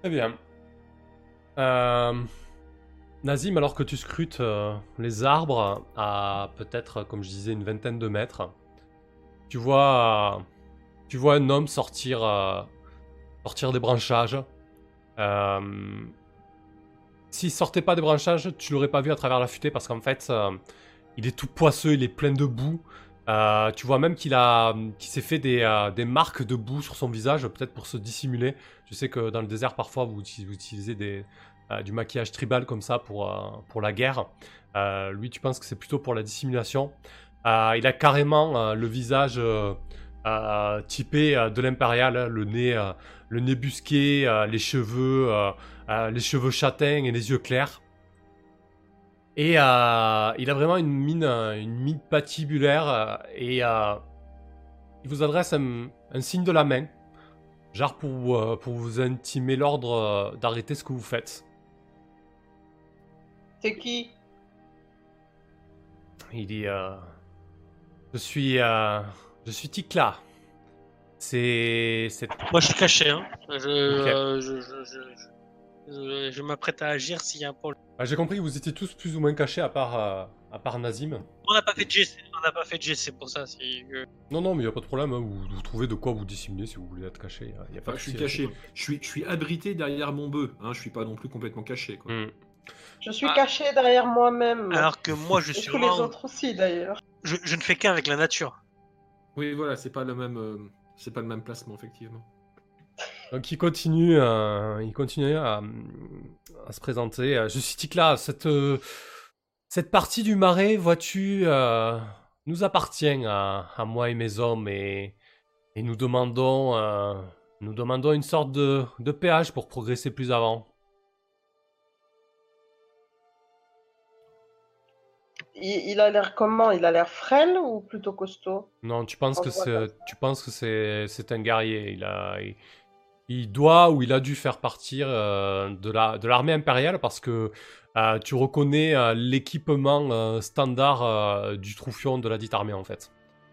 Très bien. Euh, Nazim, alors que tu scrutes euh, les arbres à peut-être, comme je disais, une vingtaine de mètres, tu vois, tu un homme sortir, euh, sortir des branchages Euh, S'il sortait pas des branchages, tu l'aurais pas vu à travers la futaie parce qu'en fait, il est tout poisseux, il est plein de boue. Tu vois même qu'il a, s'est fait des, marques de boue sur son visage, peut-être pour se dissimuler. Je sais que dans le désert, parfois, vous utilisez des, euh, du maquillage tribal comme ça pour, euh, pour la guerre. Euh, lui, tu penses que c'est plutôt pour la dissimulation. Il a carrément le visage typé de l'impérial, hein, le nez, le busqué, les cheveux, les cheveux châtains et les yeux clairs. Et il a vraiment une mine, une mine patibulaire et il vous adresse un, signe de la main, genre pour, pour vous intimer l'ordre d'arrêter ce que vous faites. C'est qui Il dit euh, Je suis. euh, je suis Tikla. C'est. c'est- Moi, je suis caché. Hein. Je, euh, je, je, je, je- je m'apprête à agir s'il y a un problème. Ah, J'ai compris que vous étiez tous plus ou moins cachés à part, euh, à part Nazim. On n'a pas fait de G, on n'a pas fait de c'est pour ça. Non, non, mais il a pas de problème. hein, Vous, vous trouvez de quoi vous dissimuler si vous voulez être caché. y a- y a pas de je suis caché. Je suis, je suis abrité derrière mon bœuf. Hein, je suis pas non plus complètement caché. Quoi. Hmm. Je suis Ah. caché derrière moi-même. Alors que moi, je Et suis tous les autres aussi d'ailleurs. Je, je ne fais qu'un avec la nature. Oui, voilà, c'est pas le même, euh, c'est pas le même placement effectivement. Donc il continue, euh, il continue à, à se présenter. Euh, Je suis Tikla. Cette, euh, cette partie du marais, vois-tu, euh, nous appartient à, à moi et mes hommes et, et nous demandons, euh, nous demandons une sorte de, de péage pour progresser plus avant. Il, il a l'air comment? Il a l'air frêle ou plutôt costaud? Non, tu penses que c'est, tu penses que c'est, c'est un guerrier. Il a, il, il doit ou il a dû faire partir euh, de la, de l'armée impériale parce que euh, tu reconnais euh, l'équipement standard du troufion de la dite armée en fait.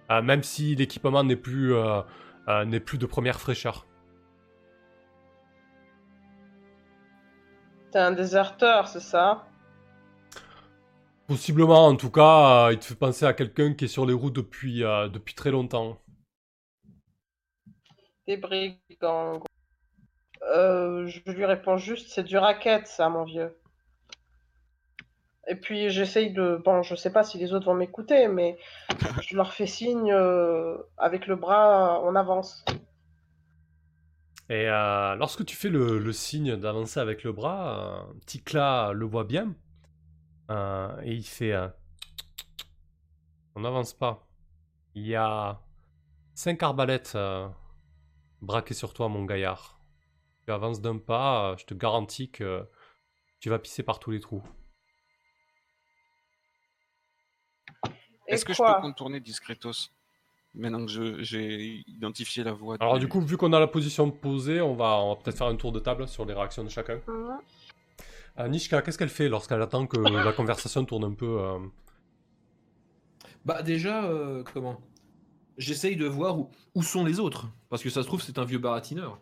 Même si l'équipement n'est plus, n'est plus de première fraîcheur. T'es un déserteur, c'est ça? Possiblement, en tout cas, euh, il te fait penser à quelqu'un qui est sur les routes depuis, euh, depuis très longtemps. Des brigands. Euh, je lui réponds juste, c'est du racket, ça, mon vieux. Et puis j'essaye de... Bon, je sais pas si les autres vont m'écouter, mais <laughs> je leur fais signe euh, avec le bras, on avance. Et euh, lorsque tu fais le, le signe d'avancer avec le bras, euh, Tikla le voit bien? Euh, et il fait euh, On n'avance pas. Il y a cinq arbalètes euh, braquées sur toi, mon gaillard. Tu avances d'un pas, euh, je te garantis que tu vas pisser par tous les trous. Est-ce que je peux contourner discretos Maintenant que je- j'ai identifié la voie. Alors, du coup, vu qu'on a la position posée, on va, on va peut-être faire un tour de table sur les réactions de chacun. Euh, Nishka, qu'est-ce qu'elle fait lorsqu'elle attend que <laughs> la conversation tourne un peu euh, Bah déjà, euh, comment? J'essaye de voir où, où sont les autres, parce que ça se trouve c'est un vieux baratineur.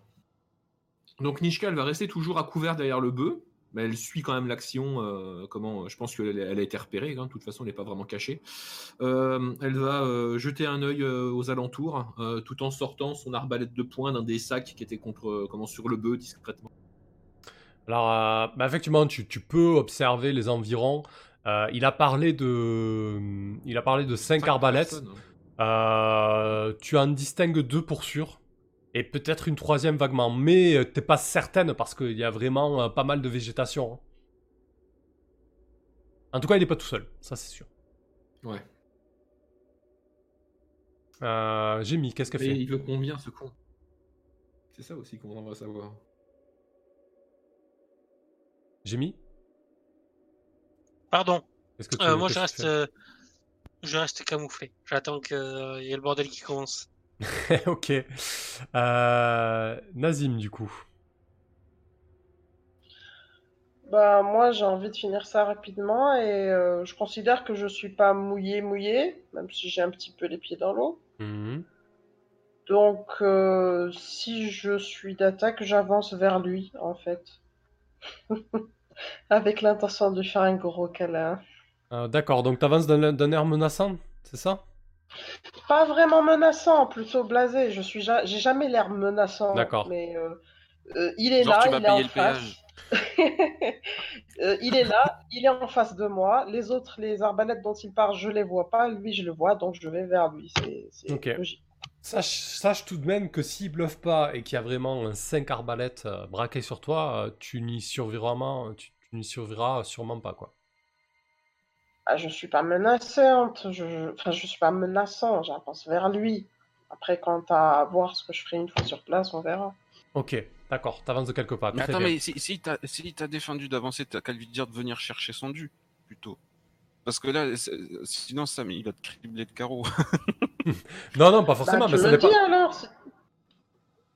Donc Nishka, elle va rester toujours à couvert derrière le bœuf, mais elle suit quand même l'action. euh, comment Je pense qu'elle elle a été repérée. hein, de toute façon, elle n'est pas vraiment cachée. Euh, elle va euh, jeter un œil euh, aux alentours, euh, tout en sortant son arbalète de poing d'un des sacs qui était contre, euh, comment sur le bœuf discrètement. Alors, euh, bah, effectivement, tu, tu peux observer les environs. Euh, il a parlé de, il a parlé de 5 Cinq arbalètes. Euh, tu en distingues deux pour sûr. Et peut-être une troisième vaguement. Mais t'es pas certaine parce qu'il y a vraiment pas mal de végétation. hein. En tout cas, il est pas tout seul. Ça, c'est sûr. Ouais. Euh, Jamie, qu'est-ce qu'elle Mais fait? il veut combien ce con? C'est ça aussi qu'on va savoir. Jamie Pardon. Qu'est-ce que tu Euh, moi, je reste, euh, je reste camouflé. J'attends qu'il y ait le bordel qui commence. <laughs> Ok. Euh, Nazim, du coup. Bah moi j'ai envie de finir ça rapidement et euh, je considère que je suis pas mouillé mouillé, même si j'ai un petit peu les pieds dans l'eau. Mhm. Donc euh, si je suis d'attaque, j'avance vers lui en fait. <laughs> Avec l'intention de lui faire un gros câlin. Euh, D'accord, donc t'avances d'un d'un air menaçant, c'est ça? Pas vraiment menaçant, plutôt blasé. Je suis ja- j'ai jamais l'air menaçant. D'accord. Mais euh, Euh, il est Genre, là, tu il est en le face. péage. <laughs> Euh, il est là, il est en face de moi. Les autres, les arbalètes dont il part, je les vois pas. Lui, je le vois, donc je vais vers lui. C'est logique. Sache, sache tout de même que s'il bluffe pas et qu'il y a vraiment un 5 arbalètes euh, braquées sur toi, euh, tu n'y survivras, tu, tu n'y survivras sûrement pas, quoi. Ah, je suis pas menaçante. Je, je- Enfin, je suis pas menaçant. J'avance vers lui. Après, quant à voir ce que je ferai une fois sur place, on verra. Ok, d'accord, t'avances de quelques pas. Mais attends, bien. mais si, si t'as si défendu d'avancer, t'as qu'à lui dire de venir chercher son dû, plutôt. Parce que là, sinon, Sam, il va te cribler de carreaux. <laughs> <laughs> Non, non, pas Bah, forcément, tu mais me dis alors.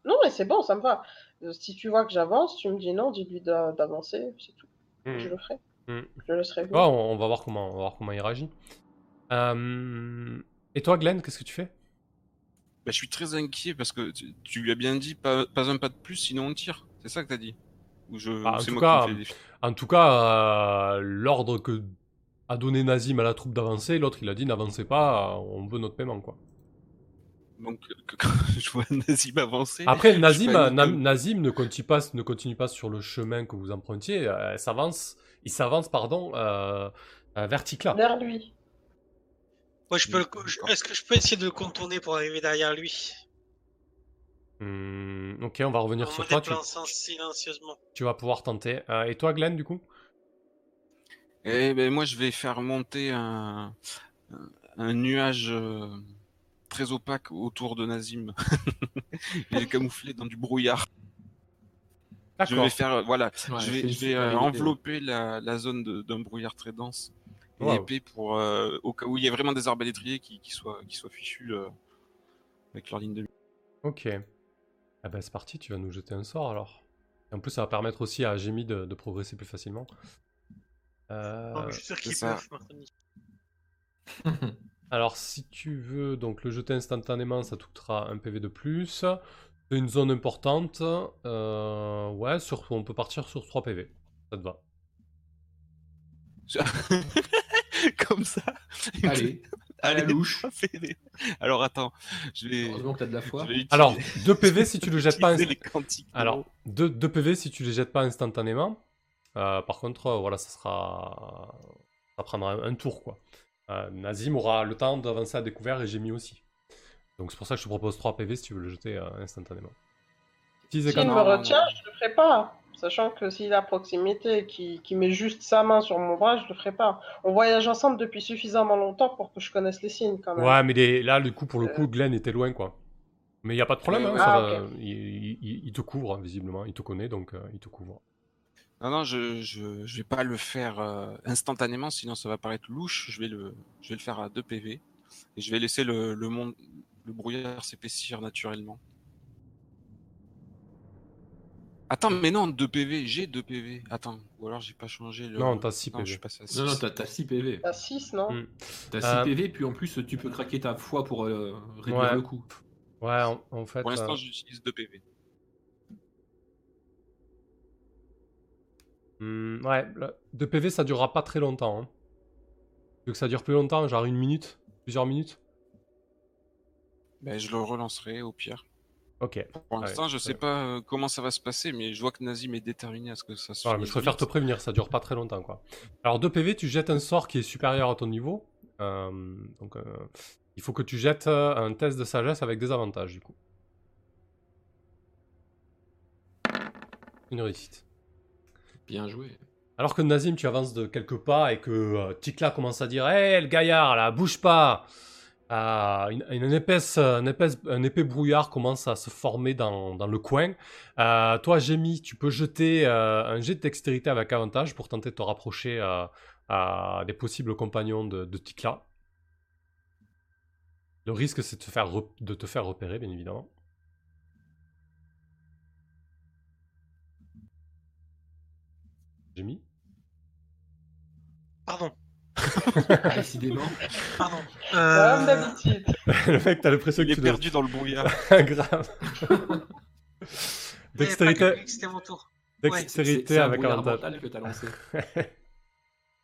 Non, mais c'est bon, ça me va. Euh, Si tu vois que j'avance, tu me dis non, dis-lui d'a- d'avancer, c'est tout. Hmm. Je le ferai. Hmm. Je le venir. on, on va voir comment, on va voir comment il réagit. Euh, Et toi, Glenn, qu'est-ce que tu fais? Bah, je suis très inquiet parce que tu, tu lui as bien dit pas, pas un pas de plus, sinon on tire. C'est ça que t'as dit? Ou je, Bah, en c'est tout moi cas, qui me fais des- En tout cas, euh, l'ordre que a donné Nazim à la troupe d'avancer, l'autre il a dit n'avancez pas, euh, on veut notre paiement quoi. Donc, que- quand <laughs> je vois Nazim avancer. Après, Nazim, Nazim ne continue pas, ne continue pas sur le chemin que vous empruntiez, euh, elle s'avance, il s'avance pardon euh, euh, vers Tikla. Vers lui. Moi, je peux. Est-ce que je peux essayer de le contourner pour arriver derrière lui? Hmm, ok, on va revenir En sur toi. Tu, silencieusement. tu vas pouvoir tenter. Euh, et toi, Glenn, du coup? Eh ben, moi, je vais faire monter un, un- nuage euh, très opaque autour de Nazim. <laughs> Il est camouflé dans du brouillard. Je vais faire, euh, voilà, Ouais, je vais, je euh, idée. envelopper la, la zone d'un brouillard très dense et Wow. épais pour, euh, au cas où il y a vraiment des arbalétriers qui, qui soient, qui soient fichus avec leur ligne de. Ok. Ah ben c'est parti, tu vas nous jeter un sort alors. Et en plus, ça va permettre aussi à Jimmy de, de progresser plus facilement. Euh, Oh, je suis sûr qu'il c'est ça. bluffe, Martoni. <laughs> Alors, si tu veux donc le jeter instantanément, ça te coûtera un PV de plus. C'est une zone importante. Euh, ouais, sur, on peut partir sur 3 PV. Ça te va. <laughs> Comme ça. Allez, <laughs> la louche. Alors attends, je vais. Heureusement que t'as de la foi. utiliser- Alors, 2 PV si tu le jettes pas. inst- Alors, l'eau. 2 deux, PV si tu les jettes pas instantanément. Euh, par contre, euh, voilà, ça sera. Ça prendra un, un tour quoi. Euh, Nazim aura le temps d'avancer à découvert et Jimmy aussi. Donc c'est pour ça que je te propose 3 PV si tu veux le jeter instantanément. S'il non, me retient, je le ferai pas. Sachant que s'il est à proximité et qu'il qu'il met juste sa main sur mon bras, je le ferai pas. On voyage ensemble depuis suffisamment longtemps pour que je connaisse les signes quand même. Ouais, mais les- là, du coup, pour le coup, Glenn était loin, quoi. Mais il n'y a pas de problème, hein, ça va- il, il- il te couvre, visiblement. Il te connaît, donc euh, il te couvre. Non, non, je, je, je vais pas le faire euh, instantanément, sinon ça va paraître louche. Je vais le, je vais le faire à 2 PV. Et je vais laisser le, le, monde, le brouillard s'épaissir naturellement. Attends, mais non, 2 PV, j'ai 2 PV. Attends, ou alors j'ai pas changé le. Non, t'as 6 Non, PV. je suis passé à 6. Non, non, t'as t'as 6 PV. À 6, non Mm. T'as 6 Euh, PV, puis en plus, tu peux craquer ta foi pour euh, réduire Ouais. le coût. Ouais, en, en fait. Pour l'instant, euh, j'utilise 2 PV. Hmm, ouais, 2 PV, ça durera pas très longtemps. Hein. Tu veux que ça dure plus longtemps, genre une minute Plusieurs minutes Ben, je le relancerai au pire. Ok. Pour l'instant, je sais ouais. pas euh, comment ça va se passer, mais je vois que Nazim est déterminé à ce que ça se Voilà, mais finisse je préfère te prévenir, ça dure pas très longtemps, quoi. Alors, 2 PV, tu jettes un sort qui est supérieur à ton niveau. Euh, donc, euh, il faut que tu jettes euh, un test de sagesse avec des avantages, du coup. Une réussite. Alors que Nazim, tu avances de quelques pas et que euh, Tikla commence à dire Hé, le gaillard, là, bouge pas Ah, un, épais brouillard commence à se former dans, le coin. Euh, toi, Jémy, tu peux jeter euh, un jet de dextérité avec avantage pour tenter de te rapprocher euh, à des possibles compagnons de, de Tikla. Le risque, c'est de te faire repérer, bien évidemment. Pardon, Décidément. pardon. Comme Euh, d'habitude. <laughs> Le mec, t'as l'impression est perdu dans le brouillard. <laughs> Grave. Dextérité, C'était mon tour. Dextérité avec avantage. que lancé. <laughs>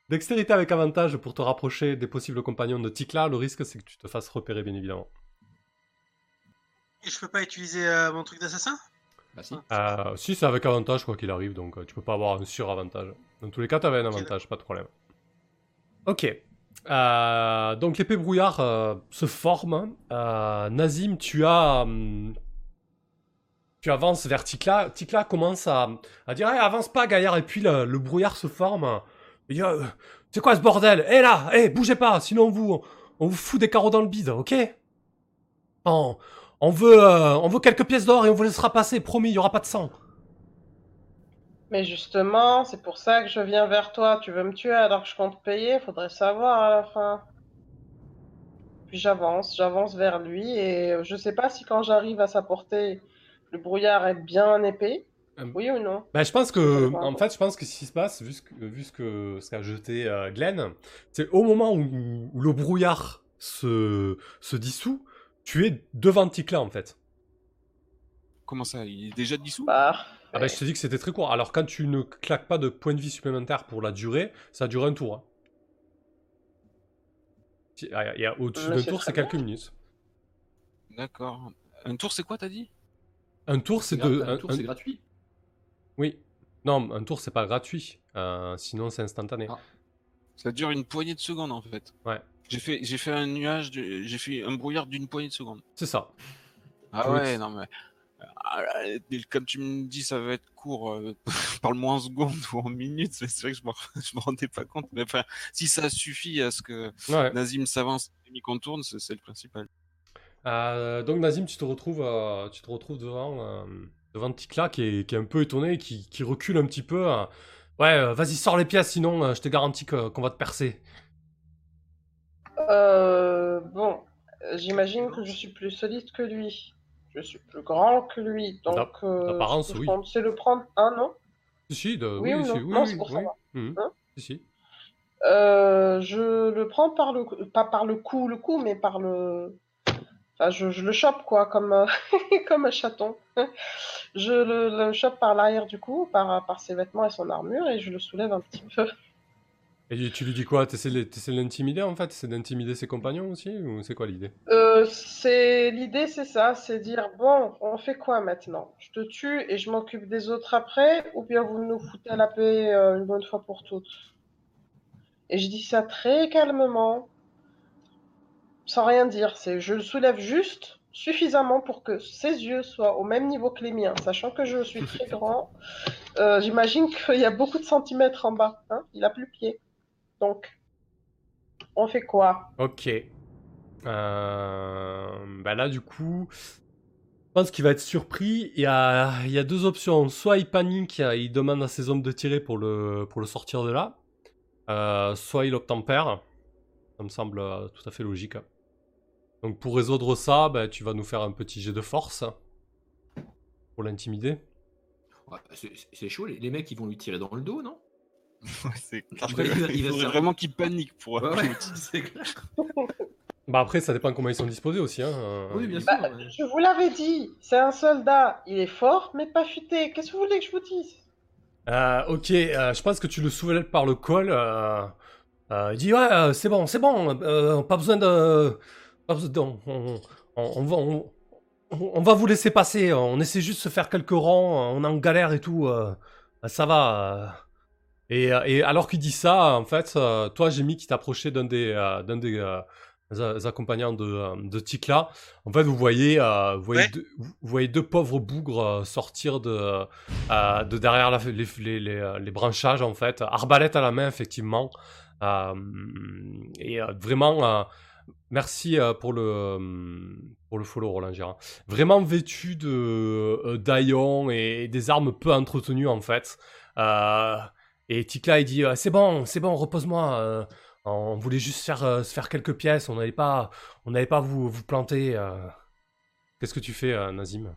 Dextérité avec avantage pour te rapprocher des possibles compagnons de Tikla. Le risque, c'est que tu te fasses repérer, bien évidemment. Et je peux pas utiliser euh, mon truc d'assassin? Bah si. Euh, si, c'est avec avantage quoi qu'il arrive, donc euh, tu peux pas avoir un sur-avantage. Dans tous les cas, t'avais un avantage, pas de problème. Ok. Euh, donc l'épée brouillard euh, se forme. Euh, Nazim, tu as... hum, tu avances vers Tikla. Tikla commence à, à dire hey, avance pas, Gaillard. Et puis le, le brouillard se forme. Il dit euh, c'est quoi ce bordel? Hé là Hé, bougez pas, sinon on vous, on vous fout des carreaux dans le bide, ok? On, on, veut, euh, on veut quelques pièces d'or et on vous laissera passer, promis, il y aura pas de sang. Mais justement, c'est pour ça que je viens vers toi. Tu veux me tuer alors que je compte payer? Faudrait savoir à la fin. Puis j'avance, j'avance vers lui et je sais pas si quand j'arrive à sa portée, le brouillard est bien épais. Euh, Oui ou non? Bah, je pense que, en fait, je pense que ce qui se passe, vu ce que, vu ce que ce qu'a jeté euh, Glenn, c'est au moment où, où le brouillard se, se dissout, tu es devant Tikla en fait. Comment ça Il est déjà dissous? Bah, Ah bah, je te dis que c'était très court. Alors quand tu ne claques pas de points de vie supplémentaires pour la durée, ça dure un tour. hein. Si- ah, il y a au-dessus d'un tour, c'est quelques minutes. D'accord. Un tour, c'est quoi, t'as dit? Un tour, c'est de. un tour, un- c'est gratuit? Oui. Non, un tour, c'est pas gratuit. Euh, sinon, c'est instantané. Ah. Ça dure une poignée de secondes, en fait. Ouais. J'ai fait, j'ai fait un nuage, de- j'ai fait un brouillard d'une poignée de secondes. C'est ça. Ah ouais, non mais... Et comme tu me dis, ça va être court. euh, <laughs> Parle-moi en secondes ou en minutes. mais C'est vrai que je me, <laughs> rendais pas compte. Mais enfin, si ça suffit à ce que Ouais. Nazim s'avance et mi contourne, c'est le principal. Euh, donc Nazim, tu te retrouves, euh, tu te retrouves devant, euh, devant Tikla qui est, qui est un peu étonné, qui, qui recule un petit peu. euh. Ouais, euh, vas-y, sors les pièces, sinon euh, je te garantis qu'on va te percer. Euh, bon, j'imagine que je suis plus solide que lui. Je suis plus grand que lui, donc euh, d'apparence, oui. c'est le prendre un, non Si, si, de, Oui oui, si, non? oui, Non, oui, c'est pour oui. savoir. Mhm. Hein? Si, si. Euh, je le prends par le, pas par le cou, le cou, mais par le, enfin, je, je le chope quoi, comme, euh, <laughs> comme un chaton. Je le, le chope par l'arrière du cou, par, par ses vêtements et son armure, et je le soulève un petit peu. Et tu lui dis quoi? T'essaies de l'intimider en fait? T'essaies d'intimider ses compagnons aussi? Ou c'est quoi l'idée? Euh, c'est l'idée, c'est ça, c'est dire bon, on fait quoi maintenant? Je te tue et je m'occupe des autres après, ou bien vous nous foutez à la paix euh, une bonne fois pour toutes? Et je dis ça très calmement, sans rien dire. C'est je le soulève juste suffisamment pour que ses yeux soient au même niveau que les miens, sachant que je suis très <laughs> grand. Euh, J'imagine qu'il y a beaucoup de centimètres en bas. Hein Il a plus pied. Donc, on fait quoi? Ok. Euh, bah là, du coup, je pense qu'il va être surpris. Il y a, il y a deux options. Soit il panique, il demande à ses hommes de tirer pour le, pour le sortir de là. Euh, soit il obtempère. Ça me semble euh, tout à fait logique. Donc pour résoudre ça, bah, tu vas nous faire un petit jet de force pour l'intimider. Ouais, c'est- chaud, les, les mecs ils vont lui tirer dans le dos, non? C'est Après, il faudrait vraiment qu'il panique pour. Ouais, ouais, <laughs> c'est clair. Bah après, ça dépend comment ils sont disposés aussi. Hein. Oui, bien sûr. Bah, ouais. Je vous l'avais dit, c'est un soldat. Il est fort, mais pas futé. Qu'est-ce que vous voulez que je vous dise? Euh, ok, euh, je pense que tu le soulèves par le col. euh, euh, il dit ouais, c'est bon, c'est bon, euh, pas besoin de, pas besoin de- on, on- on va, on, on va vous laisser passer. On essaie juste de se faire quelques rangs. On est en galère et tout. euh, ça va. Euh. Et, et alors qu'il dit ça, en fait, euh, toi, Jémy, qui t'approchait d'un des, euh, d'un des accompagnants de, de Tikla, en fait, vous voyez, euh, vous voyez, Ouais. deux, vous voyez deux pauvres bougres sortir de, euh, de derrière la- les, les, les, les branchages, en fait, arbalète à la main, effectivement. Euh, et vraiment, merci pour le, pour le follow, Roland Gérard. Vraiment vêtu de et des armes peu entretenues, en fait. Et Tikla, il dit euh, C'est bon, c'est bon, repose-moi. euh, on voulait juste faire, euh, se faire quelques pièces, on n'allait pas, on n'allait pas vous, vous planter. euh. Qu'est-ce que tu fais, euh, Nazim?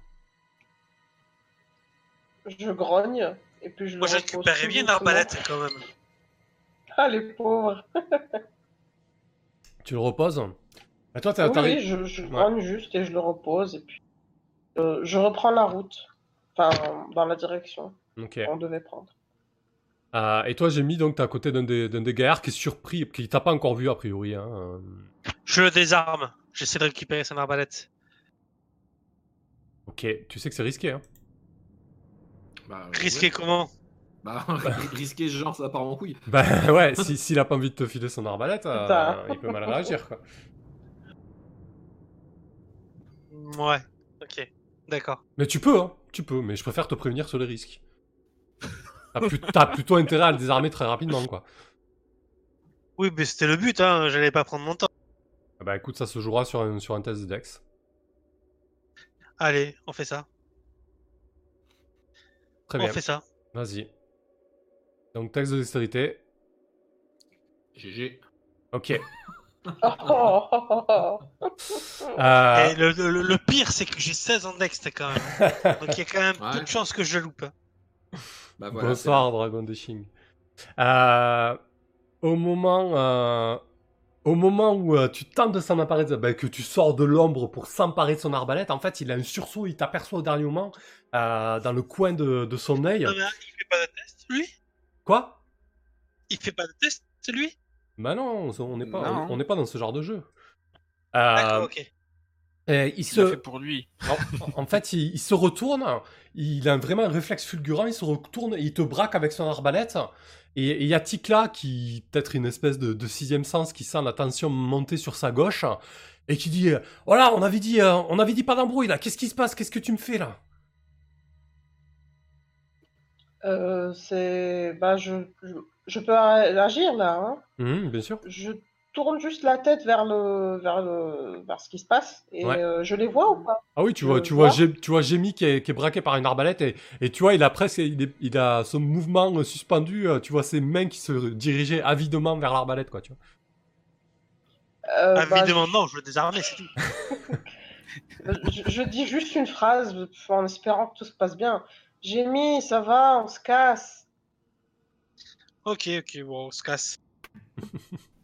Je grogne, et puis je Moi, le je récupérais bien une doucement. arbalète quand même. <laughs> Ah, les pauvres. Tu le reposes? Et toi, t'as- Oui, oui, je, je grogne juste et je le repose, et puis euh, je reprends la route. Enfin, dans la direction qu'on devait prendre. Euh, et toi, j'ai mis donc t'es à côté d'un des, d'un des gaillards qui est surpris, qui t'a pas encore vu a priori. Hein. euh. Je le désarme. J'essaie de récupérer son arbalète. Ok, tu sais que c'est risqué. Hein. Bah, Risqué ouais. comment? Bah, <laughs> risquer ce genre, ça part en couille. <laughs> Bah ouais, si- s'il a pas envie de te filer son arbalète, euh, il peut mal réagir quoi. Ouais, ok. D'accord. Mais tu peux, hein, tu peux, mais je préfère te prévenir sur les risques. T'as plus- t'as plutôt intérêt à le désarmer très rapidement quoi. Oui, mais c'était le but, hein. J'allais pas prendre mon temps. Ah Bah écoute, ça se jouera sur un, sur un test de Dex. Allez, on fait ça. Très on bien, fait ça. vas-y. Donc test de dextérité. GG. Ok. <laughs> Euh, Et le, le- le pire, c'est que j'ai 16 ans d'ex quand même. <laughs> Donc il y a quand même Ouais. peu de chances que je le loupe. Bah voilà. Bonsoir Dragon Dashing. Euh, au moment, euh, au moment où euh, tu tentes de s'en emparer, de- bah, que tu sors de l'ombre pour s'emparer de son arbalète, en fait, il a un sursaut, il t'aperçoit au dernier moment euh, dans le coin de, de son œil. Non, mais il fait pas de test, lui? Quoi? Il fait pas de test, lui? Bah non, on n'est pas, Non. on n'est pas dans ce genre de jeu. D'accord, Euh, ok. Et il Il se, fait pour lui. En, en fait, il, il se retourne, il a vraiment un réflexe fulgurant, il se retourne et il te braque avec son arbalète. Et il y a Tikla qui, peut-être une espèce de, de sixième sens, qui sent la tension monter sur sa gauche et qui dit Voilà, on avait dit, euh, on avait dit pas d'embrouille là, qu'est-ce qui se passe? Qu'est-ce que tu me fais là Euh, c'est. Bah, je, je, je peux agir là. Hein. Hum, Bien sûr. Je tourne juste la tête vers le, vers le, vers ce qui se passe et Ouais. euh, je les vois ou pas? Ah oui, tu Je vois, tu vois, tu vois qui est, qui est braqué par une arbalète et, et tu vois, il a presque, il, est- il a son mouvement euh, suspendu, euh, tu vois ses mains qui se dirigeaient avidement vers l'arbalète, quoi, tu vois. Euh, bah, Évidemment, non, je veux désarmer, c'est tout. <laughs> <laughs> je, je dis juste une phrase en espérant que tout se passe bien. J'ai mis, ça va, on se casse. Ok, ok, bon, on se casse. <laughs>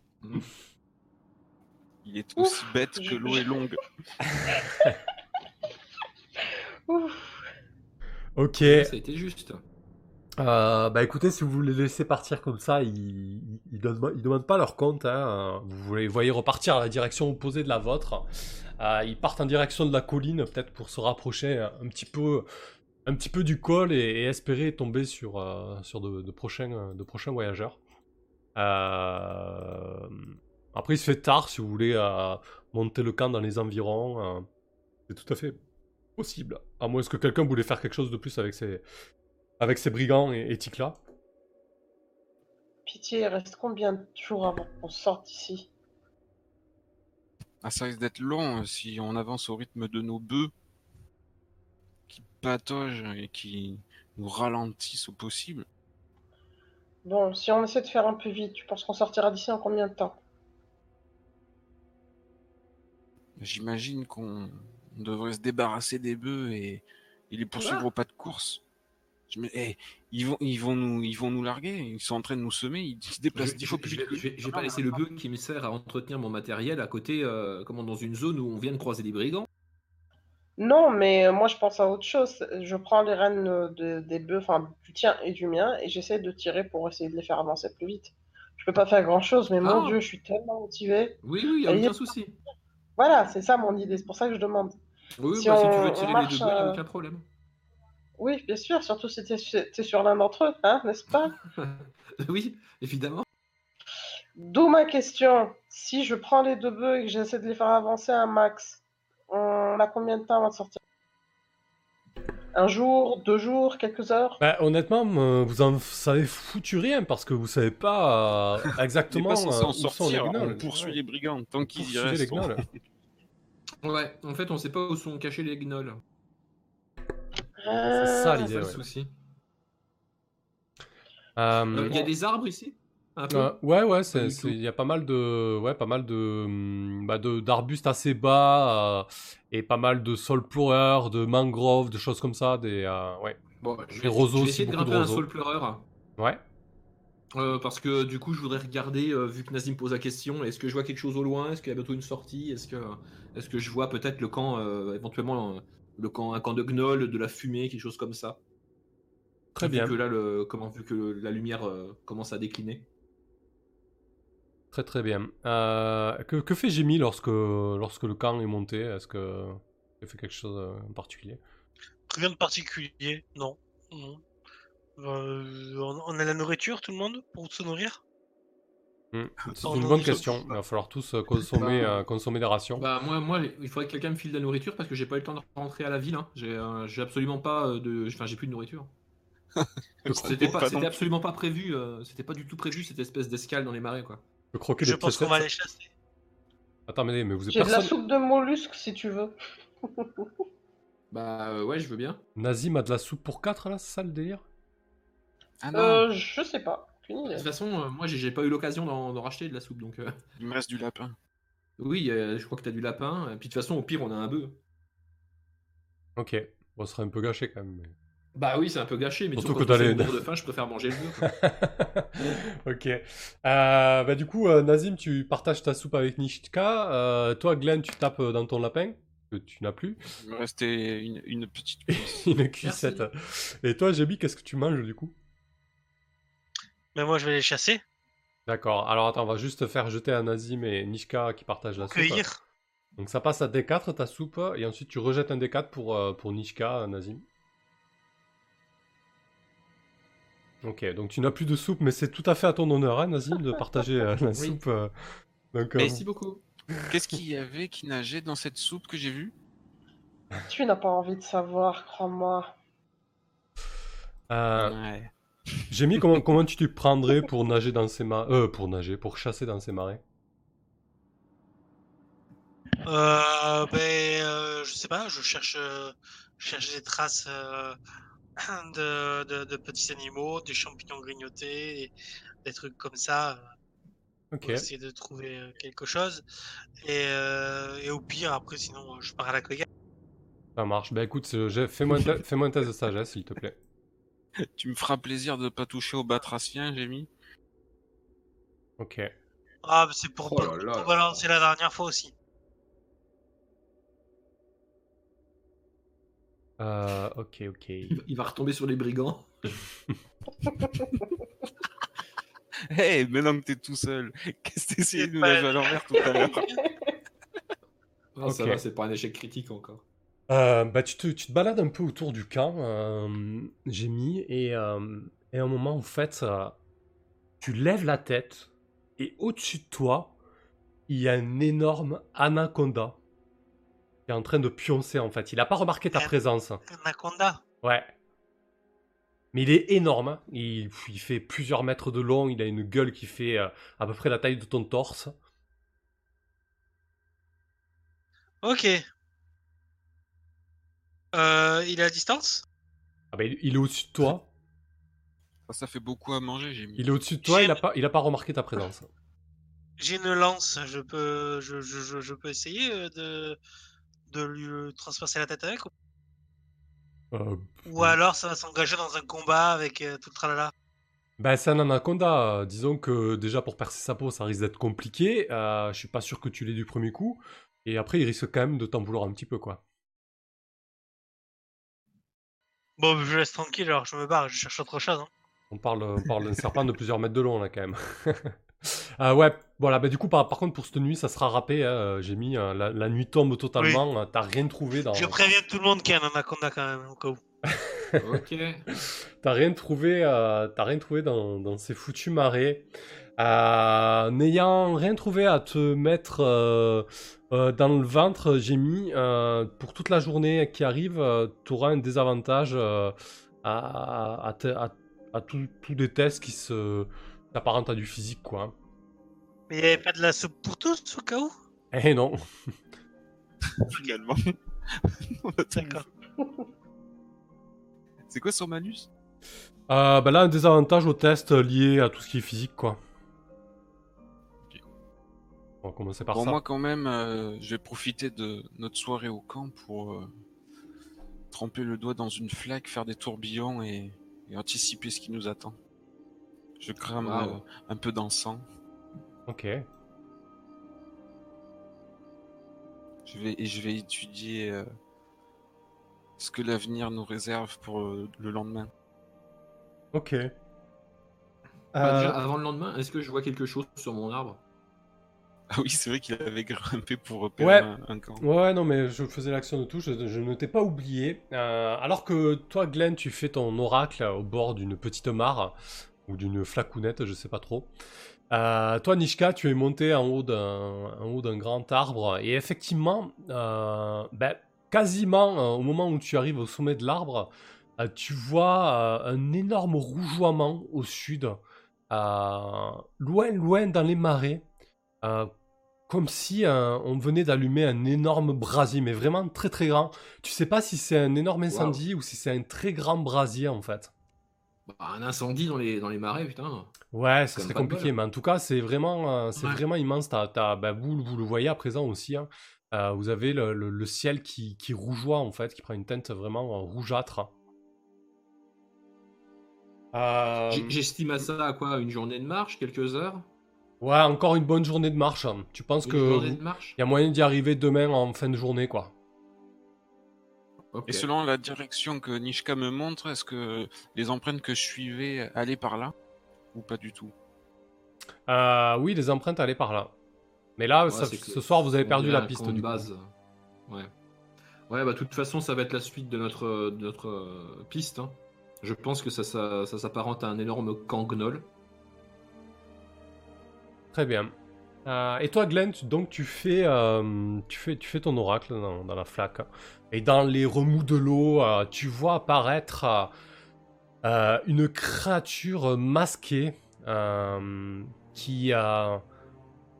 Il est Ouf, aussi bête que l'eau est longue. <laughs> Ouf. Ok. Ça a été juste. Euh, bah écoutez, si vous voulez laisser partir comme ça, ils, ils, ils demandent, ils demandent pas leur compte. Hein. Vous les voyez repartir à la direction opposée de la vôtre. Euh, ils partent en direction de la colline, peut-être pour se rapprocher un petit peu, un petit peu du col et, et espérer tomber sur, euh, sur de, de prochains, de prochains voyageurs. Euh, Après, il se fait tard si vous voulez monter le camp dans les environs. euh, C'est tout à fait possible. À moins que quelqu'un voulait faire quelque chose de plus avec ses brigands et, et Tikla. Pitié, il reste combien de jours avant qu'on sorte d'ici Ah, ça risque d'être long euh, si on avance au rythme de nos bœufs qui pataugent et qui nous ralentissent au possible. Bon, si on essaie de faire un peu vite, tu penses qu'on sortira d'ici en combien de temps? J'imagine qu'on on devrait se débarrasser des bœufs et, et les poursuivre Ah. au pas de course. Je me... eh, ils, vont, ils, vont nous, ils vont nous larguer, ils sont en train de nous semer, ils se déplacent je, dix fois plus vite je vais- je vais pas laisser le bœuf qui me sert à entretenir mon matériel à côté, euh, comment, dans une zone où on vient de croiser des brigands. Non, mais euh, moi je pense à autre chose. Je prends les rênes euh, de- des bœufs, enfin du tien et du mien, et j'essaie de tirer pour essayer de les faire avancer plus vite. Je peux pas faire grand chose, mais mon Ah. dieu, je suis tellement motivée. Oui, oui, y a Et il y a- aucun souci. Voilà, c'est ça mon idée, c'est pour ça que je demande. Oui, Si bah, si on- tu veux on tirer marche, les deux bœufs, y a euh, aucun problème. Oui, bien sûr, surtout si t'es t'es sur l'un d'entre eux, hein, n'est-ce pas? <laughs> Oui, évidemment. D'où ma question. Si je prends les deux bœufs et que j'essaie de les faire avancer un max, on a combien de temps avant de sortir? Un jour, deux jours, quelques heures? Bah, honnêtement, euh, vous en savez foutu rien parce que vous savez pas euh, exactement pas euh, où sont les sortir, gnolls. on poursuit Ouais. les brigands tant qu'ils y les restent. Ouais, en fait, on sait pas où sont cachés les gnolls. C'est ça C'est l'idée. ouais. souci. Euh, Euh, Il y a des arbres ici? Un peu. Euh, ouais, ouais, il y a pas mal de, ouais, pas mal de, hum, bah, de d'arbustes assez bas euh, et pas mal de saules pleureurs, de mangroves, de choses comme ça, des, euh, ouais, Bon, je vais, roseaux je vais essayer de grimper un saule pleureur. ouais. Euh, parce que du coup, je voudrais regarder, euh, vu que Nazim pose la question, est-ce que je vois quelque chose au loin? Est-ce qu'il y a bientôt une sortie? Est-ce que, est-ce que je vois peut-être le camp, euh, éventuellement, le camp, un camp de gnolls, de la fumée, quelque chose comme ça? Très Vu bien, que là, le, comment, vu que le- la lumière commence à décliner. Très très bien. Euh, que, que fait Jimmy lorsque, lorsque le camp est monté? Est-ce que il fait quelque chose en particulier? Rien de particulier, non. non. Euh, on a la nourriture, tout le monde, pour se nourrir? Hmm, C'est Oh une bonne question. Il va falloir tous euh, consommer, Bah, euh, consommer des rations. Bah moi, moi, il faudrait que quelqu'un me file de la nourriture parce que j'ai pas eu le temps de rentrer à la ville. hein. J'ai euh, absolument pas euh, de, enfin j'ai plus de nourriture. <laughs> C'était absolument pas prévu. euh, c'était pas du tout prévu cette espèce d'escale dans les marais quoi. Je pense qu'on va les chasser. Attends, mais, mais vous êtes J'ai de la personne. soupe de mollusques si tu veux. <laughs> Bah euh, ouais, je veux bien. Nazim a de la soupe pour 4 là, c'est ça le délire? Ah non, Euh, je sais pas. Aucune De toute façon, euh, moi j'ai j'ai pas eu l'occasion d'en d'en racheter de la soupe donc. euh, il me reste du lapin. Oui, euh, je crois que t'as du lapin. Et puis de toute façon, au pire, on a un bœuf. Ok. Ce serait un peu gâché quand même. mais- Bah oui, c'est un peu gâché, mais Surtout que fais les- de faim, je préfère manger le bœuf. quoi. <laughs> ok. Euh, bah, du coup, euh, Nazim, tu partages ta soupe avec Nishka. Euh, toi, Glenn, tu tapes dans ton lapin, que tu n'as plus. Il me restait une, une petite <laughs> cuisse. Une cuissette. Et toi, Jébi, qu'est-ce que tu manges du coup? Mais moi, je vais les chasser, D'accord. Alors attends, on va juste faire jeter à Nazim et Nishka qui partagent la soupe. cueillir. Donc ça passe à D4 ta soupe, et ensuite tu rejettes un D4 pour, euh, pour Nishka, Nazim. Ok, donc tu n'as plus de soupe, mais c'est tout à fait à ton honneur, hein, Nazim, de partager euh, la <laughs> Oui. soupe. euh. Donc, euh, Merci beaucoup. Qu'est-ce qu'il y avait qui nageait dans cette soupe que j'ai vue? Tu n'as pas envie de savoir, crois-moi. euh, Ouais. J'ai mis comment, comment tu te prendrais pour nager dans ces marais Euh, pour nager, pour chasser dans ces marais? Euh, ben, euh, je sais pas, je cherche, euh, je cherche des traces euh, de, de, de petits animaux, des champignons grignotés, et des trucs comme ça, euh, Ok. pour essayer de trouver euh, quelque chose. Et, euh, et au pire, après, sinon, je pars à la cueillette. Ça marche. Bah écoute, fais-moi un, te- <laughs> fais-moi un test de sagesse, s'il te plaît. <laughs> Tu me feras plaisir de pas toucher au batracien, j'ai mis. Ok. Ah, ben, c'est pour, Oh là là. pour balancer la dernière fois aussi. Euh, ok, ok. Il va- il va retomber sur les brigands. <laughs> Hé, maintenant que t'es tout seul, qu'est-ce que t'essayais C'est de nous nager à l'envers tout à l'heure? <laughs> Ah, Ça va, c'est pas un échec critique encore. Euh, bah, tu, te, tu te balades un peu autour du camp, euh, j'ai mis, et, euh, et à un moment, en fait, euh, tu lèves la tête, et au-dessus de toi, il y a un énorme anaconda qui est en train de pioncer, en fait. Il n'a pas remarqué ta Un- présence. Anaconda. Ouais. Mais il est énorme. hein. Il, il fait plusieurs mètres de long. Il a une gueule qui fait euh, à peu près la taille de ton torse. Ok. Euh, il est à distance? Ah bah, il, il est au-dessus de toi. Ça, fait beaucoup à manger, j'ai mis. Il est au-dessus de toi. Il n'a pas, il a pas remarqué ta présence. J'ai une lance, je peux, je, je, je, je peux essayer euh, de, de lui euh, transpercer la tête avec ou- Euh, Ou alors ça va s'engager dans un combat avec euh, tout le tralala? bah, c'est un anaconda. euh, Disons que déjà pour percer sa peau, ça risque d'être compliqué. Je suis pas sûr que tu l'aies du premier coup. Et après, il risque quand même de t'en vouloir un petit peu, quoi. Bon, je laisse tranquille, alors je me barre, je cherche autre chose. hein. On parle, on parle d'un serpent de plusieurs mètres de long, là, quand même. Euh, <laughs> ouais, voilà, bah du coup, par, par contre, pour cette nuit, ça sera râpé. hein, J'ai mis euh, la, la nuit tombe totalement. euh, T'as rien trouvé dans. Je préviens tout le monde qu'il y a un anaconda quand même, au cas où. Ok. <laughs> T'as rien trouvé, euh, t'as rien trouvé dans, dans ces foutus marais. Euh, N'ayant rien trouvé à te mettre euh, euh, dans le ventre, j'ai mis euh, pour toute la journée qui arrive, euh, t'auras un désavantage euh, à, à, te- à- à tous des tests qui se s'apparentent à du physique, quoi. Mais il n'y avait pas de la soupe pour tous, au cas où? Eh non. <laughs> Finalement. <laughs> D'accord. C'est quoi son malus Euh, bah là, un désavantage au test lié à tout ce qui est physique, quoi. Ok. On va commencer par Bon, ça. moi, quand même, euh, je vais profiter de notre soirée au camp pour euh, tremper le doigt dans une flaque, faire des tourbillons et, et anticiper ce qui nous attend. Je crame Wow. euh, un peu d'encens. Ok. Je vais, et je vais étudier euh, ce que l'avenir nous réserve pour euh, le lendemain. Ok. Bah, Euh, déjà, avant le lendemain, est-ce que je vois quelque chose sur mon arbre? <laughs> Ah oui, c'est vrai qu'il avait grimpé pour repérer Ouais. un, un camp. Ouais, non, mais je faisais l'action de tout, je, je ne t'ai pas oublié. Euh, alors que toi, Glenn, tu fais ton oracle au bord d'une petite mare, ou d'une flacounette, je sais pas trop. Euh, toi, Nishka, tu es monté en haut d'un grand arbre, et effectivement, euh, ben, quasiment euh, au moment où tu arrives au sommet de l'arbre, tu vois un énorme rougeoiement au sud, loin, loin dans les marais. Comme si on venait d'allumer un énorme brasier, mais vraiment très très grand. Tu sais pas si c'est un énorme incendie ou si c'est un très grand brasier en fait. Bah, un incendie dans les, dans les marais, putain. Ouais, ça serait compliqué, mais en tout cas, c'est vraiment, euh, c'est Ouais. vraiment immense. Bah, vous, vous le voyez à présent aussi. hein. Euh, vous avez le, le- le ciel qui, qui rougeoie en fait, qui prend une teinte vraiment euh, rougeâtre. Euh, J'estime à ça à quoi? Une journée de marche, quelques heures? Ouais, encore une bonne journée de marche. hein. Tu penses Une que journée il de marche? y a moyen d'y arriver demain en fin de journée, quoi? Et selon la direction que Nishka me montre, est-ce que les empreintes que je suivais allaient par là Ou pas du tout? Euh, oui, les empreintes allaient par là. Mais là, Ouais, ça- ce soir, vous avez perdu la piste de coup. base. Ouais. Ouais, bah de toute façon, ça va être la suite de notre, de notre euh, piste. hein. Je pense que ça, ça, ça s'apparente à un énorme camp gnoll. Très bien. Euh, et toi, Glenn, tu- donc tu fais, euh, tu fais, tu fais ton oracle dans, la flaque. Et dans les remous de l'eau, euh, tu vois apparaître une créature masquée qui,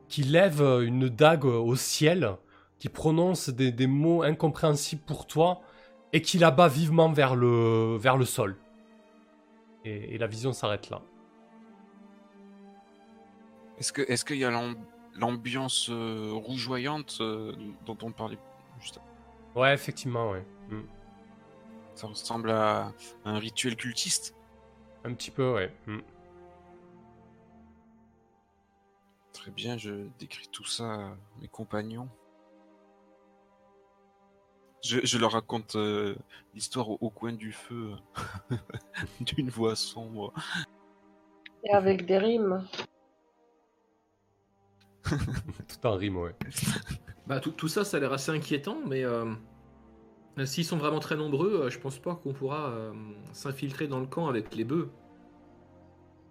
qui lève une dague au ciel, qui prononce des, mots incompréhensibles pour toi et qui la bat vivement vers le, vers le sol. Et, la vision s'arrête là. Est-ce est-ce qu'il y a l'ambiance euh, rougeoyante euh, dont on parlait juste Ouais, effectivement, ouais. Mm. Ça ressemble à un rituel cultiste Un petit peu, ouais. Mm. Très bien, je décris tout ça à mes compagnons. Je, je leur raconte euh, l'histoire au, au coin du feu <laughs> d'une voix sombre. Et avec des rimes. <laughs> Tout en rime, ouais. Bah, tout, tout ça, ça a l'air assez inquiétant, mais euh, s'ils sont vraiment très nombreux, euh, je pense pas qu'on pourra euh, s'infiltrer dans le camp avec les bœufs.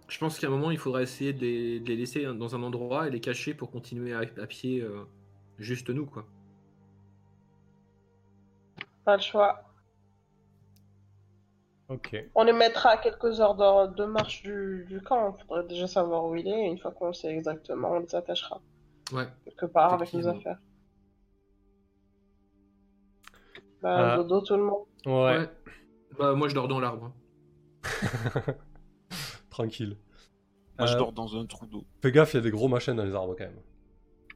Je pense qu'à un moment, il faudra essayer de les, de les laisser dans un endroit et les cacher pour continuer à, à pied euh, juste nous, quoi. Pas le choix. Ok. On les mettra à quelques heures de, de marche du, du camp. Il faudrait déjà savoir où il est. Et une fois qu'on sait exactement, on les attachera Ouais. quelque part avec nos Effectivement. affaires. Bah, Euh. dodo tout le monde. Ouais, Ouais. Bah, moi, je dors dans l'arbre. <laughs> tranquille. Moi, je Euh, dors dans un trou d'eau. Fais gaffe, il y a des gros machins dans les arbres quand même.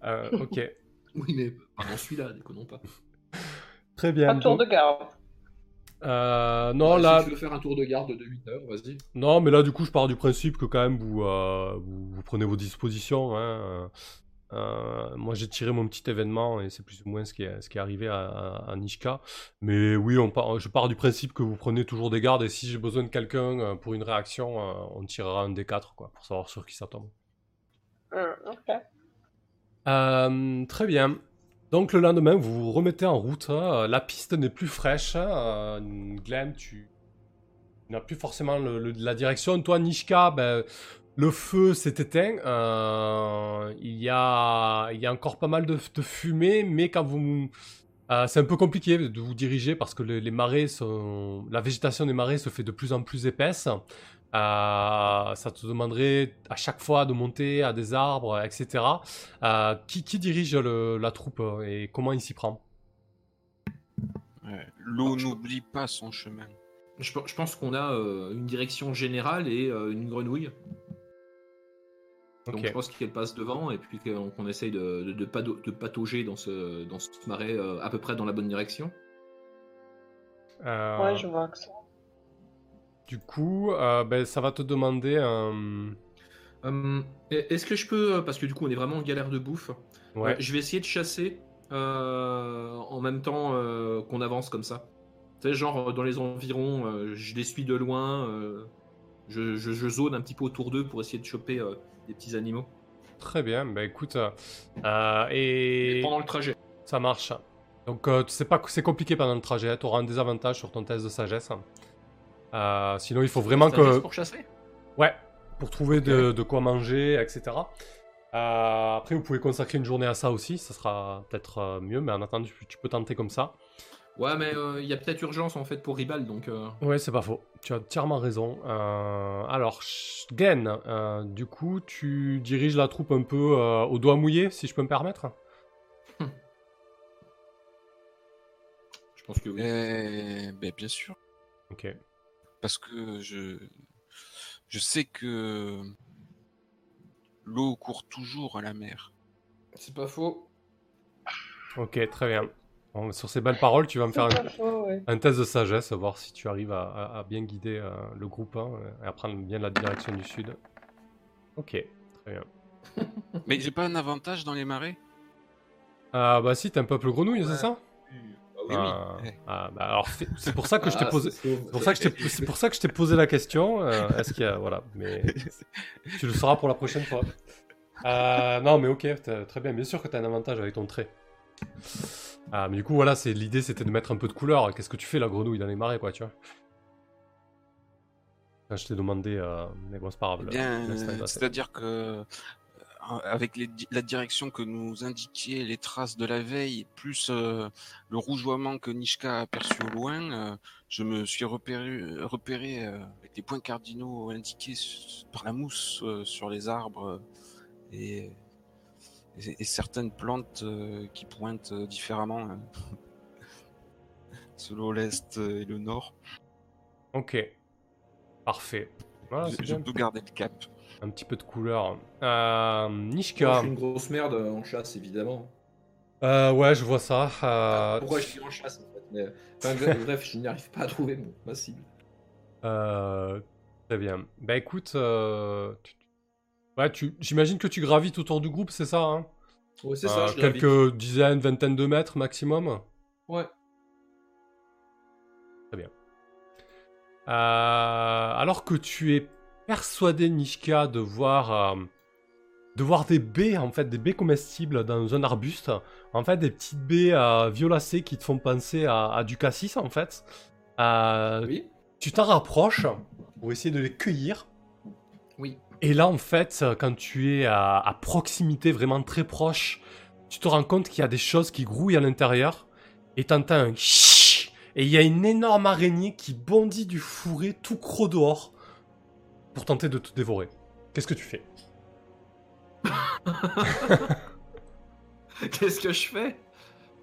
Euh, ok. <laughs> Oui, mais pas dans celui-là, déconnons pas. Très bien. Un tour de donc- garde. Euh, non, Ouais, là, Si tu veux faire un tour de garde de 8 heures, vas-y. non, mais là, du coup, je pars du principe que quand même vous, euh, vous, vous prenez vos dispositions. hein. Euh, moi, j'ai tiré mon petit événement et c'est plus ou moins ce qui est, ce qui est arrivé à, à- à Nishka. Mais oui, on part, je pars du principe que vous prenez toujours des gardes et si j'ai besoin de quelqu'un euh, pour une réaction, euh, on tirera un des quatre, quoi, pour savoir sur qui ça tombe. Ok. Euh, très bien. Donc le lendemain, vous vous remettez en route. hein. La piste n'est plus fraîche. hein. Euh, Glenn, tu n'as plus forcément la direction. Toi, Nishka, ben, le feu s'est éteint. Euh, il, y a, encore pas mal de, fumée, mais quand vous... euh, c'est un peu compliqué de vous diriger parce que les, les sont... La végétation des marais se fait de plus en plus épaisse. Euh, ça te demanderait à chaque fois de monter à des arbres, etc. Euh, qui, qui dirige le- la troupe euh, et comment il s'y prend? Ouais. L'eau n'oublie pas son chemin. Je, pe- je pense qu'on a euh, une direction générale et euh, une grenouille. Donc Ok. je pense qu'elle passe devant et puis qu'on essaye de, de, de pado- de patauger dans ce, dans ce marais euh, à peu près dans la bonne direction. Euh, Ouais, je vois que ça. Du coup, euh, ben, ça va te demander un... Hum, Est-ce que je peux, euh, parce que du coup on est vraiment en galère de bouffe, Ouais. euh, je vais essayer de chasser euh, en même temps euh, qu'on avance comme ça. Tu sais, genre euh, dans les environs, euh, je les suis de loin, euh, je, je, je zone un petit peu autour d'eux pour essayer de choper euh, des petits animaux. très bien. Bah écoute, euh, et Pendant le trajet. ça marche. Donc euh, c'est pas c'est compliqué pendant le trajet. Tu auras un désavantage sur ton test de sagesse. Euh, sinon, il faut vraiment juste que pour chasser ouais pour trouver de, de quoi manger, etc. Euh, après, vous pouvez consacrer une journée à ça aussi. Ça sera peut-être euh, mieux, mais en attendant, tu, tu peux tenter comme ça. Ouais, mais euh, il y a peut-être urgence en fait pour Ribal, donc. euh, Ouais, c'est pas faux. Tu as entièrement raison. Euh, alors, euh, du coup, tu diriges la troupe un peu euh, au doigt mouillé, si je peux me permettre? Je pense que oui. Eh, ben, bien sûr, Ok. Parce que je, je sais que l'eau court toujours à la mer. C'est pas faux. Ok, très bien. Bon, sur ces belles paroles, tu vas me faire un, pas faux, ouais. un test de sagesse, voir si tu arrives à, à- à bien guider euh, le groupe hein, et à prendre bien la direction du sud. Ok, très bien. Mais j'ai pas un avantage dans les marais? Ah bah si, t'es un peuple grenouille, c'est ça? Oui, Ah, Ouais. ah, bah alors c'est pour ça que je t'ai Ah, posé. c'est pour ça que je t'ai- c'est pour ça que je t'ai posé la question. euh, Est-ce qu'il y a voilà, mais <laughs> tu le sauras pour la prochaine fois. Euh, non, mais ok, très bien. Bien sûr que t'as un avantage avec ton trait. Ah, mais du coup, voilà, c'est l'idée, c'était de mettre un peu de couleur. Qu'est-ce que tu fais la grenouille dans les marais, quoi, tu vois? Je t'ai demandé, euh, mais bon, c'est pas grave. Eh c'est-à-dire que avec les la direction que nous indiquiez les traces de la veille, plus euh, le rougeoiement que Nishka a aperçu au loin, euh, je me suis repéré, repéré euh, avec les points cardinaux indiqués par la mousse euh, sur les arbres euh, et, et- et certaines plantes euh, qui pointent différemment euh, <laughs> selon l'est et le nord. Ok. Parfait. Voilà, je c'est je peux garder le cap. Un petit peu de couleur. Euh, Moi, Nishka. je suis une grosse merde en chasse, évidemment. Euh, ouais, je vois ça. Euh, Pourquoi je suis en chasse en fait mais... enfin, <laughs> bref, je n'arrive pas à trouver mon... ma cible. Euh, très bien. Bah écoute, euh, ouais, tu... j'imagine que tu gravites autour du groupe, c'est ça hein? Ouais, c'est ça, je gravite. Quelques dizaines, vingtaines de mètres maximum? Ouais. Euh, alors que tu es persuadé, Nishka, de voir, euh, de voir des baies, en fait, des baies comestibles dans un arbuste. En fait, des petites baies euh, violacées qui te font penser à, à du cassis, en fait. Euh, Oui. Tu t'en rapproches pour essayer de les cueillir. Oui. Et là, en fait, quand tu es à, à proximité, vraiment très proche, tu te rends compte qu'il y a des choses qui grouillent à l'intérieur. Et t'entends un Et il y a une énorme araignée qui bondit du fourré tout croc dehors pour tenter de te dévorer. Qu'est-ce que tu fais <laughs> Qu'est-ce que je fais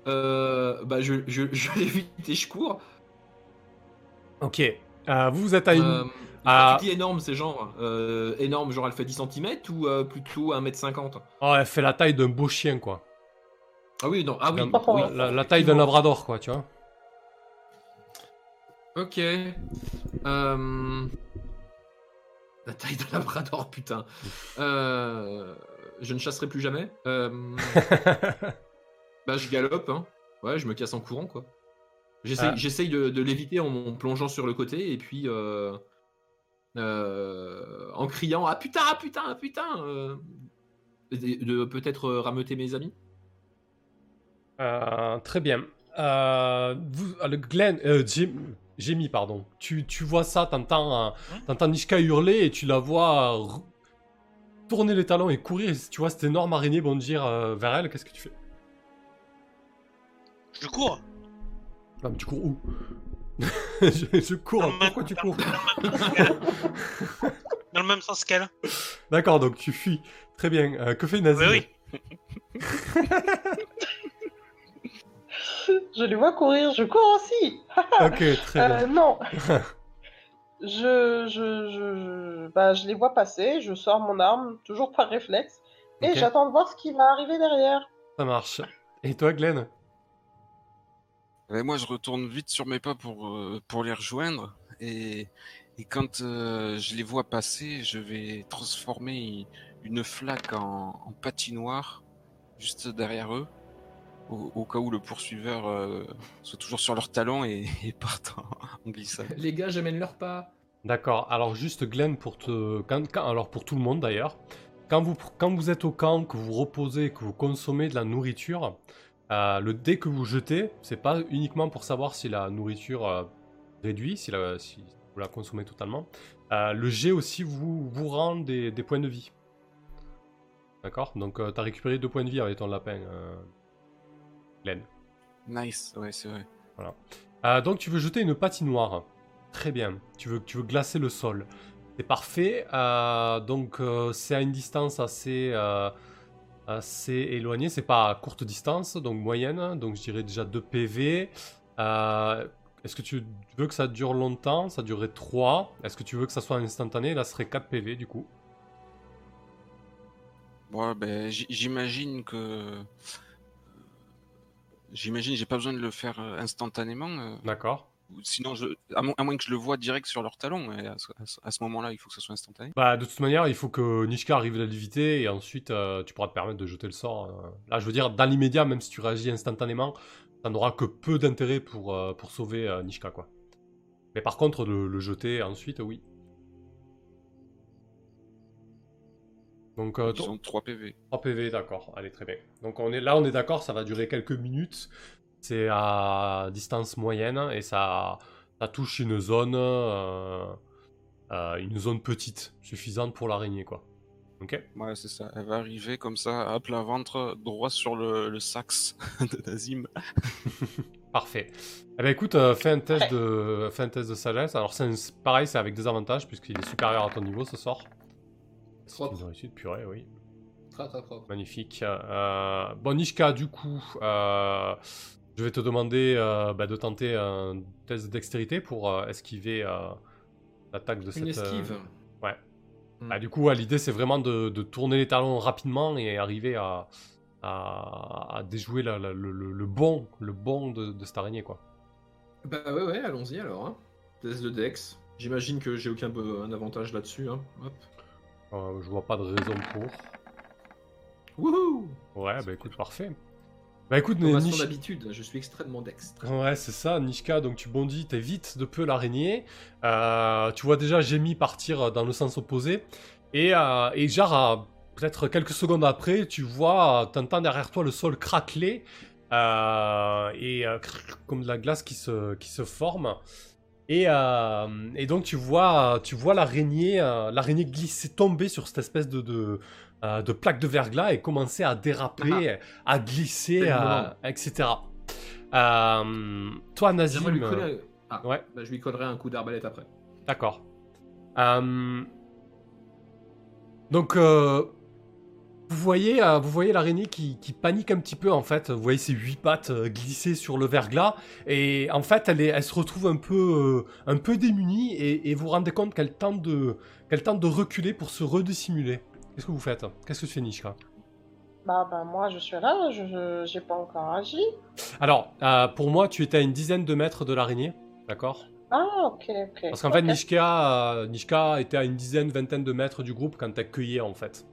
euh, Bah, je, je, <laughs> je l'évite et je cours. Ok. Euh, vous, vous êtes à une... Euh, Ah. Quand tu dis énorme, c'est genre euh, énorme, genre elle fait 10 cm ou euh, plutôt 1m50 Oh, elle fait la taille d'un beau chien, quoi. Ah oui, non, ah oui. D'un- oui, la, la taille d'un labrador, quoi, tu vois. Ok. Euh... La taille d'un labrador, putain. Euh... Je ne chasserai plus jamais. Euh... <laughs> bah, je galope, hein. Ouais, je me casse en courant, quoi. J'essaye Ah. j'essaye de, de l'éviter en, en plongeant sur le côté et puis euh... en criant Ah putain, ah putain, ah putain De, de peut-être rameuter mes amis. Très bien. Vous, le Glenn, euh, Jim- Jamie, pardon. Tu, tu vois ça, t'entends, euh, t'entends Nishka hurler et tu la vois euh, r- tourner les talons et courir. Et tu vois cette énorme araignée bondir euh, vers elle. Qu'est-ce que tu fais? Je cours. Non, mais tu cours où? <laughs> Je, je cours. Dans le même- Pourquoi tu cours? dans le même sens qu'elle. <laughs> Dans le même sens qu'elle. D'accord, donc tu fuis. Très bien. Euh, que fait Nazim Oui, oui. <laughs> Je les vois courir, je cours aussi. <laughs> Ok, très Euh, bien. non. <laughs> je, je, je, je- bah, je les vois passer, je sors mon arme, toujours par réflexe, et j'attends de voir ce qui va arriver derrière. Ça marche. Et toi, Glenn? Ouais, moi, je retourne vite sur mes pas pour, euh, pour les rejoindre. Et, et quand euh, je les vois passer, je vais transformer une flaque en, en patinoire juste derrière eux, au, au cas où le poursuiveur euh, soit toujours sur leurs talons et, <laughs> et parte en, en glissade. Les gars, j'amène leur pas. D'accord. Alors juste Glenn pour te, quand- quand- alors pour tout le monde d'ailleurs, quand, vous, quand vous êtes au camp, que vous reposez, que vous consommez de la nourriture, euh, le dé que vous jetez, c'est pas uniquement pour savoir si la nourriture euh, réduit, si, la- si vous la consommez totalement. Euh, le jet aussi vous, vous rend des, des points de vie. D'accord? Donc tu as récupéré deux points de vie avec ton lapin, Glenn. Nice, ouais, c'est vrai. Euh, donc tu veux jeter une patinoire. Très bien. Tu veux, tu veux glacer le sol. C'est parfait. Euh, donc euh, c'est à une distance assez, assez éloignée. C'est pas à courte distance, donc moyenne. Donc je dirais déjà 2 PV. Est-ce que tu veux que ça dure longtemps? Ça durerait 3. Est-ce que tu veux que ça soit instantané? Là, ce serait 4 PV du coup. Bon, ben, j'imagine que. J'imagine, j'ai pas besoin de le faire euh, instantanément. euh, D'accord. Sinon, je... à, mo- à moins que je le vois direct sur leur talon. et à ce, moment-là, il faut que ça soit instantané. Bah, de toute manière, il faut que Nishka arrive à l'éviter et ensuite euh, tu pourras te permettre de jeter le sort. euh. Là, je veux dire, dans l'immédiat, même si tu réagis instantanément, ça n'aura que peu d'intérêt pour, euh, pour sauver Nishka, quoi. Mais par contre, le, le jeter ensuite, oui. Donc, euh, Ils ont 3 PV. 3 PV, d'accord. Allez, très bien. Donc on est là, on est d'accord, ça va durer quelques minutes. C'est à distance moyenne et ça, ça touche une zone, euh, euh, une zone petite, suffisante pour l'araignée, quoi. Ok? Ouais, c'est ça. Elle va arriver comme ça, à plat ventre, droit sur le, le sax <laughs> de Nazim. <laughs> Parfait. Eh ben écoute, euh, fais un test de, fais un test de sagesse. Alors c'est un- pareil, c'est avec des avantages puisqu'il est supérieur à ton niveau ce sort. Propre. une réussite purée, oui. Très très propre. Magnifique. Euh, bon, Nishka, du coup, euh, je vais te demander euh, bah, de tenter un test de dextérité pour euh, esquiver euh, l'attaque de cette. Une euh, esquive. ouais. Hmm. Bah, du coup, ouais, l'idée c'est vraiment de, de tourner les talons rapidement et arriver à, à, à déjouer la- la- le, le- le bon, le bon de, de cette araignée, quoi. Bah ouais, ouais, allons-y alors. Hein. Test de Dex. J'imagine que j'ai aucun avantage là-dessus. Hein. Hop. Euh, je vois pas de raison pour. Wouhou Ouais, bah écoute, parfait. Bah écoute, Nish- d'habitude, je suis extrêmement dextre. Ouais, c'est ça, Nishka, donc tu bondis, t'évites de peu l'araignée. Euh, tu vois déjà Jamie partir dans le sens opposé. Et, euh, et genre, peut-être quelques secondes après, tu vois, t'entends derrière toi le sol craqueler. euh, et euh, comme de la glace qui se, qui se forme. Et, euh, et donc tu vois, tu vois l'araignée, euh, l'araignée glisser, tomber sur cette espèce de, de, euh, de plaque de verglas et commencer à déraper, à glisser, le à- moment. etc. Euh, toi, Nazim, J'aimerais lui coller Ah, ouais. bah, je lui collerai un coup d'arbalète après. d'accord. Euh, donc, vous voyez, euh, vous voyez l'araignée qui, qui panique un petit peu en fait. Vous voyez ses huit pattes euh, glisser sur le verglas et en fait, elle, est, elle se retrouve un peu, euh, un peu démunie et, et vous vous rendez compte qu'elle tente de, qu'elle tente de reculer pour se redissimuler. Qu'est-ce que vous faites? Qu'est-ce que tu fais, Nishka? Bah, bah, moi, je suis là, je j'ai pas encore agi. Alors, pour moi, tu étais à une dizaine de mètres de l'araignée, d'accord? Ah, ok, ok. Parce qu'en fait. Nishka, Nishka était à une dizaine, vingtaine de mètres du groupe quand t'as cueilli en fait.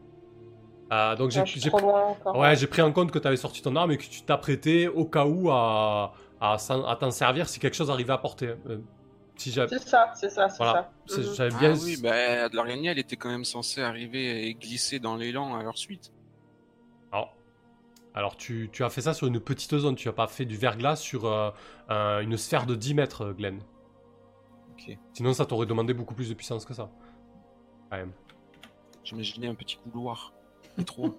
Euh, donc j'ai, Ah, je suis j'ai pr- ouais, pris en compte que tu avais sorti ton arme et que tu t'apprêtais au cas où à, à, s'en- à t'en servir si quelque chose arrivait à porter. Euh, si C'est ça, c'est ça, c'est voilà, ça. C'est- Mhm. j'avais Ah bien. oui, bah, l'araignée, elle était quand même censée arriver et glisser dans l'élan à leur suite. Alors, alors tu, tu as fait ça sur une petite zone, tu as pas fait du verglas sur euh, un- une sphère de 10 mètres, Glenn. Ok. Sinon, ça t'aurait demandé beaucoup plus de puissance que ça. Même. J'imaginais un petit couloir étroit,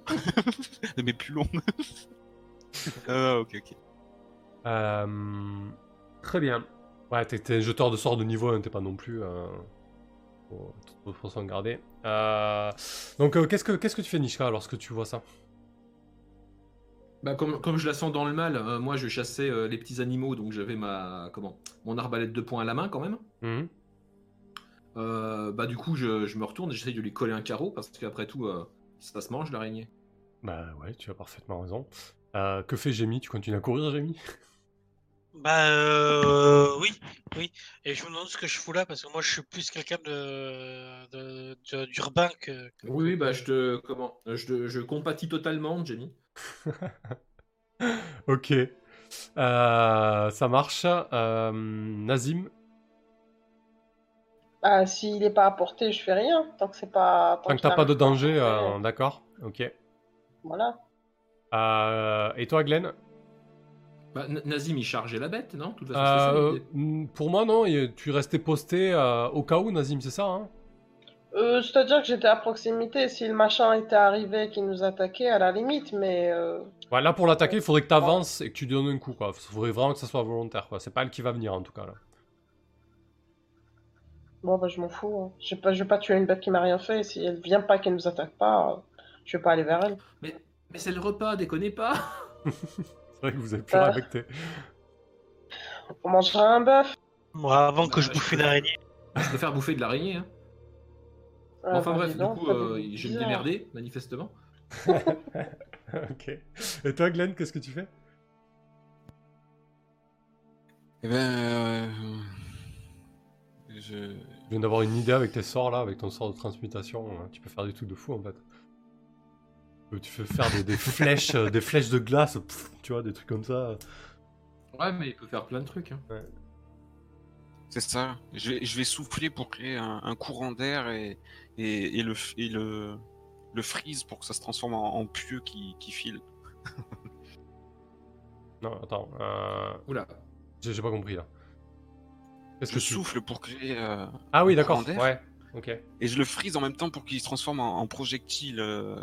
mais <laughs> plus long. <laughs> ah, ok, ok. Euh, très bien. Ouais, t'es, t'es un jeteur de sorts de niveau 1, t'es pas non plus. Euh, faut, faut- s'en garder. Euh, donc, euh, qu'est-ce, que, qu'est-ce que tu fais, Nishka, lorsque tu vois ça? Bah, comme, comme je la sens dans le mal, euh, moi je chassais euh, les petits animaux, donc j'avais ma comment mon arbalète de poing à la main quand même. Mhm. Euh, bah du coup je, je me retourne et j'essaye de lui coller un carreau parce qu'après tout euh, ça se mange l'araignée. Bah ouais, tu as parfaitement raison. Euh, que fait Jamie? Tu continues à courir, Jamie? Bah euh, oui, oui. Et je me demande ce que je fous là parce que moi je suis plus quelqu'un de, de- de- d'urbain que. que- Oui, oui, bah je te comment je, te- je compatis totalement, Jenny. <laughs> Ok. Euh, ça marche. Euh, Nazim? Ah, s'il est pas à portée, je fais rien. Tant que c'est pas. Tant que t'as pas de danger, euh, d'accord. Ok. Voilà. Euh, et toi, Glenn? Bah, Nazim, il chargeait la bête, non? Toute Euh, mm, Pour moi, non. et Tu restais posté euh, au cas où, Nazim, c'est ça hein? Euh, C'est-à-dire que j'étais à proximité. Si le machin était arrivé qui nous attaquait, à la limite, mais. euh, Ouais, là, pour l'attaquer, il faudrait que tu avances et que tu donnes un coup. Quoi. Il faudrait vraiment que ça soit volontaire. Quoi. C'est pas elle qui va venir, en tout cas. Là. Bon, bah, je m'en fous. hein. Je vais pas, je vais pas tuer une bête qui m'a rien fait. Si elle vient pas, qu'elle nous attaque pas, euh, je vais pas aller vers elle. Mais c'est le repas, déconnez pas <laughs> C'est vrai que vous avez pu Ah. respecter. On mangera un bœuf. Moi, avant que je bouffe une araignée. Je préfère bouffer de l'araignée. Hein. Ah, Bon, enfin bah, bref, dis du donc, coup, euh, je vais me bizarre. démerder, manifestement. <laughs> ok. Et toi, Glenn, qu'est-ce que tu fais? Eh ben, euh, je, Je viens d'avoir une idée avec tes sorts là, avec ton sort de transmutation. hein. Tu peux faire des trucs de fou en fait. Euh, Tu peux faire des, des <laughs> flèches, euh, des flèches de glace, pff, tu vois, des trucs comme ça. Ouais, mais il peut faire plein de trucs. Hein. c'est ça. Je vais, je vais souffler pour créer un, un courant d'air et, et, et le, et le, le freeze pour que ça se transforme en, en pieu qui, qui file. Non, attends, euh, Oula. j'ai j'ai pas compris là. Je que souffle pour créer. euh, Ah oui, d'accord. Ouais. Ok. Et je le freeze en même temps pour qu'il se transforme en, en projectile. euh,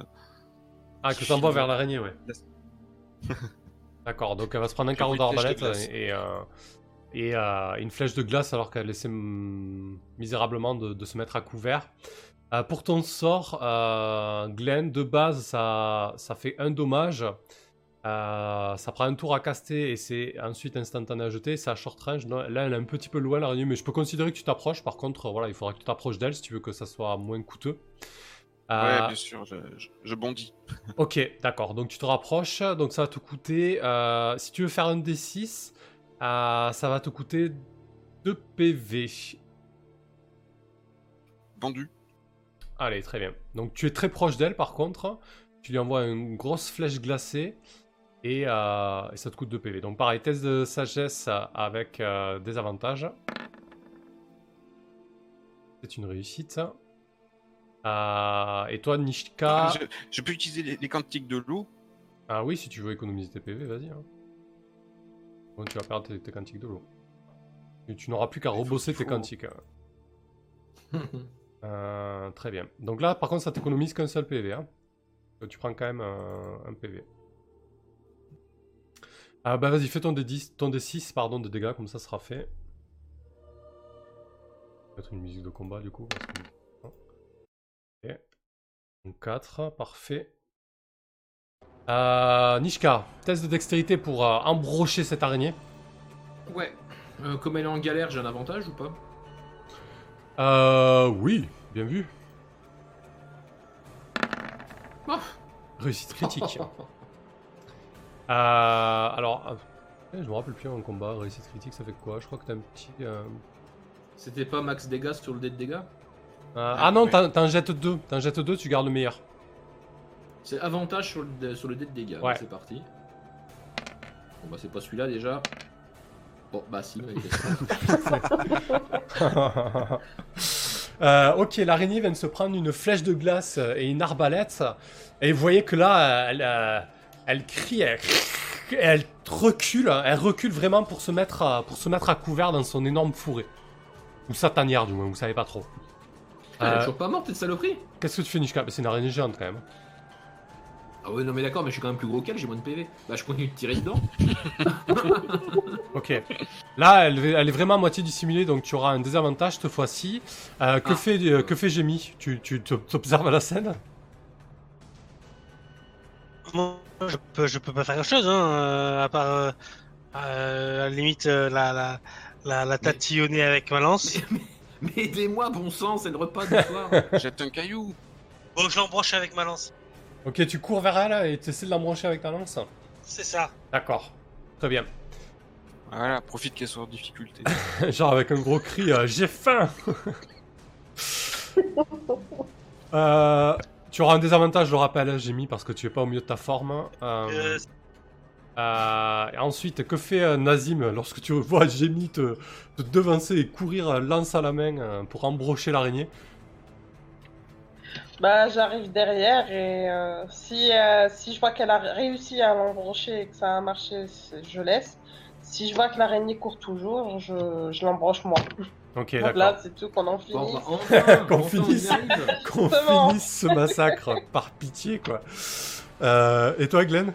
Ah, que t'envoies vers l'araignée, ouais. La- <laughs> D'accord, donc elle va se prendre un carreau d'arbalète et, euh, et euh, une flèche de glace alors qu'elle essaie misérablement de, de se mettre à couvert. Euh, pour ton sort, euh, Glenn, de base, ça, ça fait un dommage. Euh, ça prend un tour à caster et c'est ensuite instantané à jeter. C'est à short range. Là, elle est un petit peu loin, l'araignée, mais je peux considérer que tu t'approches. Par contre, voilà, il faudra que tu t'approches d'elle si tu veux que ça soit moins coûteux. Ouais, Euh, bien sûr, je, je- je bondis. <laughs> Ok, d'accord. Donc tu te rapproches. Donc ça va te coûter. euh, si tu veux faire un D6, euh, ça va te coûter 2 PV. Vendu. Allez, très bien. Donc tu es très proche d'elle par contre. Tu lui envoies une grosse flèche glacée. Et, euh, et ça te coûte 2 PV. Donc pareil, test de sagesse avec euh, des avantages. C'est une réussite. Euh, et toi, Nishka. Je, je peux utiliser les, les quantiques de l'eau. Ah oui, si tu veux économiser tes PV, vas-y. hein. Bon, tu vas perdre tes, tes quantiques de l'eau. Et tu n'auras plus qu'à rebosser tes hein. <laughs> Euh, très bien. Donc là, par contre, ça t'économise qu'un seul PV. Hein. Donc, tu prends quand même un, un PV. Ah bah vas-y, fais ton D10, ton D6 pardon, de dégâts, comme ça sera fait. Mettre une musique de combat du coup. parce que- Ok. Donc 4, parfait. Euh, Nishka, test de dextérité pour euh, embrocher cette araignée. ouais. Euh, comme elle est en galère, j'ai un avantage ou pas? Euh, oui, bien vu. Oh. Réussite critique. <laughs> Euh, alors, euh, je me rappelle plus en combat, réussite critique, ça fait quoi? Je crois que t'as un petit. euh, C'était pas max dégâts sur le dé de dégâts? Euh, ah non, ouais. t'en jettes deux. T'en jettes deux, tu gardes le meilleur. C'est avantage sur le, dé- sur le dé de dégâts. Ouais. C'est parti. Bon bah c'est pas celui-là déjà. Bon bah si. mais- <laughs> Euh, ok, l'araignée vient de se prendre une flèche de glace et une arbalète. Et vous voyez que là, elle, euh, elle crie, elle, elle recule, elle recule vraiment pour se, mettre à, pour se mettre à couvert dans son énorme fourré. Ou sa tanière, du moins, vous savez pas trop. Elle est Euh, toujours pas morte cette saloperie? Qu'est-ce que tu fais, Nishka Bah, C'est une araignée géante quand même. Ah ouais non mais d'accord mais je suis quand même plus gros qu'elle, j'ai moins de PV. Bah je continue de tirer dedans. <laughs> Ok. Là, elle, elle est vraiment à moitié dissimulée, donc tu auras un désavantage cette fois-ci. Euh, que, Ah. fait, euh, que fait Jamie Tu tu t'observes à la scène? Moi, je peux, je peux pas faire grand chose, hein, euh, à part, euh, euh, à la limite, euh, la, la, la, la tatillonner avec ma lance. <laughs> mais mais aidez-moi bon sang, c'est le repas du soir. <laughs> Jette un caillou. Bon, je l'embroche avec ma lance. Ok, tu cours vers elle et tu essaies de l'embrocher avec ta lance C'est ça. D'accord. Très bien. <laughs> Voilà, profite qu'elle soit en difficulté. Genre avec un gros cri, euh, j'ai faim Euh, Tu auras un désavantage, je le rappelle, Jamie, parce que tu es pas au milieu de ta forme. Euh, Euh, et ensuite, que fait euh, Nazim lorsque tu <laughs> vois Gémi te, te devancer et courir lance à la main pour embrocher l'araignée? Bah, j'arrive derrière et euh, si, euh, si je vois qu'elle a réussi à l'embrocher et que ça a marché, c'est- je laisse. Si je vois que l'araignée court toujours, je, je l'embroche moi. Ok, d'accord. c'est tout, qu'on en Bon, finisse. bah, enfin, <laughs> Qu'on enfin, finisse. <laughs> Qu'on ce massacre par pitié, quoi. Euh, et toi, Glenn?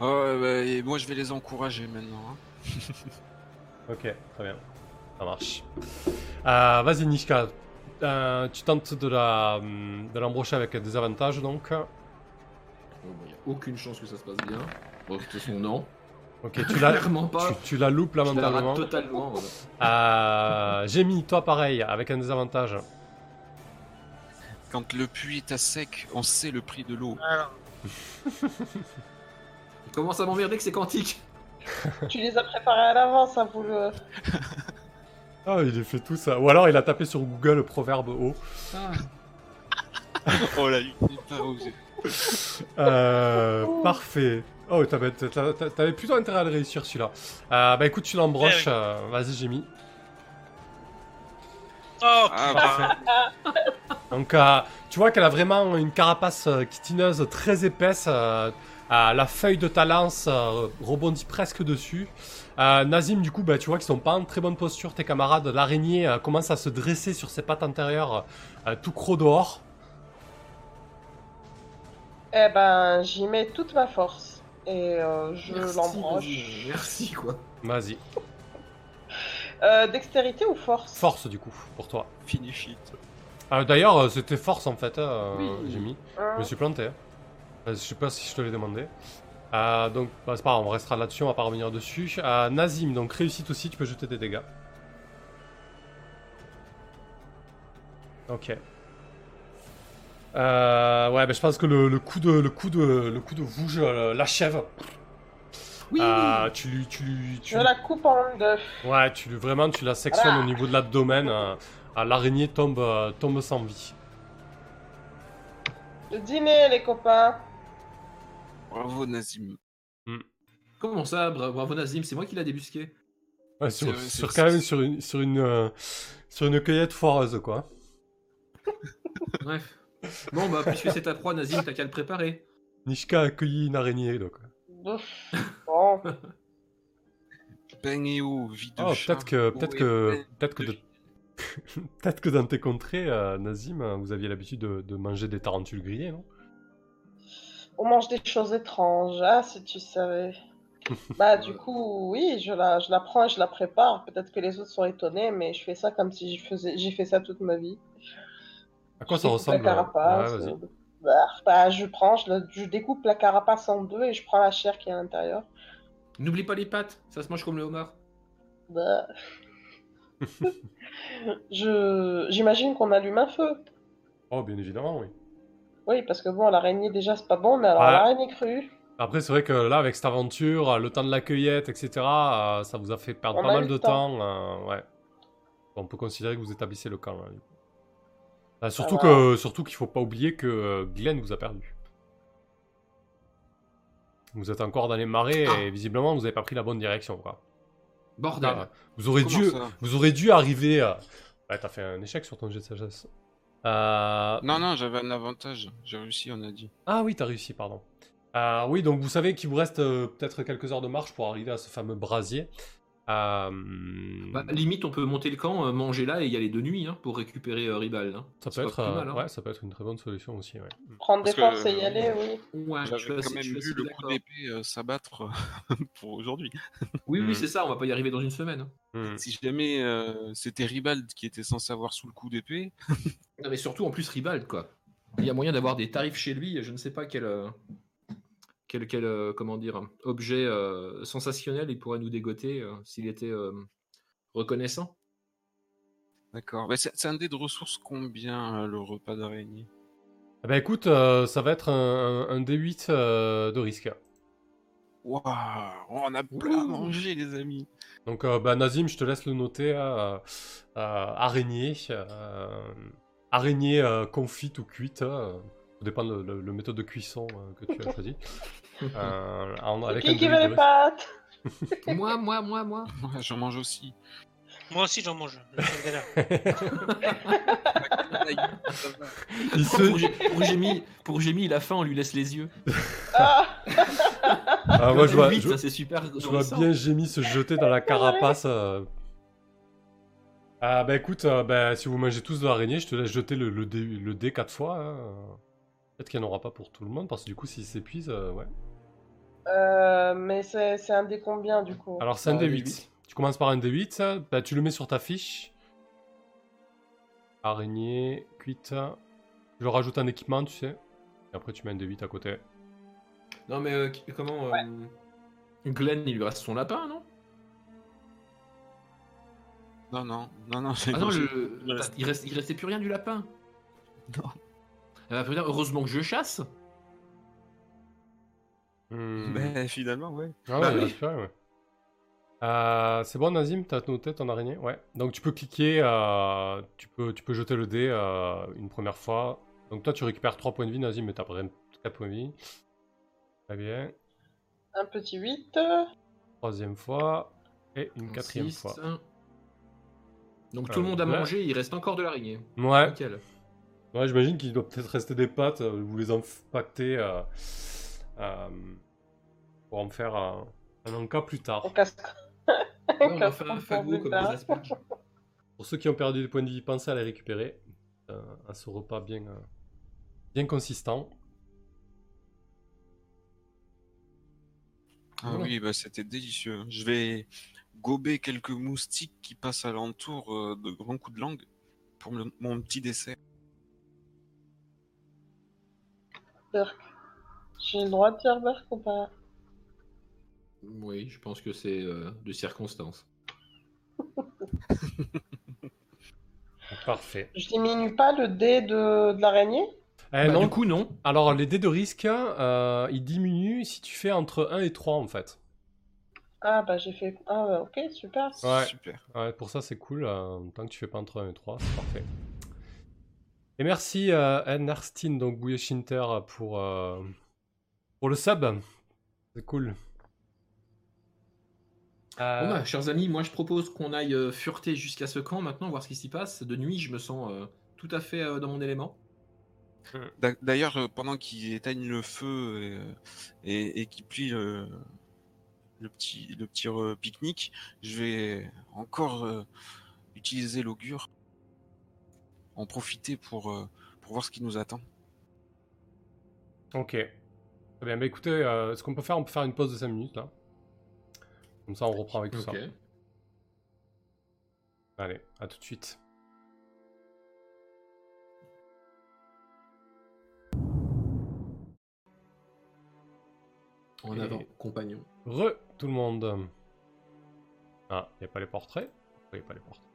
Oh, ouais, bah, et moi je vais les encourager maintenant. hein. <laughs> Ok, très bien. Ça marche. Euh, Vas-y, Nishka. Euh, tu tentes de la de l'embrocher avec des avantages, donc? Bon, bah, y a aucune chance que ça se passe bien. Bon, de toute façon, non. Ok, tu la, Clairement pas. tu, tu la loupes Je la rate totalement. voilà. Euh, J'ai mis toi pareil, avec un désavantage. Quand le puits est à sec, on sait le prix de l'eau. Alors, Il <laughs> commence à m'emmerder que c'est quantique. Tu les as préparés à l'avance, ça vous le. <laughs> Ah, il a fait tout ça. Ou alors il a tapé sur Google le proverbe haut. Ah. <laughs> oh là, il n'est pas osé. Euh, parfait. Oh, t'avais plutôt intérêt à le réussir celui-là. Euh, bah écoute, tu l'embroches. Eh oui. euh, Vas-y, j'ai mis. Oh, Ah, putain. Donc, euh, tu vois qu'elle a vraiment une carapace chitineuse très épaisse. euh, euh, la feuille de ta lance euh, rebondit presque dessus. Euh, Nazim, du coup, bah, tu vois qu'ils sont pas en très bonne posture. Tes camarades, l'araignée euh, commence à se dresser sur ses pattes antérieures, euh, tout croc dehors. Eh ben, j'y mets toute ma force. Et euh, je vas-y, Merci, quoi. Vas-y. Euh, dextérité ou force? Force, du coup, pour toi. Finish it. Euh, D'ailleurs, euh, c'était force en fait, euh, Oui. j'ai mis. Hein? Je me suis planté. hein. Je sais pas si je te l'ai demandé. Euh, donc, bah, c'est pas grave, on restera là-dessus, on va pas revenir dessus. Euh, Nazim, donc réussite aussi, tu peux jeter des dégâts. Ok. Euh, ouais, bah, je pense que le, le coup de le coup de le coup de vouge euh, l'achève. Oui. Euh, tu lui tu lui tu Je la coupe en deux. ouais tu lui vraiment tu la sectionnes Voilà. au niveau de l'abdomen. euh, L'araignée tombe euh, tombe sans vie. Le dîner, les copains. Bravo Nazim. Comment ça, bra- bravo Nazim, c'est moi qui l'a débusqué. Ouais, sur, vrai, sur quand même sur une sur une euh, sur une cueillette foireuse quoi. Bref. Bon, bah, puisque c'est ta proie, Nazim, t'as qu'à le préparer. Nishka a cueilli une araignée donc. <laughs> Eau, vie de Oh, peut-être que peut-être et que peut-être que de <laughs> peut-être que dans tes contrées, euh, Nazim, euh, vous aviez l'habitude de, de manger des tarentules grillées, non? On mange des choses étranges, ah, si tu savais. <laughs> Bah, du coup, oui, je la, je la prends et je la prépare. Peut-être que les autres sont étonnés, mais je fais ça comme si je faisais, j'ai fait ça toute ma vie. À quoi ça ressemble la euh, carapace. Ouais, vas-y. euh, bah, bah, je prends, je, découpe la carapace en deux et je prends la chair qui est à l'intérieur. N'oublie pas les pattes, ça se mange comme le homard. Bah. <laughs> je, j'imagine qu'on allume un feu. Oh, bien évidemment, oui. Oui, parce que bon, l'araignée déjà c'est pas bon, mais alors Ouais. l'araignée crue. Après, c'est vrai que là, avec cette aventure, le temps de la cueillette, etc., euh, ça vous a fait perdre On pas a mal de temps. temps. euh, ouais. On peut considérer que vous établissez le camp. là, Euh, surtout que surtout qu'il faut pas oublier que euh, Glenn vous a perdu. Vous êtes encore dans les marais Ah. et visiblement vous avez pas pris la bonne direction. Quoi. Bordel. Ah, vous aurez Comment dû vous aurez dû arriver. à... Ouais, t'as fait un échec sur ton jet de sagesse. Euh, Non, non, j'avais un avantage. J'ai réussi, on a dit. Ah oui, t'as réussi, pardon. Euh, oui, donc vous savez qu'il vous reste euh, peut-être quelques heures de marche pour arriver à ce fameux brasier. Euh, Bah, limite, on peut monter le camp, euh, manger là et y aller de nuit hein, pour récupérer euh, Ribal. hein. ça, C'est peut pas être, plus euh, mal, hein. ouais, ça peut être une très bonne solution aussi. Ouais. Prendre des forces et y aller, oui. Ouais, J'avais assez- quand même vu le coup d'épée euh, s'abattre <laughs> pour aujourd'hui. Oui, Hmm. oui, c'est ça, on va pas y arriver dans une semaine. hein. Hmm. Si jamais euh, c'était Ribald qui était censé avoir sous le coup d'épée, Non, mais surtout en plus Ribald, quoi. Il y a moyen d'avoir des tarifs chez lui, je ne sais pas quel, euh, quel, quel euh, comment dire, objet euh, sensationnel il pourrait nous dégoter euh, s'il était euh, reconnaissant. d'accord. Mais c'est un dé de ressources combien euh, le repas d'araignée? Eh ben écoute, euh, ça va être un, un- un D8 euh, de risque. Waouh, on a plein à manger, les amis. Donc euh, bah, Nazim, je te laisse le noter. euh, euh, araignée. euh, araignée euh, confite ou cuite. euh. Ça dépend de le, le méthode de cuisson euh, que tu as <laughs> choisi. Euh, en- avec Qui veut les pâtes <laughs> moi, moi, moi, moi. Ouais, J'en mange aussi. Moi aussi, j'en mange. <laughs> Pour, se- Gé- pour il a faim, on lui laisse les yeux. Ah <laughs> Ah, moi, je vois, Huit, je- ça, c'est super. Je vois nourrissant. bien Jémy se jeter dans la carapace. euh. Ah bah écoute, euh, bah, si vous mangez tous de l'araignée, je te laisse jeter le, le, dé, le dé 4 fois. hein. Peut-être qu'il n'y en aura pas pour tout le monde, parce que du coup, s'il s'épuise, euh, ouais. Euh, mais c'est c'est un dé combien du coup? Alors c'est un Ah, dé des 8. huit. Tu commences par un dé 8, ça, bah, tu le mets sur ta fiche. Araignée, cuite. Tu le rajoutes un équipement, tu sais. Et après, tu mets un dé 8 à côté. Non, mais euh, comment. euh, Glenn, il lui reste son lapin, non? Non, non, non, non. Ah non, le... il, reste, il restait plus rien du lapin? Non. Eh ben, putain, heureusement que je chasse. Hmm. Ben, finalement, ouais. Ah Bah ouais, oui. ouais. Euh, c'est bon Nazim, t'as noté ton araignée? Ouais. Donc tu peux cliquer, euh, tu, peux, tu peux jeter le dé euh, une première fois. Donc toi tu récupères 3 points de vie Nazim, mais t'as pas 4 points de vie. Très bien. Un petit 8. Troisième fois. Et une Un quatrième six, fois. Donc Euh, tout le monde a mangé, il reste encore de l'araignée. Ouais, Nickel. ouais j'imagine qu'il doit peut-être rester des pâtes, euh, vous les impactez pour en faire un, un encas plus tard. On casse. Ouais, on a fait un fagot comme des asperges. Pour ceux qui ont perdu des points de vie, pensez à les récupérer. Euh, à ce repas bien, euh, bien consistant. Ah Voilà. oui, bah, c'était délicieux. Je vais gober quelques moustiques qui passent alentour euh, de grands coups de langue pour le- mon petit dessert. J'ai le droit de dire Berk ou pas Oui, je pense que c'est euh, de circonstance. <laughs> Parfait. Je diminue pas le dé de, de l'araignée Eh Bah, non, du coup, non. Alors, les dés de risque, euh, ils diminuent si tu fais entre 1 et 3 en fait. Ah bah j'ai fait. Ah bah, ok, super. Ouais. Super. Ouais, pour ça, c'est cool. euh, tant que tu fais pas entre 1 et 3, c'est parfait. Et merci euh, Anne Arstin, donc Bouye Shinter, pour, euh, pour le sub. C'est cool. Euh, Bon bah, chers amis, moi je propose qu'on aille euh, fureter jusqu'à ce camp maintenant, voir ce qui s'y passe. De nuit, je me sens euh, tout à fait euh, dans mon élément. D'a- D'ailleurs, pendant qu'ils éteignent le feu et, et, et qu'ils plient le, le petit, le petit euh, pique-nique, je vais encore euh, utiliser l'augure, en profiter pour, euh, pour voir ce qui nous attend. Ok. Très bien, bah écoutez, euh, ce qu'on peut faire, on peut faire une pause de 5 minutes là? Comme ça, on reprend avec tout ça. Allez, à tout de suite. En Et- avant, compagnon. Re, tout le monde. Ah, il n'y a pas les portraits? Il n'y a pas les portraits.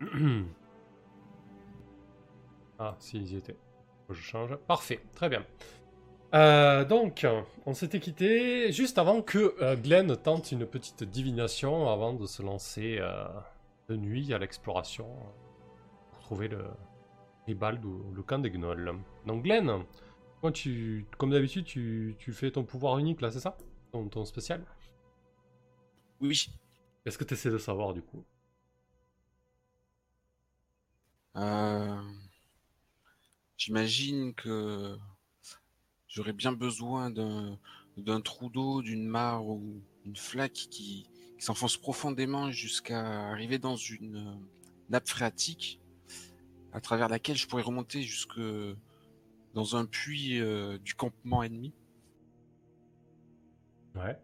<clears throat> ah, si, ils y étaient. Que Je change. Parfait, très bien. Euh, donc, on s'était quitté juste avant que euh, Glenn tente une petite divination avant de se lancer euh, de nuit à l'exploration euh, pour trouver le Ribald ou le camp des gnolls. Donc, Glenn, tu, comme d'habitude, tu, tu fais ton pouvoir unique là, c'est ça? Ton, ton spécial? Oui. Qu'est-ce que tu essaies de savoir du coup? Euh, J'imagine que j'aurais bien besoin d'un d'un trou d'eau, d'une mare ou une flaque qui, qui s'enfonce profondément jusqu'à arriver dans une euh, nappe phréatique à travers laquelle je pourrais remonter jusque dans un puits euh, du campement ennemi. Ouais.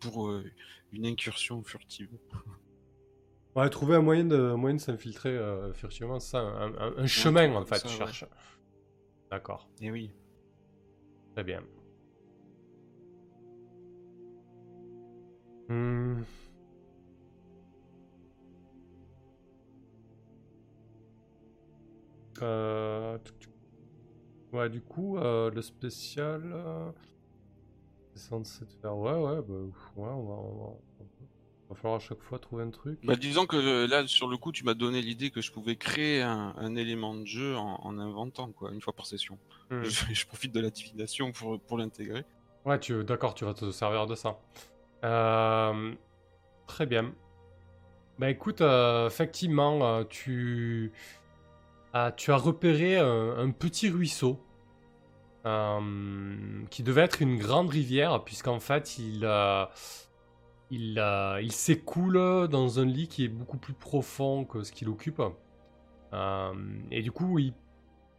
pour euh, une incursion furtive. Ouais, trouver un moyen de, un moyen de s'infiltrer euh, furtivement, c'est ça, un, un- un chemin en fait, ça, tu ouais. cherches. D'accord, Et oui. très bien. Hmm. Euh. Ouais, du coup, euh, le spécial. C'est censé faire. Ouais, ouais, bah, ouais, on va. on va- va- falloir à chaque fois trouver un truc. Bah, disons que euh, là, sur le coup, tu m'as donné l'idée que je pouvais créer un, un élément de jeu en, en inventant, quoi, une fois par session. Hmm. Je, <laughs> je profite de la divination pour, pour l'intégrer. Ouais, tu, d'accord, tu vas te servir de ça. Euh, très bien. Bah écoute, euh, effectivement, euh, tu, ah, tu as repéré un, un petit ruisseau euh, qui devait être une grande rivière, puisqu'en fait, il, il, euh, il s'écoule dans un lit qui est beaucoup plus profond que ce qu'il occupe. Euh, et du coup, il,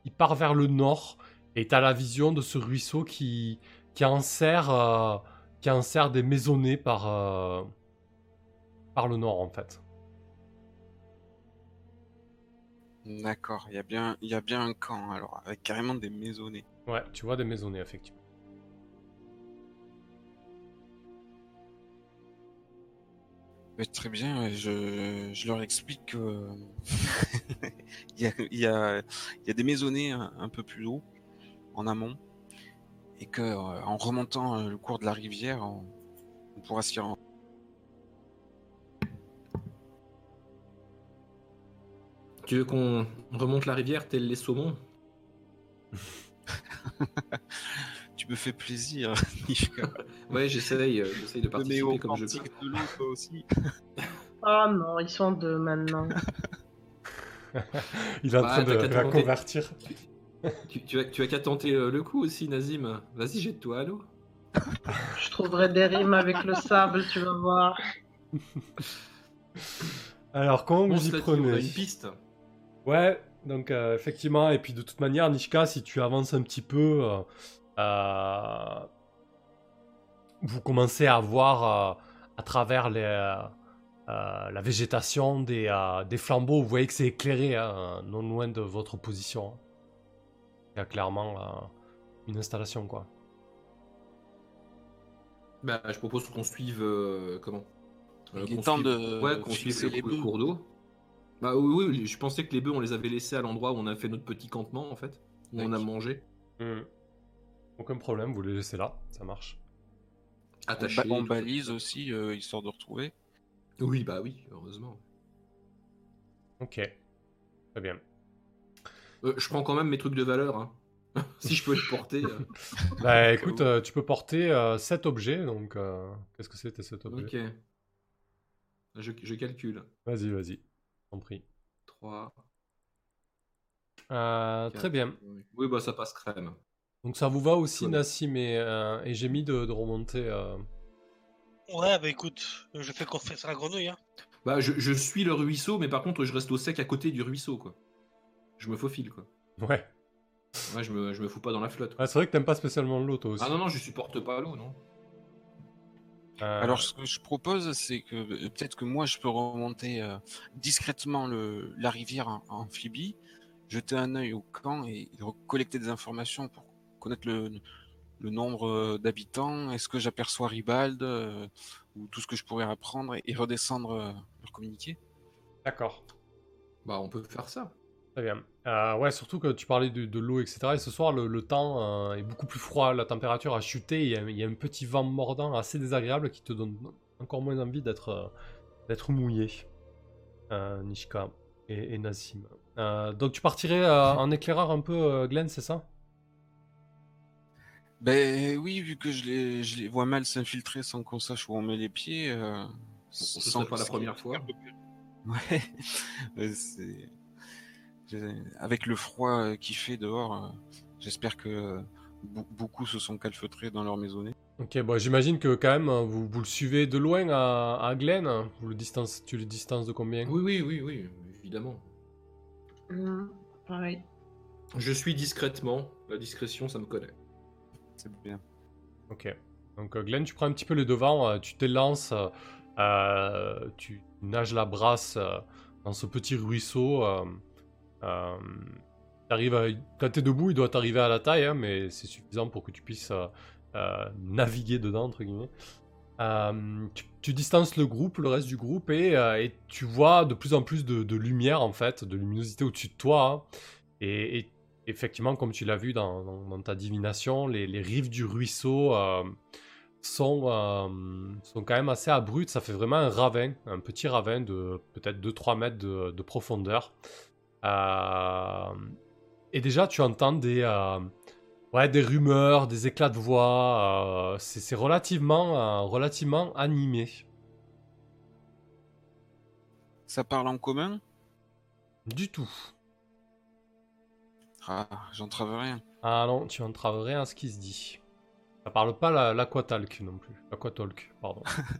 il part vers le nord, et tu as la vision de ce ruisseau qui, qui enserre, euh, qui enserre des maisonnées par, euh, par le nord, en fait. D'accord, il y a bien, il y a bien un camp, alors, avec carrément des maisonnées. Ouais, tu vois des maisonnées, effectivement. Très bien, je, je leur explique que euh, <laughs> il, y a, il, y a, il y a des maisonnées un, un peu plus haut, en amont, et que euh, en remontant euh, le cours de la rivière, on, on pourra s'y rendre. Tu veux qu'on remonte la rivière tel les saumons? <laughs> me fais plaisir, <laughs> Nishka. <laughs> Ouais, j'essaye, euh, j'essaye de Mais participer comme je peux. de l'eau, toi aussi. Ah <laughs> non, ils sont deux maintenant. Il est en Bah, train de la tenter. convertir. Tu, tu as, tu as qu'à tenter euh, le coup aussi, Nazim. Vas-y, jette-toi à l'eau. Je trouverai des rimes avec le sable, tu vas voir. Alors, comment On vous y prenez une piste. Ouais, donc euh, effectivement, et puis de toute manière, Nishka, si tu avances un petit peu, euh, euh, vous commencez à voir euh, à travers les, euh, la végétation des, euh, des flambeaux, vous voyez que c'est éclairé, hein, non loin de votre position. hein. Il y a clairement euh, une installation, quoi. Bah, je propose qu'on suive. euh, comment? Euh, Il est qu'on temps suive- de Ouais, qu'on suive fixer le les cours d'eau. Bah oui, oui, je pensais que les bœufs, on les avait laissés à l'endroit où on a fait notre petit campement, en fait. Où on a mangé. Hmm. Aucun problème, vous les laissez là, ça marche. Ba- on balise aussi, euh, histoire de retrouver. Oui, bah oui, heureusement. Ok, très bien. Euh, je prends quand même mes trucs de valeur, hein. <laughs> si je peux les porter. euh. <laughs> Bah écoute, euh, tu peux porter 7 objets, donc euh, qu'est-ce que c'était 7 objets? Ok. Je, je calcule. Vas-y, vas-y, t'en prie. 3. Euh, très bien. Oui, bah ça passe crème. Donc ça vous va aussi. Nassim et, euh, et Jémy, de, de remonter euh, Ouais, bah écoute, je fais confiance à la grenouille. Hein. Bah, je, je suis le ruisseau, mais par contre, je reste au sec à côté du ruisseau, quoi. Je me faufile, quoi. Ouais. Ouais, je me, je me fous pas dans la flotte. Ah, c'est vrai que t'aimes pas spécialement l'eau, toi aussi. Ah non, non, je supporte pas l'eau, non. Euh, Alors, ce que je propose, c'est que euh, peut-être que moi, je peux remonter euh, discrètement le, la rivière en, en amphibie, jeter un œil au camp et collecter des informations pour connaître le, le nombre euh, d'habitants. Est-ce que j'aperçois Ribald euh, ou tout ce que je pourrais apprendre et, et redescendre euh, leur communiquer D'accord, Bah, on peut faire ça. très bien. Euh, ouais, surtout que tu parlais de, de l'eau, etc. Et ce soir, le, le temps euh, est beaucoup plus froid, la température a chuté, il y a, il y a un petit vent mordant assez désagréable qui te donne encore moins envie d'être euh, d'être mouillé, euh, Nishka et, et. Euh, donc tu partirais euh, en éclaireur un peu, euh, Glenn, c'est ça? Ben oui, vu que je les, je les vois mal s'infiltrer sans qu'on sache où on met les pieds. Euh, Ce serait pas la première fois. <laughs> Ouais, c'est avec le froid euh, qui fait dehors. euh, J'espère que euh, be- beaucoup se sont calfeutrés dans leur maisonnée. Ok, bon, j'imagine que quand même, vous, vous le suivez de loin à, à Glenn. Vous le distance, tu le distances de combien? Oui, oui, oui, oui, évidemment. Pareil. Je suis discrètement. La discrétion, ça me connaît. C'est bien. Ok. Donc euh, Glenn, tu prends un petit peu les devants, euh, tu t'élances, euh, euh, tu nages la brasse dans ce petit ruisseau. Euh, t'arrives à- Quand debout, il doit t'arriver à la taille, hein, mais c'est suffisant pour que tu puisses naviguer dedans, entre guillemets. Tu, distances le groupe, le reste du groupe, et, tu vois de plus en plus de, de lumière, en fait, de luminosité au-dessus de toi. hein. Et, et effectivement, comme tu l'as vu dans, dans- dans ta divination, les, les rives du ruisseau euh, sont, euh, sont quand même assez abruptes. Ça fait vraiment un ravin, un petit ravin de peut-être 2-3 mètres de, de profondeur. Euh, et déjà, tu entends des, ouais, des rumeurs, des éclats de voix. c'est relativement, relativement animé. Ça parle en commun? Du tout. Ah, j'entrave rien. Ah non, tu entraves rien à ce qui se dit. Ça parle pas la- l'aquatalk non plus. L'aquatalk, pardon. <laughs>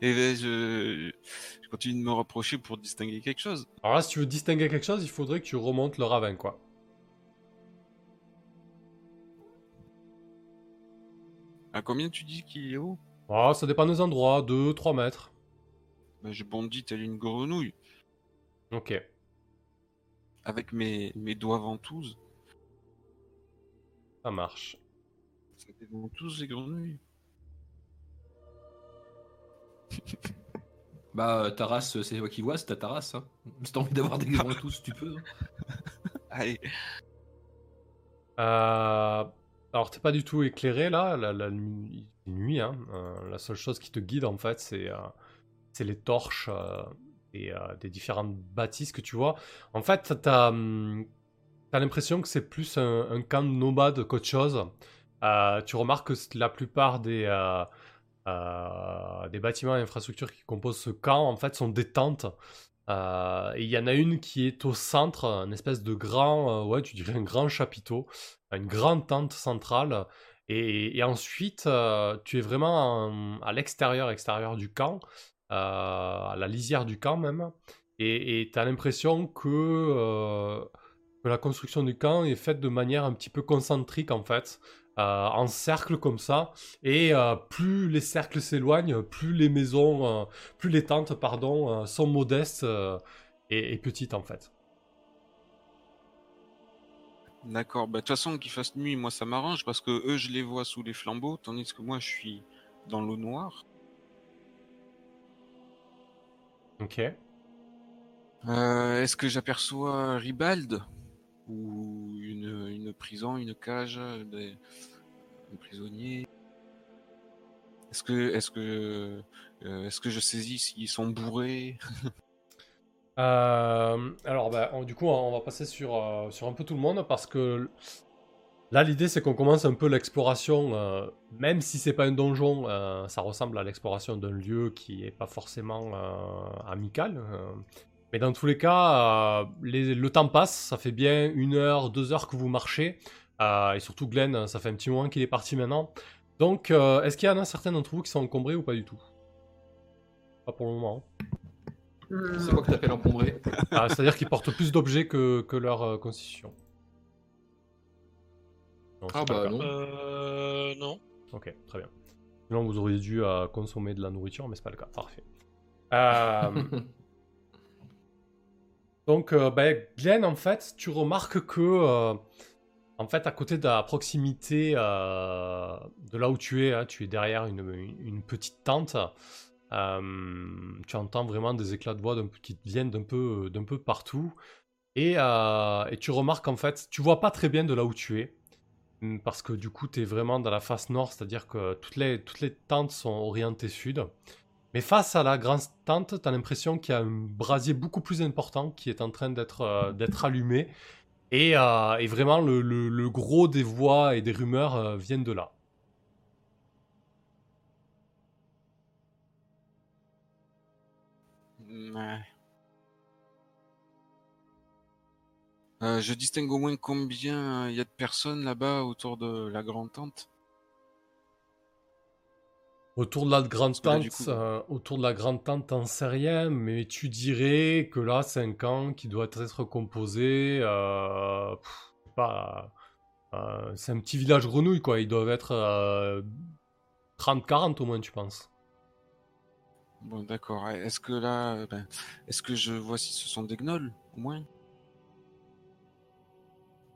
Et ben, je... je continue de me rapprocher pour distinguer quelque chose. Alors là, si tu veux distinguer quelque chose, il faudrait que tu remontes le ravin, quoi. À combien tu dis qu'il est haut? Ah, ça dépend des endroits, 2-3 mètres. ben, Je bondis telle une grenouille, Ok. Avec mes, mes doigts ventouses. Ça marche. Ça fait ventouses les grenouilles <laughs> Bah, ta race, c'est toi qui vois, c'est ta ta race. Hein. Si t'as envie d'avoir des tous, tu peux. hein. <laughs> Allez, Euh, Alors, t'es pas du tout éclairé là, la, la nuit, nuit, hein. Euh, la seule chose qui te guide en fait, c'est euh, c'est les torches euh, et, euh, des différentes bâtisses que tu vois. En fait, t'as hum, t'as l'impression que c'est plus un, un camp de nomades qu'autre chose. Euh, tu remarques que la plupart des, euh, des bâtiments et infrastructures qui composent ce camp en fait sont des tentes. Il y en a une qui est au centre, un espèce de grand, ouais, tu dirais un grand chapiteau, une grande tente centrale. Et, ensuite, tu es vraiment en- à l'extérieur, extérieur du camp, à la lisière du camp même. Et tu as l'impression que, euh, que la construction du camp est faite de manière un petit peu concentrique en fait. euh, en cercle comme ça, et euh, plus les cercles s'éloignent, plus les maisons, euh, plus les tentes, pardon, euh, sont modestes euh, et, et petites en fait. d'accord. Bah, de toute façon, qu'il fasse nuit, moi ça m'arrange parce que eux, je les vois sous les flambeaux, tandis que moi, je suis dans l'eau noire. Ok. Euh, Est-ce que j'aperçois Ribald Ou une, une prison, une cage, des, un prisonnier Est-ce que, est-ce que, euh, est-ce que je saisis s'ils sont bourrés? <laughs> Euh, alors, bah, du coup, on va passer sur, sur un peu tout le monde parce que là, l'idée c'est qu'on commence un peu l'exploration, euh, même si c'est pas un donjon, euh, ça ressemble à l'exploration d'un lieu qui est pas forcément euh, amical. euh. mais dans tous les cas, euh, les- le temps passe, ça fait bien une heure, deux heures que vous marchez. euh, et surtout, Glenn, ça fait un petit moment qu'il est parti maintenant. Donc, euh, est-ce qu'il y en a certains d'entre vous qui sont encombrés ou pas du tout? Pas pour le moment. Hmm. C'est quoi que t'appelles encombré Ah, C'est-à-dire qu'ils portent plus d'objets que, que leur euh, constitution. Non, Ah bah non. Euh, non. Ok, très bien. Sinon, vous auriez dû euh, consommer de la nourriture, mais c'est pas le cas. Parfait. Euh, <laughs> donc, euh, ben, Glenn, en fait, tu remarques que, euh, en fait, à côté de la proximité euh, de là où tu es, hein, tu es derrière une, petite tente. euh, tu entends vraiment des éclats de voix qui viennent d'un peu, d'un peu partout. Et, euh, et tu remarques, en fait, tu vois pas très bien de là où tu es. Mm, Parce que du coup, tu es vraiment dans la face nord, c'est-à-dire que toutes les, toutes les tentes sont orientées sud. Mais face à la grande tente, tu as l'impression qu'il y a un brasier beaucoup plus important qui est en train d'être euh, allumé. Et, euh, et vraiment, le, le- le gros des voix et des rumeurs euh, viennent de là. Ouais. Euh, je distingue au moins combien il y a de personnes là-bas autour de la grande tente? Autour de la grande tente, coup- euh, autour de la grande tente, t'en sais rien, mais tu dirais que là, c'est un camp qui doit être composé, euh, pff, pas, euh, c'est un petit village grenouille, quoi. Ils doivent être euh, 30-40 au moins, tu penses. Bon, d'accord. Est-ce que là, euh, ben, est-ce que je vois si ce sont des gnolls, au moins?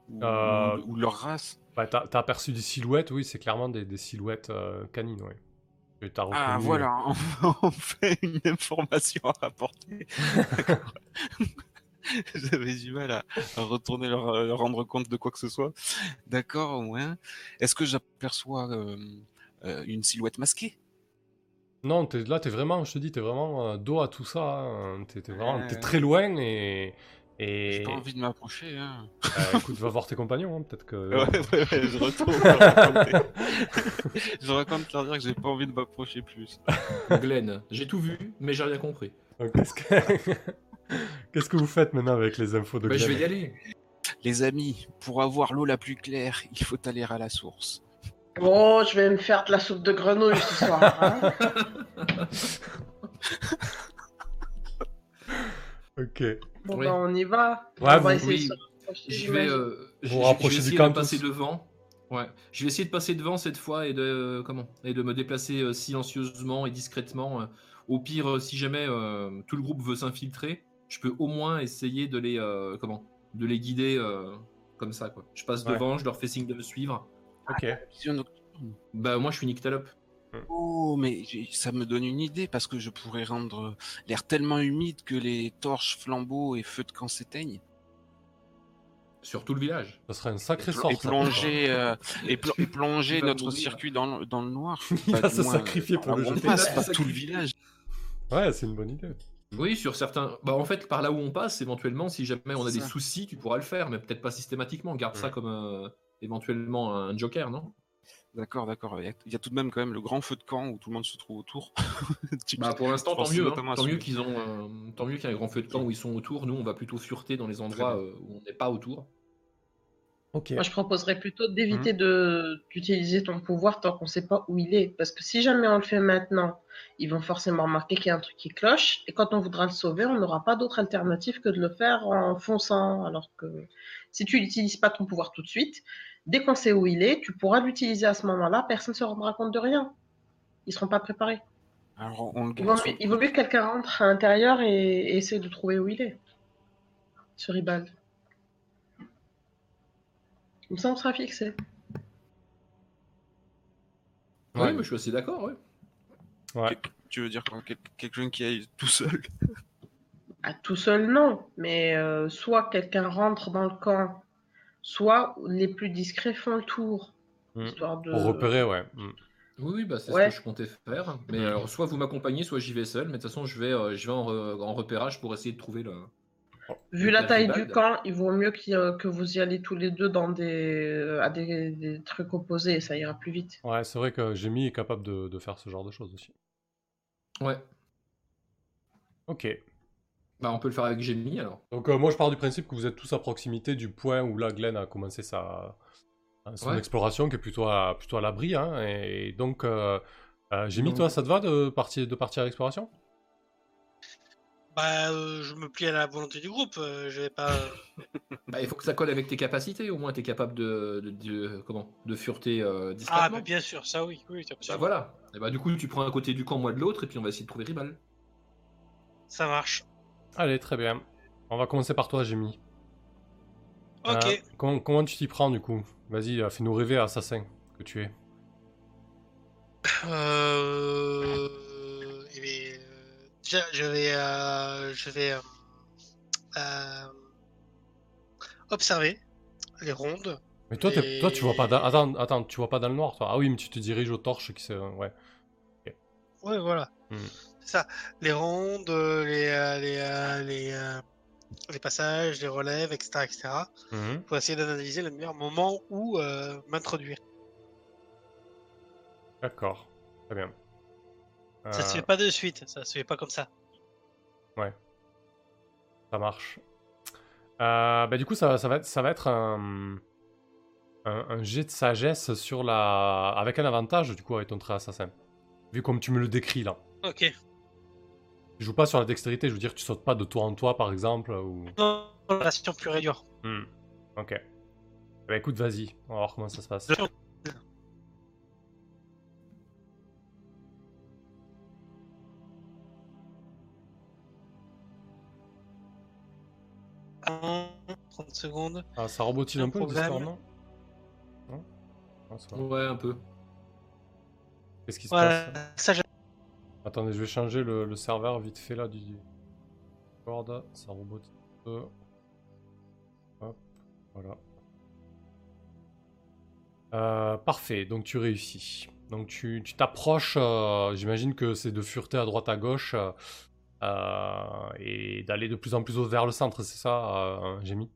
Ou, Euh, ou- ou leur race Bah, t'as aperçu des silhouettes, oui, c'est clairement des, des silhouettes euh, canines, oui. Ah, voilà, <laughs> enfin une information à rapporter. D'accord. <laughs> J'avais du mal à, à retourner leur, euh, leur rendre compte de quoi que ce soit. D'accord, au moins. Est-ce que j'aperçois euh, euh, une silhouette masquée? Non, là, t'es vraiment, je te dis, t'es vraiment euh, dos à tout ça. hein. T'es, t'es vraiment, ouais. très loin et. J'ai pas envie de m'approcher. Hein. Euh, écoute, va voir tes compagnons, hein, peut-être que. Ouais, ouais, ouais, je retourne <laughs> je raconte leur dire que j'ai pas envie de m'approcher plus. Glenn, j'ai tout vu, mais j'ai rien compris. Donc, Qu'est-ce que... <laughs> Qu'est-ce que vous faites maintenant avec les infos de Bah, je Glenn vais y aller. Les amis, pour avoir l'eau la plus claire, il faut aller à la source. Bon, je vais me faire de la soupe de grenouille ce soir. hein. <laughs> Ok. Bon, Oui. bah, on y va. Ouais, on vous- va essayer oui. rapprocher, Je vais, euh, je- Vous vais du essayer camp de passer devant. Ouais. Je vais essayer de passer devant cette fois et de euh, comment et de me déplacer euh, silencieusement et discrètement. euh. Au pire, euh, si jamais euh, tout le groupe veut s'infiltrer, je peux au moins essayer de les euh, comment de les guider euh, comme ça quoi. Je passe Ouais. devant, je leur fais signe de me suivre. Ok. Nocturne. Bah moi je suis Nyctalope. Oh, mais ça me donne une idée parce que je pourrais rendre l'air tellement humide que les torches, flambeaux et feux de camp s'éteignent. sur tout le village. Ça serait un sacré sort. et ça, plonger, euh, et, pl- et plonger <laughs> Tu vas notre mourir. circuit dans, le- dans le noir. <laughs> Il va se sacrifier pour par le jeter. On passe tout le village. Ouais, c'est une bonne idée. Oui, sur certains. Bah en fait par là où on passe, éventuellement, si jamais on a des ça. soucis, tu pourras le faire, mais peut-être pas systématiquement. Garde ça comme euh, éventuellement un joker, non? D'accord, d'accord. Il y, a, il y a tout de même quand même le grand feu de camp où tout le monde se trouve autour. <laughs> Bah pour l'instant tant mieux, hein. tant mieux qu'ils ont, euh, tant mieux qu'il y ait un grand feu de camp où ils sont autour. Nous on va plutôt fureter dans les endroits euh, où on n'est pas autour. Ok. Moi, je proposerais plutôt d'éviter Mhm. de d'utiliser ton pouvoir tant qu'on ne sait pas où il est. Parce que si jamais on le fait maintenant, ils vont forcément remarquer qu'il y a un truc qui cloche. Et quand on voudra le sauver, on n'aura pas d'autre alternative que de le faire en fonçant. Alors que si tu n'utilises pas ton pouvoir tout de suite, dès qu'on sait où il est, tu pourras l'utiliser à ce moment-là. Personne ne se rendra compte de rien. Ils seront pas préparés. Alors on le Il vaut, mieux- sur- il vaut mieux que quelqu'un rentre à l'intérieur et, et essaie de trouver où il est. Sur Ribald. Comme ça, on sera fixé. Ouais. Oui, mais je suis assez d'accord. Ouais. Ouais. Tu veux dire quoi Quelqu'un qui aille tout seul? À tout seul, non. Mais euh, soit quelqu'un rentre dans le camp, soit les plus discrets font le tour. Mm. Histoire de... Pour repérer, ouais. Mm. Oui, oui, bah c'est Ouais. ce que je comptais faire. Mais Mhm. alors, soit vous m'accompagnez, soit j'y vais seul. Mais de toute façon, je vais, euh, je vais en, re- en repérage pour essayer de trouver le. Vu Le la taille du camp, il vaut mieux que vous y allez tous les deux dans des, euh, à des, des trucs opposés, ça ira plus vite. Ouais, c'est vrai que Jamie est capable de, de faire ce genre de choses aussi. Ouais. Ok. Bah on peut le faire avec Jamie alors. Donc euh, moi je pars du principe que vous êtes tous à proximité du point où là Glenn a commencé sa son Ouais. exploration qui est plutôt à, plutôt à l'abri. Hein, et donc euh, euh, Donc- toi ça te va de partir, de partir à l'exploration? Bah, euh, je me plie à la volonté du groupe. euh, je vais pas. <laughs> Bah, il faut que ça colle avec tes capacités. Au moins, tu es capable de, de, de- comment de fureter euh, Ah, discrètement. mais bien sûr, ça oui, oui, Bah voilà. Et bah du coup, tu prends un côté du camp, moi de l'autre, et puis on va essayer de trouver Ribal. Ça marche. Allez, très bien. On va commencer par toi. Ok. Euh, comment, comment tu t'y prends du coup? Vas-y, euh, fais-nous rêver, assassin que tu es. Euh... eh bien, euh, déjà, je vais, euh, je vais observer les rondes. Mais toi, Et- toi tu vois pas dans... attends, attends, tu vois pas dans le noir toi? Ah oui, mais tu te diriges aux torches qui se ouais. Ouais, voilà. Hmm. Ça. Les rondes, euh, les, euh, les, euh, les, euh, les passages, les relèves, etc., etc. Mhm. Pour essayer d'analyser le meilleur moment où euh, m'introduire. D'accord. Très bien. Ça se Euh, fait pas de suite. Ça se fait pas comme ça. Ça marche. Euh, bah, du coup, ça, ça va être, ça va être un, un, un jet de sagesse sur la... avec un avantage, du coup, avec ton trait assassin. Vu comme tu me le décris là. Ok. Je joue pas sur la dextérité, je veux dire, tu sautes pas de toi en toi, par exemple, ou... Non, relation pure et dure. Hmm. Ok. Bah écoute, vas-y, on va voir comment ça se passe. Un, 30 secondes. Ah, ça rebotine un Un peu problème. non? Non? Va. Ouais, un peu. Qu'est-ce qui se Voilà. passe? Ça, Attendez, je vais changer le, serveur vite fait là du Discord. Ça rebotine. Euh, Hop, voilà. Euh, parfait, donc tu réussis. Donc tu t'approches, euh, j'imagine que c'est de fureter à droite à gauche euh, et d'aller de plus en plus vers le centre, c'est ça, euh, Jamie?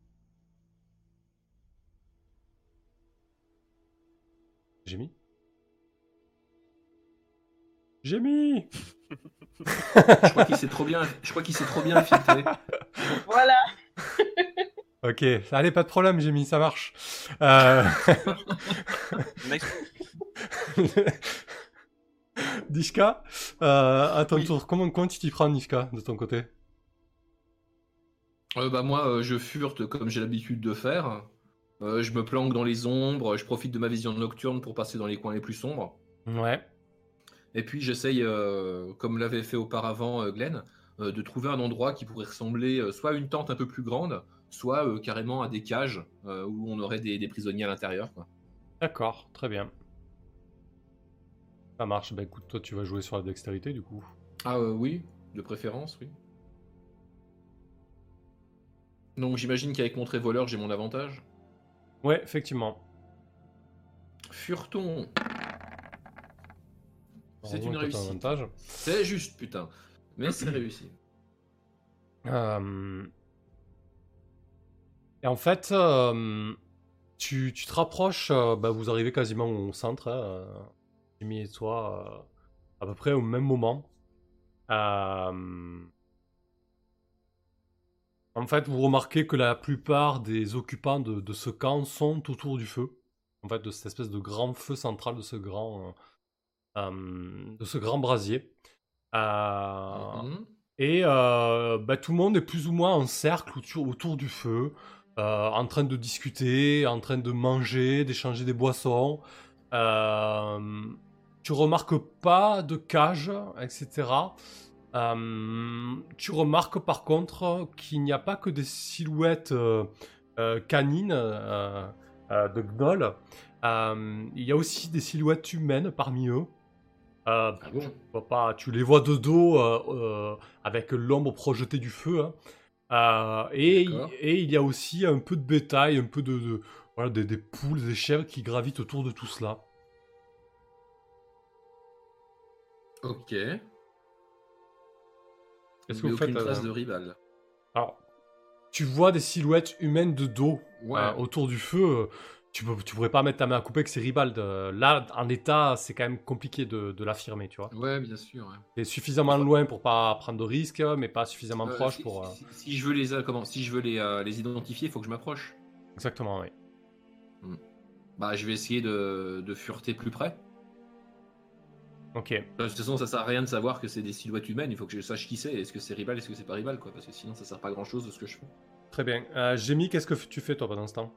Jamie Jamie <laughs> Je crois qu'il s'est trop bien, je crois qu'il s'est trop bien infiltré. Voilà. <laughs> Ok, allez, pas de problème, Jamie, ça marche. Euh... <laughs> Euh, à ton Oui. tour, comment, comment tu t'y prends, Nishka, de ton côté? Euh, bah moi, euh, je furte comme j'ai l'habitude de faire. Euh, je me planque dans les ombres, je profite de ma vision nocturne pour passer dans les coins les plus sombres. Ouais, Et puis j'essaye, euh, comme l'avait fait auparavant euh, Glenn, euh, de trouver un endroit qui pourrait ressembler soit à une tente un peu plus grande, soit carrément à des cages où on aurait des, des prisonniers à l'intérieur. d'accord, très bien. Ça marche, bah écoute, toi tu vas jouer sur la dextérité du coup. Ah oui, de préférence, oui. Donc j'imagine qu'avec mon trait voleur, j'ai mon avantage? Ouais, effectivement. Fureton, C'est une réussite. c'est juste, putain. Mais c'est <clears throat> réussi. Euh, Et en fait, euh, tu, tu te rapproches, euh, bah, vous arrivez quasiment au centre, hein, Jimmy et toi, à peu près au même moment. En fait, vous remarquez que la plupart des occupants de, de ce camp sont autour du feu. En fait, de cette espèce de grand feu central, de ce grand, de ce grand brasier. Euh, Mhm. et euh, bah, tout le monde est plus ou moins en cercle autour, autour du feu, euh, en train de discuter, en train de manger, d'échanger des boissons. Euh, tu remarques pas de cage, etc. Euh, tu remarques par contre qu'il n'y a pas que des silhouettes euh, euh, canines euh, euh, de gnolls. Euh, il y a aussi des silhouettes humaines parmi eux. Euh, Ah bon? tu, vois pas, tu les vois de dos euh, euh, avec l'ombre projetée du feu. hein. Et, il y a aussi un peu de bétail, un peu de, de- voilà, des, des poules, des chèvres qui gravitent autour de tout cela. Ok. Qu'est-ce que vous faites trace de rival. Alors, tu vois des silhouettes humaines de dos Ouais. autour du feu. Tu, peux, tu pourrais pas mettre ta main à couper que c'est Ribald. euh, Là, en l'état, c'est quand même compliqué de, de l'affirmer, tu vois. Ouais, bien sûr. ouais. C'est suffisamment loin pour pas prendre de risques, mais pas suffisamment Euh, proche si, pour. euh, si- si je veux les comment Si je veux les, euh, les identifier, il faut que je m'approche. Exactement, oui. Bah, je vais essayer de, de fureter plus près. Ok. De toute façon, ça sert à rien de savoir que c'est des silhouettes humaines. Il faut que je sache qui c'est. Est-ce que c'est rival Est-ce que c'est pas rival quoi Parce que sinon, ça sert pas à grand chose de ce que je fais. Très bien. Euh, Jémy, qu'est-ce que tu fais toi pendant ce temps?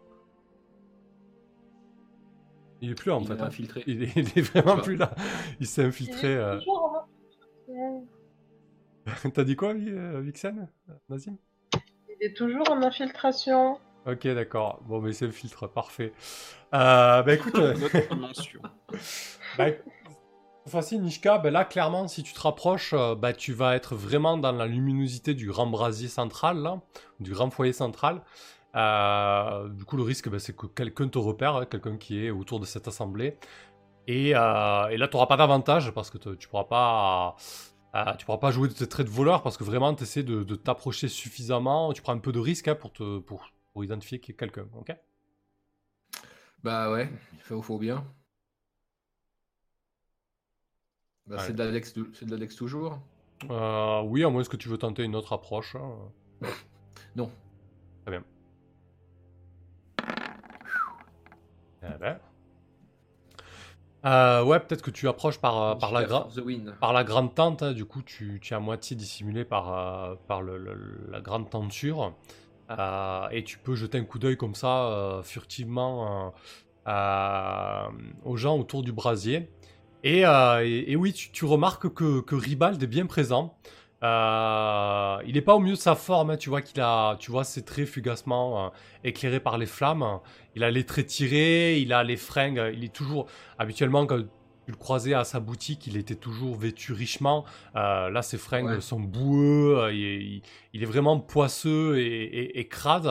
Il est plus là en Il fait. est hein. infiltré. Il, est, il est vraiment plus là. Il s'est infiltré. euh. <laughs> T'as dit quoi, euh, Vixen Nazim? Il est toujours en infiltration. Ok, d'accord. Bon, mais c'est le filtre, parfait. Euh, bah écoute, euh, <laughs> bah, fois-ci, Nishka, bah là, clairement, si tu te rapproches, euh, bah, tu vas être vraiment dans la luminosité du grand brasier central, là, du grand foyer central. Euh, du coup, le risque, bah, c'est que quelqu'un te repère, hein, quelqu'un qui est autour de cette assemblée. Et, euh, et là, tu n'auras pas d'avantage parce que te- tu pourras pas. euh, tu pourras pas jouer de tes traits de voleur parce que vraiment, tu essaies de, de t'approcher suffisamment. Tu prends un peu de risque hein, pour, te, pour, pour identifier quelqu'un. ok? Bah ouais, il faut, faut bien. Bah, Ouais. C'est de la Dex, tou- c'est de la Dex toujours. Euh, oui, à moins que tu veux tenter une autre approche. hein. Non. Eh ben. Euh, ouais, peut-être que tu approches par, euh, par, la, gra- par la grande tente. hein, du coup, tu, tu es à moitié dissimulé par, euh, par le- le- la grande tenture. Euh, et tu peux jeter un coup d'œil comme ça, euh, furtivement, euh, euh, aux gens autour du brasier. Et, euh, et- et oui, tu, tu remarques que, que Ribald est bien présent. Euh, il n'est pas au mieux de sa forme, hein, tu vois qu'il a, tu vois ses traits fugacement euh, éclairés par les flammes. Il a les traits tirés, il a les fringues, il est toujours habituellement quand tu le croisais à sa boutique, il était toujours vêtu richement. Euh, là, ses fringues Ouais. sont boueux, euh, il, est, il- il est vraiment poisseux et, et- et crade.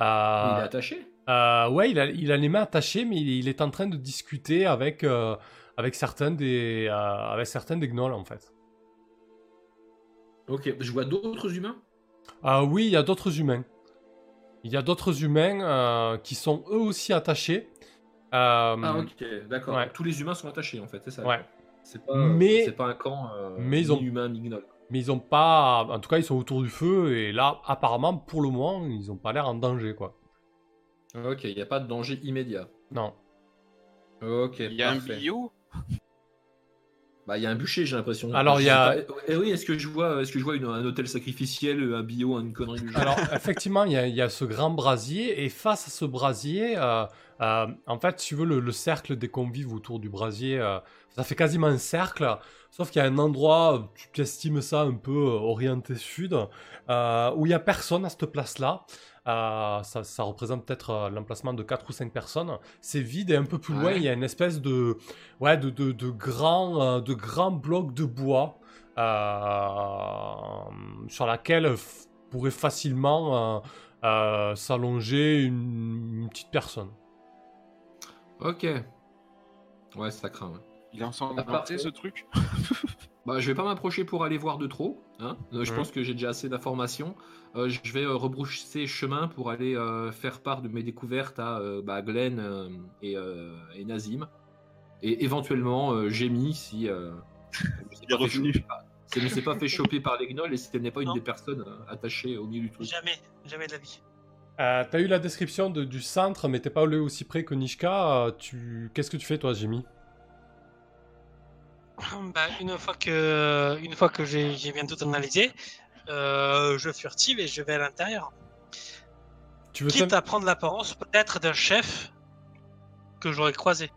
Euh, Il est attaché? euh, ouais, il a, il a les mains attachées, mais il, est en train de discuter avec, euh, avec, certains des, euh, avec certains des gnolls, en fait. Ok, je vois d'autres humains? Ah oui, il y a d'autres humains. Il y a d'autres humains euh, qui sont eux aussi attachés. Euh, Ah ok, d'accord. ouais. Tous les humains sont attachés en fait, c'est ça? Ouais. C'est pas, Mais- c'est pas un camp euh, mais ils ont- mi-humain, mi-gnoll. Mais ils ont pas. En tout cas, ils sont autour du feu. Et là, apparemment, pour le moment, ils ont pas l'air en danger, quoi. Ok, il n'y a pas de danger immédiat. Non. Ok, Il y a un bio Bah, il y a un bûcher, j'ai l'impression. Alors, il y a- pas- Eh oui, est-ce que je vois, est-ce que je vois une- un hôtel sacrificiel, un bio, une connerie du genre? Alors, effectivement, il y, a- il y a ce grand brasier. Et face à ce brasier, euh, euh, en fait, si tu veux, le, le cercle des convives autour du brasier, euh, ça fait quasiment un cercle. Sauf qu'il y a un endroit, tu estimes ça un peu euh, orienté sud, euh, où il y a personne à cette place-là. Euh, ça, ça représente peut-être euh, l'emplacement de 4 ou 5 personnes. C'est vide et un peu plus loin, Ouais. il y a une espèce de, ouais, de, de, de grands euh, de grands blocs de bois euh, sur laquelle pourrait facilement euh, euh, s'allonger une, une petite personne. Ok. Ouais, ça craint. ouais. Il est ensanglanté ce truc <laughs> Bah, je vais pas m'approcher pour aller voir de trop. Hein. Euh, je Mhm. pense que j'ai déjà assez d'informations. Euh, je vais euh, rebrousser chemin pour aller euh, faire part de mes découvertes à euh, bah, Glenn euh, et, euh, et Nazim. Et éventuellement, euh, Jamie si. Euh, elle ne s'est Il est pas fait revenu. choper par- si elle ne s'est pas fait choper par les gnolls et si elle n'est pas une des personnes euh, attachées au milieu du truc? Jamais, jamais de la vie. Euh, T'as eu la description de- du centre, mais t'es pas allé aussi près que Nishka. euh, tu... Qu'est-ce que tu fais, toi, Jimmy Bah, une fois que, une fois que j'ai j'ai bien tout analysé, euh, je furtive et je vais à l'intérieur. Tu veux Quitte à prendre l'apparence peut-être d'un chef que j'aurais croisé.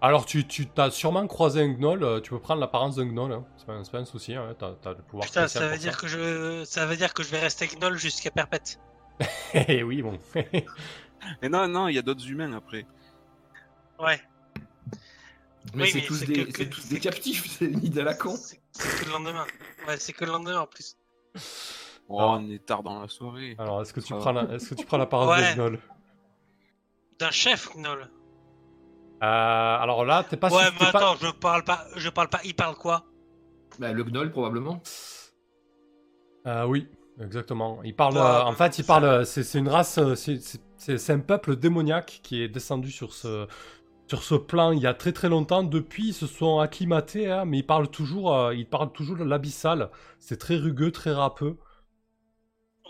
Alors, tu, tu as sûrement croisé un gnoll. euh, tu peux prendre l'apparence d'un gnoll. hein. C'est pas, un souci. Hein. T'as le pouvoir Putain, ça veut dire que je, ça veut dire que je vais rester gnoll jusqu'à perpète. <laughs> Eh oui, bon. <laughs> Mais non, non, il y a d'autres humains après. Ouais. Mais Oui, c'est tous, des, que- tous captifs, <laughs> c'est une idée à la con. C'est c'est que le lendemain. Ouais, c'est que le lendemain en plus. Oh, Alors- on est tard dans la soirée. Alors, est-ce que tu prends la- est-ce que tu prends l'apparence Ouais. d'un gnoll D'un chef gnoll. Euh, Alors là, t'es pas ouais, sûr- mais pas- attends, je parle pas, je parle pas. Il parle quoi? Bah, le gnoll, probablement. Euh, oui, exactement. Il parle. Ouais, euh, en fait, il parle. C'est une race. c'est un peuple démoniaque qui est descendu sur ce sur ce plan il y a très très longtemps. Depuis, ils se sont acclimatés, hein, mais ils parlent toujours. euh, ils parlent toujours de l'abyssal. C'est très rugueux, très râpeux.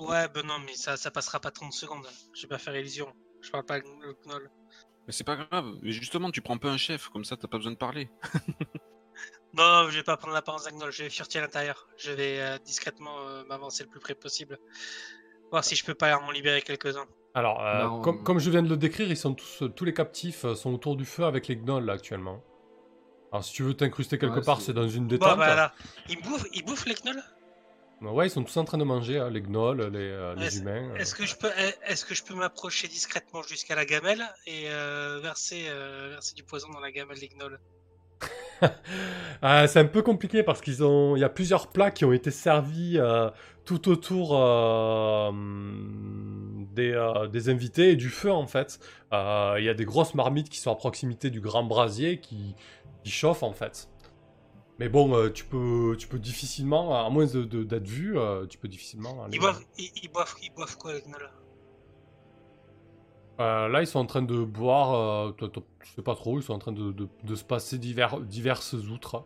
Ouais, ben non, mais ça, ça passera pas 30 secondes. Je vais pas faire illusion. Je parle pas le gnoll. Mais c'est pas grave. Mais justement, tu prends pas un chef, comme ça t'as pas besoin de parler. <laughs> Non, non, je vais pas prendre l'apparence d'un gnoll. Je vais furtier à l'intérieur. Je vais euh, discrètement euh, m'avancer le plus près possible. Voir si je peux pas en libérer quelques-uns. Alors, euh, Bah, on- comme, comme je viens de le décrire, ils sont tous tous les captifs euh, sont autour du feu avec les gnolls là, actuellement. Alors, si tu veux t'incruster quelque Ouais, part, c'est- dans une Bon, détente. bah là, ils bouffent, ils bouffent les gnolls Ouais, ils sont tous en train de manger, hein, les gnolls, les, euh, humains. euh. Est-ce que je peux, est-ce que je peux m'approcher discrètement jusqu'à la gamelle et euh, verser, euh, verser du poison dans la gamelle des gnolls <laughs> Ah, c'est un peu compliqué parce qu'ils ont, il y a plusieurs plats qui ont été servis euh, tout autour euh, des, euh, des invités et du feu en fait. Euh, Il y a des grosses marmites qui sont à proximité du grand brasier qui, qui chauffent en fait. Mais bon, tu peux, tu peux difficilement, à moins de- de- d'être vu, tu peux difficilement. aller- Ils boivent, ils, ils boivent, ils boivent quoi gnolls Euh, là, ils sont en train de boire, je sais pas trop, ils sont en train de, de- de se passer divers, diverses outres.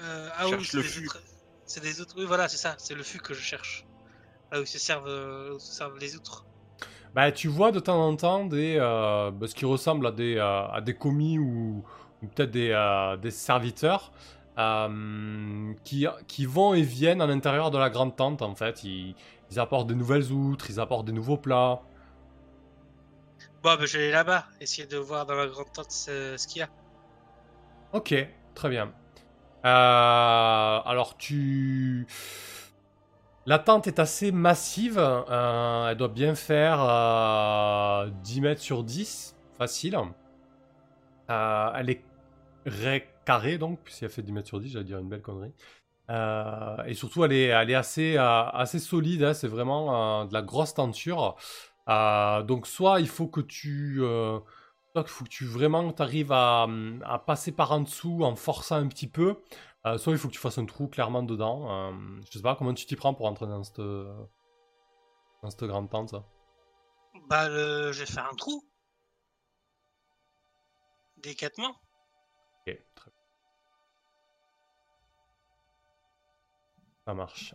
Euh, Ah oui, c'est le des fût. outres. C'est des outres. Oui, voilà, c'est ça. C'est le fût que je cherche. Là où se servent, euh, où se servent les outres. Bah, tu vois de temps en temps des, euh, bah, ce qui ressemble à des, euh, à des commis ou, ou peut-être des, euh, des serviteurs euh, qui, qui vont et viennent à l'intérieur de la grande tente en fait. Ils, ils apportent des nouvelles outres, ils apportent des nouveaux plats. Bon, ben je vais aller là-bas, essayer de voir dans la grande tente ce, ce qu'il y a. Ok, très bien. Euh, alors tu... La tente est assez massive, euh, elle doit bien faire euh, 10 mètres sur 10, facile. Euh, elle est ré- carrée, donc, puisqu'elle a fait 10 mètres sur 10, j'allais dire une belle connerie. Euh, et surtout, elle est, elle assez, euh, solide, hein, c'est vraiment euh, de la grosse tenture. Euh, donc, soit il faut que tu. Soit il faut que tu vraiment arrives à, à passer par en dessous en forçant un petit peu. euh, soit il faut que tu fasses un trou clairement dedans. Euh, je sais pas comment tu t'y prends pour entrer dans cette, dans cette grande tente. ça? Bah, le... je vais faire un trou. Délicatement. Ok, très bien. Ça marche.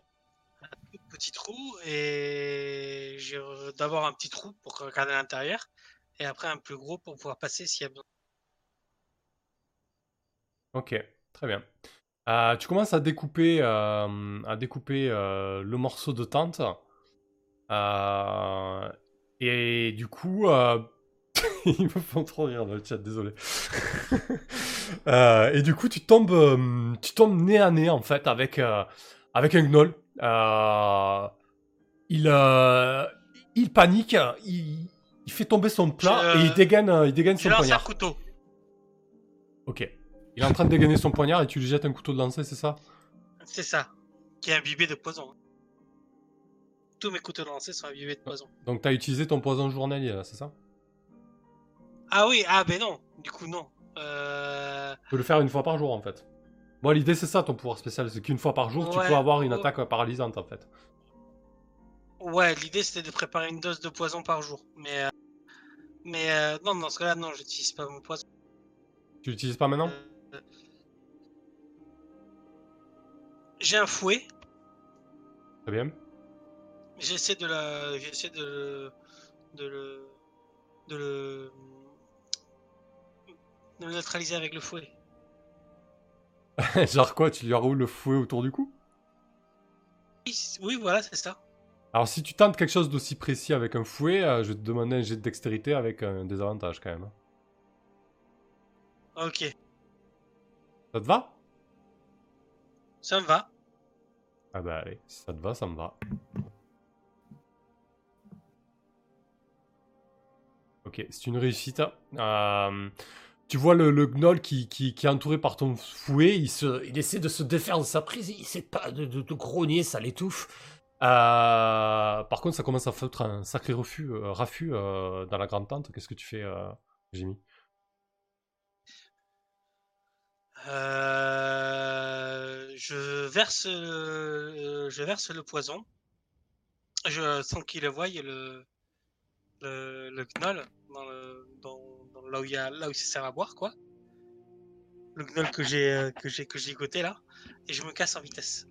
Petit trou et j'ai d'abord un petit trou pour regarder l'intérieur et après un plus gros pour pouvoir passer s'il y a besoin. Ok, très bien. Euh, tu commences à découper, euh, à découper euh, le morceau de tente. Euh, et du coup, euh, <laughs> ils me font trop rire dans le chat, désolé. <laughs> Euh, et du coup, tu tombes, tu tombes nez à nez en fait avec, euh, avec un gnoll. Euh, il, euh, il panique, il, il fait tomber son plat Je- et il dégaine, euh, il dégaine son lance un poignard. couteau. Ok. Il est en train de dégainer son poignard et tu lui jettes un couteau de lancer, c'est ça? C'est ça. Qui est imbibé de poison. Tous mes couteaux de lancer sont imbibés de poison. Donc t'as utilisé ton poison journalier, là, c'est ça? Ah oui, ah ben non. Du coup, non. Euh... Tu peux le faire une fois par jour, en fait. Moi, l'idée, c'est ça, ton pouvoir spécial. C'est qu'une fois par jour, tu peux avoir une attaque paralysante, en fait. Ouais, l'idée c'était de préparer une dose de poison par jour. Mais, euh, mais euh, non, dans ce cas-là, non, j'utilise pas mon poison. Tu l'utilises pas maintenant? Euh, J'ai un fouet. Très bien. J'essaie de la, j'essaie de le, de le, de le, de le neutraliser avec le fouet. <laughs> Genre quoi, tu lui enroules le fouet autour du cou? Oui, voilà, c'est ça. Alors, si tu tentes quelque chose d'aussi précis avec un fouet, euh, je vais te demander un jet de dextérité avec un désavantage, quand même. Ok, Ça te va? Ça me va. Ah bah allez, si ça te va, ça me va. Ok, c'est une réussite. Euh, tu vois le, le gnoll qui, qui, qui est entouré par ton fouet, il, se, il essaie de se défaire de sa prise, il essaie pas de, de, de grogner, ça l'étouffe. Euh, par contre, ça commence à foutre un sacré refus, euh, raffut euh, dans la grande tente. Qu'est-ce que tu fais, euh, Jimmy? Je verse, le poison. Je, sans qu'il le voie, le, le, le gnoll dans, dans, là où il là où se sert à boire, quoi. Le gnoll que j'ai, que j'ai, que j'ai ligoté là, et je me casse en vitesse.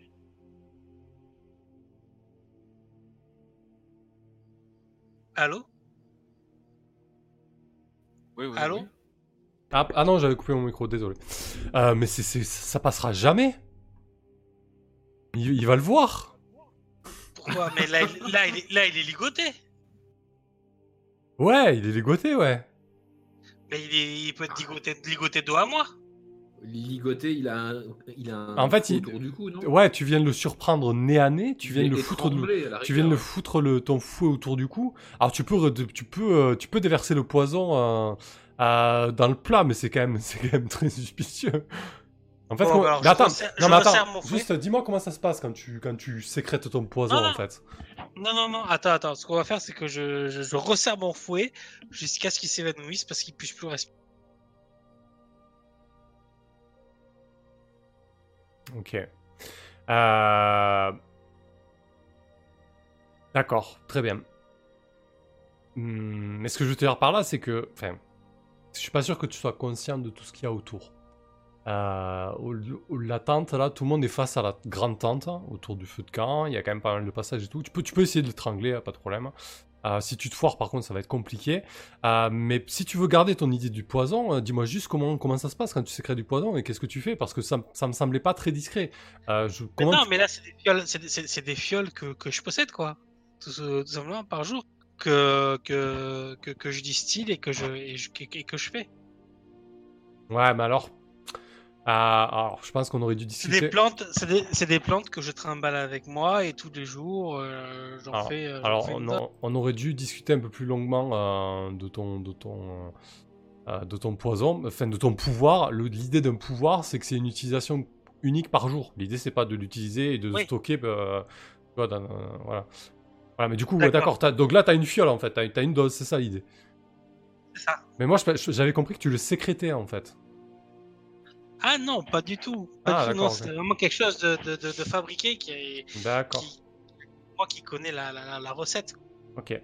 Allô? Oui, oui, Allô? oui. ah, ah non, j'avais coupé mon micro, désolé. Euh, mais c'est, c'est- ça passera jamais. Il, il va le voir. Pourquoi? Mais là, il- là, il est, là, il est ligoté. Ouais, il est ligoté, ouais. Mais il, est, il peut être ligoté, ligoté dos à moi. Ligoté, il a un, il a un En fait, il- autour du cou, non? Ouais, tu viens de le surprendre nez à nez, tu viens de le foutre la tu viens de le foutre le, ton fouet autour du cou. Alors tu peux, tu peux, euh, tu peux déverser le poison euh, euh, dans le plat, mais c'est quand même, <laughs> c'est quand même très suspicieux. En fait, Bon, comment- bah alors, mais je attends, non mais juste dis-moi comment ça se passe quand tu, quand tu sécrètes ton poison Non, en non. fait. Non, non, non, attends, attends. Ce qu'on va faire, c'est que je, je, je resserre mon fouet jusqu'à ce qu'il s'évanouisse parce qu'il puisse plus respirer. Ok. Euh, D'accord, très bien. Hmm, mais ce que je veux dire par là, c'est que, enfin, je suis pas sûr que tu sois conscient de tout ce qu'il y a autour. Euh, la tente, là, tout le monde est face à la grande tente, autour du feu de camp. Il y a quand même pas mal de passages et tout. Tu peux, tu peux essayer de l'étrangler, hein, pas de problème. Euh, si tu te foires, par contre, ça va être compliqué. Euh, mais si tu veux garder ton idée du poison, euh, dis-moi juste comment, comment ça se passe quand tu sécrètes du poison et qu'est-ce que tu fais? Parce que ça, ça me semblait pas très discret. Je, Mais comment non, tu- mais là, c'est des fioles, c'est des, c'est- c'est des fioles que, que je possède, quoi. Tout, tout simplement par jour. Que, que, que, que je distille et que je, et je- et que je fais. Ouais, mais alors, Ah, alors, je pense qu'on aurait dû C'est discuter. des plantes, c'est des, c'est des plantes que je trimballe avec moi et tous les jours, euh, j'en Alors- fais. euh, Alors, fais on, on aurait dû discuter un peu plus longuement euh, de ton, de ton, de ton poison, enfin de ton pouvoir. Le- L'idée d'un pouvoir, c'est que c'est une utilisation unique par jour. L'idée, c'est pas de l'utiliser et de le Oui. stocker. bah, voilà. Voilà, mais du coup, D'accord. t'as- donc là, tu as une fiole en fait. Tu as, une dose, c'est ça l'idée. C'est ça. Mais moi, j'avais compris que tu le sécrétais en fait. Ah non, pas du tout. Pas Ah, c'est vraiment quelque chose de, de, de, de fabriqué qui est. D'accord. Qui, moi qui connais la, la, recette. Ok.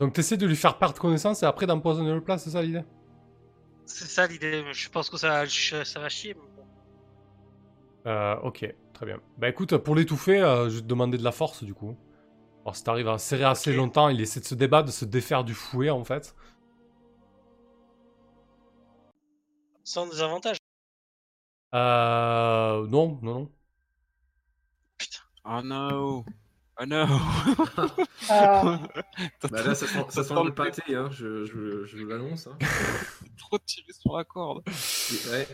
Donc, tu essaies de lui faire perdre connaissance et après d'empoisonner le plat, c'est ça l'idée? C'est ça l'idée. Je pense que ça, ça va chier. mais. Euh, ok, très bien. Bah écoute, pour l'étouffer, euh, je vais te demander de la force du coup. Alors si t'arrives à serrer assez longtemps, il essaie de se débattre, de se défaire du fouet en fait. Sans désavantage. Euh... Non, non, non. Putain. Oh no Oh no Ah, <laughs> Bah là, ça sent, ça sent trop- le pâté, hein, je, je, je vous l'annonce. Hein. <laughs> trop tiré sur la corde. Ouais.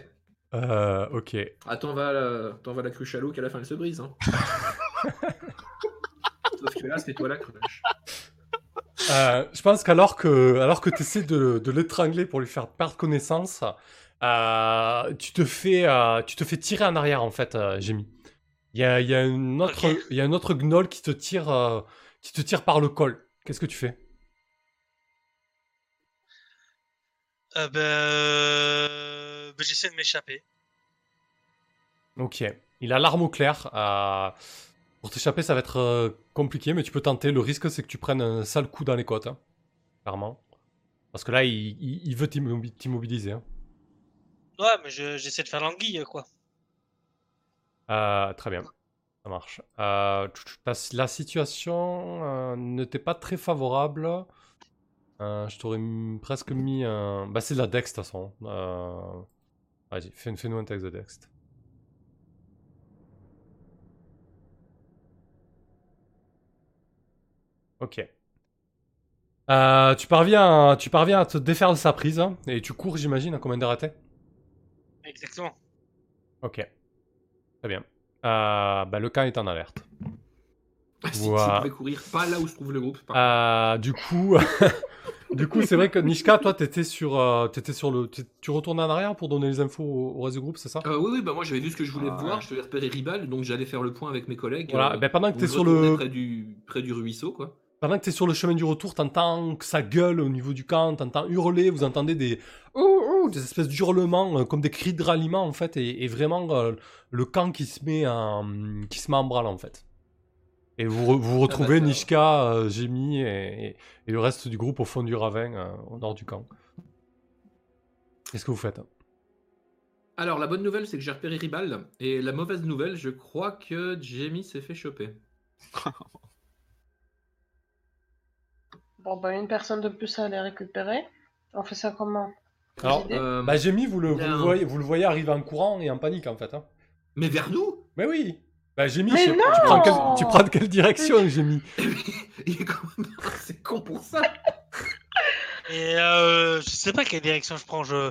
Euh, ok. Attends, va la, t'en vas la cruche à l'eau qu'à la fin elle se brise. Hein. <laughs> Sauf que là, c'est toi la cruche. Euh, je pense qu'alors que, alors que tu essaies de, de l'étrangler pour lui faire perdre connaissance, euh, tu, te fais, euh, tu te fais tirer en arrière en fait, euh, Jamie. Il y a, il y, a une autre- Ok. il y a un autre gnoll qui te tire, euh, qui te tire par le col. Qu'est-ce que tu fais? Euh, ben, euh, ben, j'essaie de m'échapper. Ok. Il a l'arme au clair. euh, Pour t'échapper, ça va être euh, compliqué, mais tu peux tenter. Le risque, c'est que tu prennes un sale coup dans les côtes. hein, Clairement. Parce que là, il, il- il veut t'immobi- t'immobiliser. hein. Ouais, mais je- j'essaie de faire l'anguille, quoi. Euh, très bien. Ça marche. Euh, la situation euh, n'était pas très favorable. Je t'aurais presque mis un. Bah, c'est de la Dex, de toute façon. Vas-y, fais- fais-nous un texte de Dex. Ok. Tu, parviens, à- tu parviens à te défaire de sa prise hein, et tu cours, j'imagine, à combien de ratés Exactement. Ok. Très bien. Euh, bah, le camp est en alerte. <laughs> Si, si vous pouvez courir pas là où se trouve le groupe. par Euh, du coup, <laughs> du coup, c'est vrai que Nishka, toi, t'étais sur, euh, t'étais sur le, tu retournes en arrière pour donner les infos au, au reste du groupe, c'est ça? Euh, oui, oui, bah moi j'avais vu ce que je voulais Ah, voir, je devais repérer Ribal, donc j'allais faire le point avec mes collègues. Voilà. euh, ben, pendant que t'es sur le, près du, près du ruisseau, quoi. Pendant que t'es sur le chemin du retour, t'entends que ça gueule au niveau du camp, t'entends hurler, vous entendez des, ouh, ouh, des espèces d'hurlements, euh, comme des cris de ralliement en fait, et, et vraiment euh, le camp qui se met en, qui se met en branle en fait. Et vous re- vous retrouvez d'accord. Nishka, euh, Jimmy et, et- et le reste du groupe au fond du ravin, euh, au nord du camp. Qu'est-ce que vous faites? Alors la bonne nouvelle c'est que j'ai repéré Ribal, et la mauvaise nouvelle, je crois que Jamie s'est fait choper. <laughs> bon, bah, une personne de plus à les récupérer. On fait ça comment? Alors, Euh, Bah, Jamie, vous le, vous, le voyez, vous le voyez arriver en courant et en panique en fait. hein. Mais vers nous? Mais oui Bah, Jamie, Mais je sais pas, non tu, prends quelle, tu prends quelle direction, <laughs> est quand même... <laughs> C'est con pour ça <laughs> Et euh, je sais pas quelle direction je prends. Je,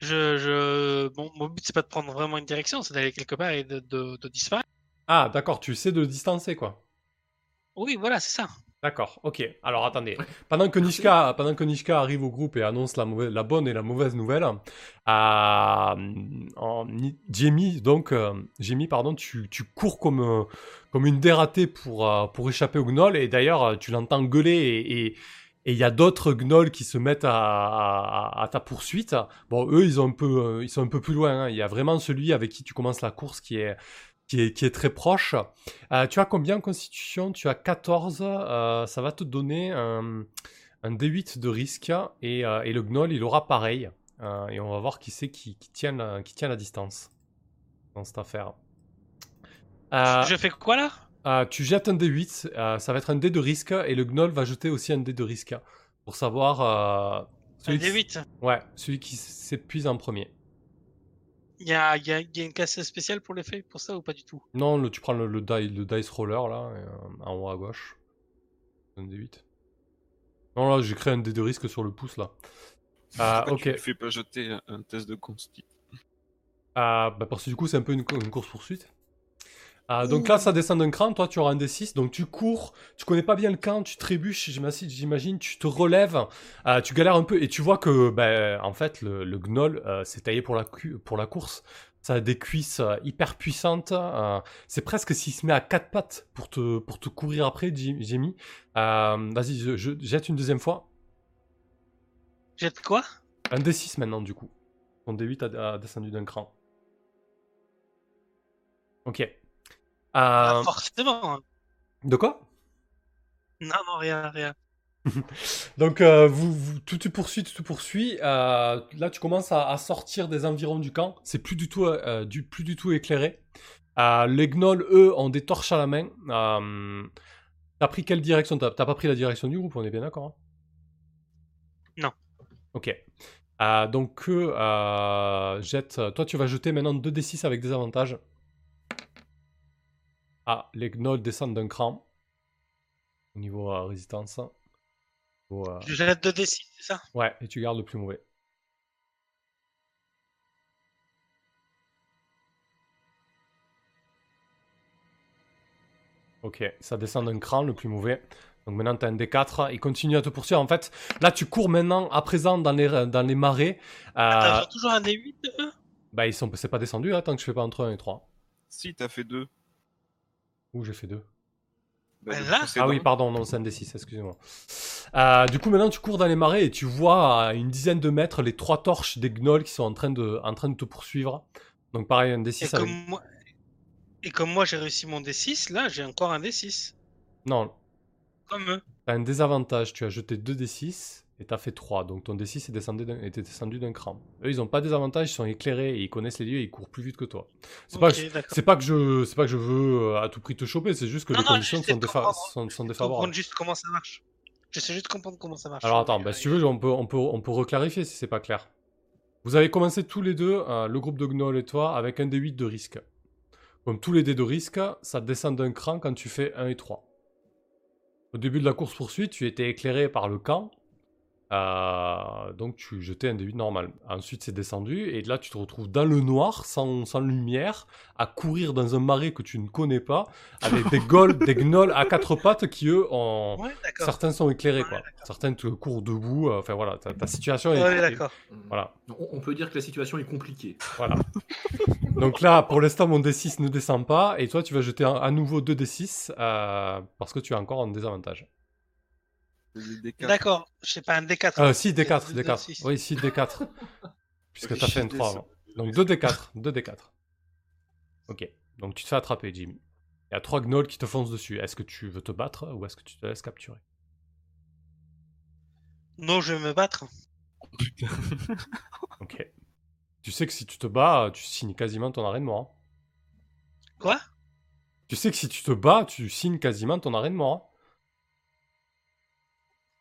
je, je... Bon, mon but c'est pas de prendre vraiment une direction, c'est d'aller quelque part et de, de, de disparaître. Ah, d'accord, tu sais de distancer quoi. Oui, voilà, c'est ça. D'accord, ok. Alors attendez. Pendant que, Nishka, pendant que Nishka arrive au groupe et annonce la, mauvaise, la bonne et la mauvaise nouvelle, euh, en, Jamie, donc, euh, Jamie, pardon, tu, tu cours comme, euh, comme une dératée pour, pour échapper au gnoll. Et d'ailleurs, tu l'entends gueuler et. et et il y a d'autres gnolls qui se mettent à, à- à ta poursuite. Bon, eux, ils, ont un peu, ils sont un peu plus loin. hein. Il y a vraiment celui avec qui tu commences la course qui est, qui est, qui est très proche. Euh, tu as combien en constitution? Tu as 14. euh, ça va te donner un, un D8 de risque. Et, euh, et le gnoll, il aura pareil. Et on va voir qui c'est qui, qui, tient la, qui tient la distance dans cette affaire. Je fais quoi là? tu jettes un D8, euh, ça va être un dé de risque, et le gnoll va jeter aussi un dé de risque. Pour savoir. Un celui qui- D8. Ouais, celui qui s'épuise en premier. Il y a, il y, a, il y a une casse spéciale pour feuilles pour ça ou pas du tout? Non, le- tu prends le, le, die- le dice roller là, et, euh, en haut à gauche. Un D8. Non, là, j'ai créé un dé de risque sur le pouce là. Ah, ok. Tu ne fais pas jeter un- test de consti. Euh, bah, parce que du coup, c'est un peu une, une course-poursuite. Euh, donc là, ça descend d'un cran, toi tu auras un D6, donc tu cours, tu connais pas bien le camp, tu trébuches, j'imagine, tu te relèves, euh, tu galères un peu et tu vois que, ben, en fait, le, le gnoll euh, s'est taillé pour la, cu- pour la course. Ça a des cuisses euh, hyper puissantes, euh, c'est presque s'il se met à quatre pattes pour te, pour te courir après, Jim- Jamie. Euh, Vas-y, je, je jette une deuxième fois. Jette quoi? Un D6 maintenant, du coup. Ton D8 a, a descendu d'un cran. Ok. Euh, Ah, Forcément. hein. de quoi? Non, non, rien, rien. <laughs> Donc, euh, vous, vous- tout te poursuit, tout te poursuit. Euh, là, tu commences à, à sortir des environs du camp. C'est plus du tout, euh, du, plus du tout éclairé. Les gnolls, eux, ont des torches à la main. T'as pris quelle direction? T'as pas pris la direction du groupe, on est bien d'accord hein? Non. Ok. Donc, jette. Toi, tu vas jeter maintenant 2d6 avec des avantages. Ah, les gnolls descendent d'un cran. Au niveau euh, résistance. Au, euh, Je jette 2d6, c'est ça? Ouais, et tu gardes le plus mauvais. Ok, ça descend d'un cran, le plus mauvais. Donc maintenant, tu as un D4. Il continue à te poursuivre. En fait, là, tu cours maintenant, à présent, dans les, dans les marais. T'as Euh, toujours un D8 eux? bah, ils sont, c'est pas descendu, là, tant que je fais pas entre 1 et 3. Si, t'as fait deux. Ouh, j'ai fait 2. Bah, Ben là- précédent. Ah oui, pardon, non, c'est un D6, excusez-moi. Euh, du coup, maintenant, tu cours dans les marais et tu vois à une dizaine de mètres les trois torches des gnolls qui sont en train de, en train de te poursuivre. Donc, pareil, un Et D6 avec... comme moi, et comme moi j'ai réussi mon D6, là j'ai encore un D6. Non, Comme eux. t'as un désavantage. Tu as jeté 2 D6 et t'as fait 3. Donc, ton D6 est descendu d'un, était descendu d'un cran. Eux, ils ont pas de désavantage, ils sont éclairés et ils connaissent les lieux et ils courent plus vite que toi. C'est pas, que, c'est pas que je, c'est pas que je veux euh, à tout prix te choper, c'est juste que Non, les non, conditions sont, défa- sont, sont Je défavorables. comprendre juste comment ça marche. J'essaie juste de comprendre comment ça marche. Alors attends, bah, si tu veux, on peut, on peut, on peut reclarifier si c'est pas clair. Vous avez commencé tous les deux, euh, le groupe de Gnoll et toi, avec un D8 de risque. Comme tous les dés de risque, ça descend d'un cran quand tu fais 1 et 3. Au début de la course-poursuite, tu étais éclairé par le camp. Euh, donc tu jetais un D8 normal. Ensuite c'est descendu et là tu te retrouves dans le noir, sans, sans lumière, à courir dans un marais que tu ne connais pas, avec des <laughs> des gnolls à quatre pattes qui eux ont, Ouais. Certains sont éclairés, Ouais, quoi. d'accord. Certains te courent debout. euh, Enfin voilà, ta, ta situation est. Ouais, d'accord. Voilà, On, on peut dire que la situation est compliquée. voilà. Donc là, pour l'instant, mon D6 ne descend pas. Et toi, tu vas jeter un- à nouveau 2 D6 euh, parce que tu as encore un désavantage. Les D4. D'accord, je sais pas, un D4. Euh, si, D4, Deux, D4. six. Oui, si, D4. <laughs> Puisque tu as fait un Chier, 3 ça. avant. Donc 2 D4. 2 D4. Ok. Donc tu te fais attraper, Jimmy. Il y a 3 gnolls qui te foncent dessus. Est-ce que tu veux te battre ou est-ce que tu te laisses capturer? Non, je vais me battre. <laughs> <laughs> Ok. Tu sais que si tu te bats, tu signes quasiment ton arrêt de mort. hein. Quoi? Tu sais que si tu te bats, tu signes quasiment ton arrêt de mort.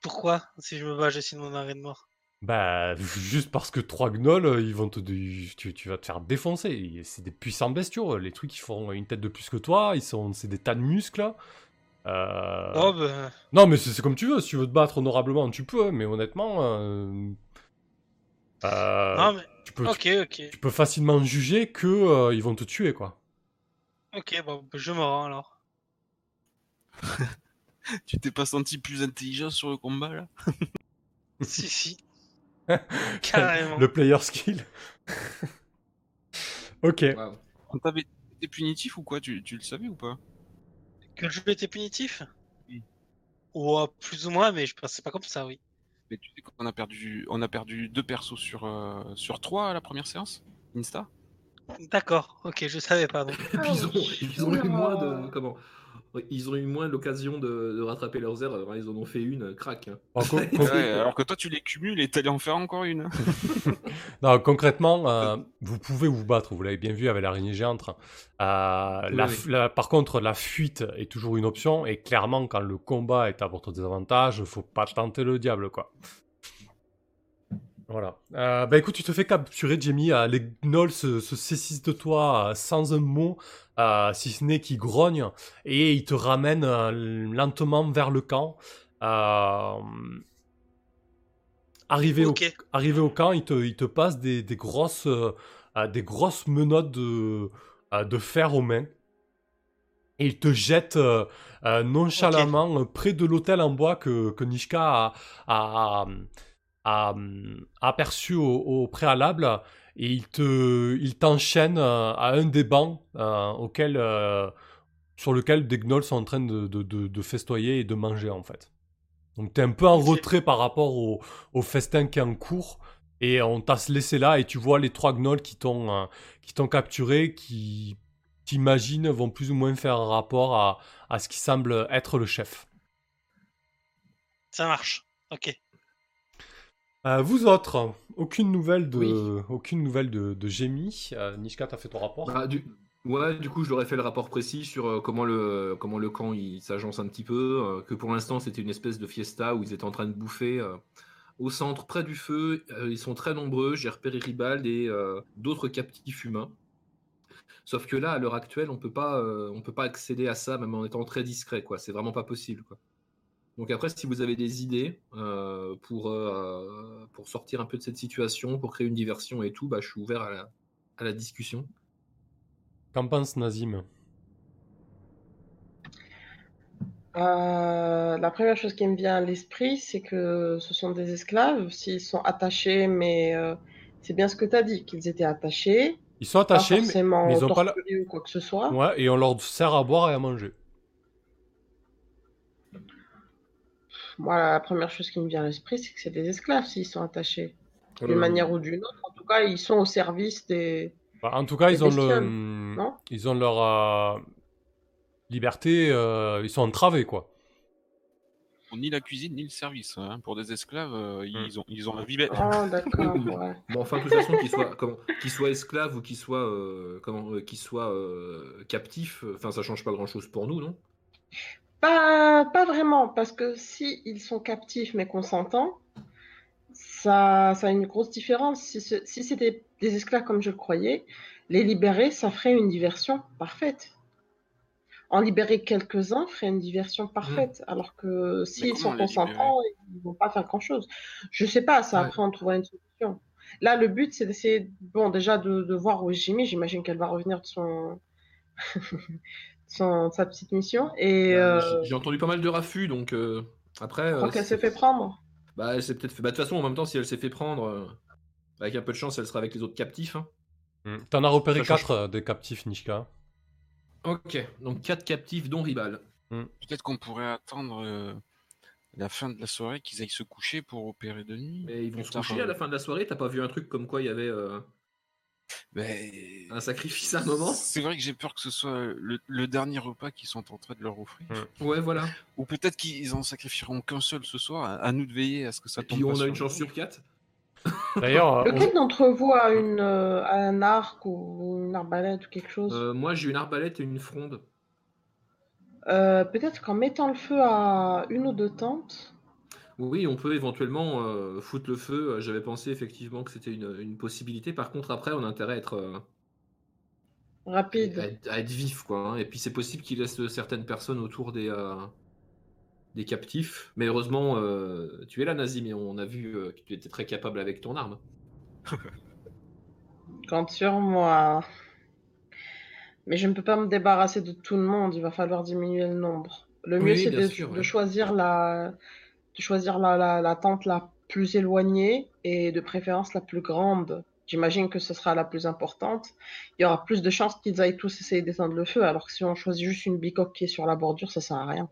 Hein. Pourquoi Si je me bats, je signe mon arrêt de mort? Bah, juste parce que trois gnolls, euh, ils vont te, tu, tu vas te faire défoncer. C'est des puissants bestiaux. Les trucs, ils font une tête de plus que toi. Ils sont, c'est des tas de muscles. Euh, Oh, bah. Non, mais c'est comme tu veux. Si tu veux te battre honorablement, tu peux. Mais honnêtement, euh, euh, Non, mais. tu peux, Ok, ok. tu peux facilement juger que euh, ils vont te tuer, quoi. Ok, bon, bah, je me rends alors. <laughs> <laughs> Tu t'es pas senti plus intelligent sur le combat là <laughs> si, si. <laughs> Carrément. Le player skill. ok. Waouh. On t'avait été punitif ou quoi? Tu, tu le savais ou pas? Que le jeu était punitif? Oui. Ouais, plus ou moins, mais je pensais pas comme ça, oui. Mais tu sais qu'on a perdu, on a perdu deux persos sur, euh, sur trois à la première séance Insta? D'accord, ok, je savais pas. Donc. Et puis ils ont, ils ont eu moins de comment? Ils ont eu moins l'occasion de, de rattraper leurs erreurs. hein. Ils en ont fait une, crac. hein. Alors, con- <laughs> con- Ouais, alors que toi tu les cumules et t'allais en faire encore une. <laughs> Non, concrètement, euh, vous pouvez vous battre, vous l'avez bien vu avec l'araignée géante. Euh, la, Oui. la- par contre, la fuite est toujours une option, et clairement, quand le combat est à votre désavantage, faut pas tenter le diable, quoi. Voilà. Euh, bah écoute, tu te fais capturer, Jamie. euh, les gnolls se, se saisissent de toi euh, sans un mot, euh, si ce n'est qu'ils grognent, et ils te ramènent euh, lentement vers le camp. Euh, arrivé, au, arrivé au camp, ils te, ils te passent des, des grosses, des grosses menottes de, de fer aux mains. Et il te jette nonchalamment près de l'hôtel en bois que, que Nishka a, a- a- a aperçu au, au préalable. Et il te, il t'enchaîne euh, à un des bancs euh, auquel, euh, sur lequel des gnolls sont en train de, de, de- de festoyer et de manger en fait. Donc t'es un peu en retrait par rapport au, au festin qui est en cours. Et on t'a laissé là et tu vois les trois gnolls qui t'ont euh, qui t'ont capturé, qui t'imagines vont plus ou moins faire un rapport à, à ce qui semble être le chef. Ça marche. Ok. Euh, vous autres, aucune nouvelle de, Oui. aucune nouvelle de, de Jamie. Euh, Nishka, t'as fait ton rapport? Bah, du... Ouais, du coup, je leur ai fait le rapport précis sur euh, comment, le, comment le camp il s'agence un petit peu. euh, que pour l'instant, c'était une espèce de fiesta où ils étaient en train de bouffer euh, au centre, près du feu. Euh, ils sont très nombreux. J'ai repéré Ribald et euh, d'autres captifs humains. Sauf que là, à l'heure actuelle, on peut pas, euh, on peut pas accéder à ça, même en étant très discret. quoi. C'est vraiment pas possible. Quoi. Donc après, si vous avez des idées euh, pour, euh, pour sortir un peu de cette situation, pour créer une diversion et tout, bah, je suis ouvert à la, à la discussion. Qu'en pense Nazim? Euh, la première chose qui me vient à l'esprit, c'est que ce sont des esclaves. S'ils sont attachés, mais euh, c'est bien ce que tu as dit, qu'ils étaient attachés, Ils sont pas attachés, mais, ils ont pas la... ou quoi que ce soit. Ouais, et on leur sert à boire et à manger. Voilà, la première chose qui me vient à l'esprit, c'est que c'est des esclaves s'ils sont attachés. D'une Euh, manière ou d'une autre. En tout cas, ils sont au service des. Bah, en tout cas, ils ont, le, hum, ils ont leur euh, liberté, euh, ils sont entravés, quoi. Ni la cuisine, ni le service. hein. Pour des esclaves, euh, Hmm. ils, ont, ils ont la vie belle. Ah, d'accord, <laughs> ouais. Bon, enfin, de toute façon, qu'ils soient, comment, qu'ils soient esclaves ou qu'ils soient, euh, comment, euh, qu'ils soient euh, captifs, enfin, ça change pas grand-chose pour nous, non? Pas, pas vraiment, parce que si ils sont captifs mais consentants, ça, ça a une grosse différence. Si, c'était des esclaves comme je le croyais, les libérer, ça ferait une diversion parfaite. En libérer quelques-uns ferait une diversion parfaite, alors que s'ils sont consentants, ils vont pas faire grand-chose. Je sais pas, ça Ouais. après on trouvera une solution. Là, le but, c'est d'essayer, bon, déjà de, de voir où est Jimmy. J'imagine qu'elle va revenir de son, son, sa petite mission. Et Bah, euh, j'ai- entendu pas mal de raffus, donc euh, après. je euh, crois qu'elle c'est- s'est fait prendre. Bah, elle s'est peut-être fait. Bah, de toute façon, en même temps, si elle s'est fait prendre, euh, avec un peu de chance, elle sera avec les autres captifs. hein. Hum. T'en as repéré Ça change quatre euh, des captifs, Nishka. Ok, donc quatre captifs, dont Ribal. Peut-être qu'on pourrait attendre euh, la fin de la soirée, qu'ils aillent se coucher pour opérer de nuit. Mais ils vont se coucher à la fin de la soirée. T'as pas vu un truc comme quoi il y avait euh, un sacrifice à un moment C'est vrai que j'ai peur que ce soit le, le dernier repas qu'ils sont en train de leur offrir. Ouais, voilà. Ou peut-être qu'ils en sacrifieront qu'un seul ce soir. À, à nous de veiller à ce que ça Et tombe puis pas on a une chance sur quatre. D'ailleurs, euh, Lequel d'entre vous a une, euh, un arc ou une arbalète ou quelque chose Euh, moi, j'ai une arbalète et une fronde. Euh, Peut-être qu'en mettant le feu à une ou deux tentes, Oui, on peut éventuellement euh, foutre le feu. Euh, J'avais pensé effectivement que c'était une, une possibilité. Par contre, après, on a intérêt à être, euh, rapide. à être, à être vif, quoi. hein. Et puis, c'est possible qu'il laisse certaines personnes autour des, euh, des captifs. Mais heureusement, tu es là, Nazim, et on a vu que tu étais très capable avec ton arme. <laughs> Compte sur moi. Mais je ne peux pas me débarrasser de tout le monde, il va falloir diminuer le nombre. Le mieux, Oui, c'est de, sûr, de ouais. choisir la, de choisir la, la, la tente la plus éloignée et de préférence la plus grande. J'imagine que ce sera la plus importante. Il y aura plus de chances qu'ils aillent tous essayer d'éteindre le feu, alors que si on choisit juste une bicoque qui est sur la bordure, ça sert à rien.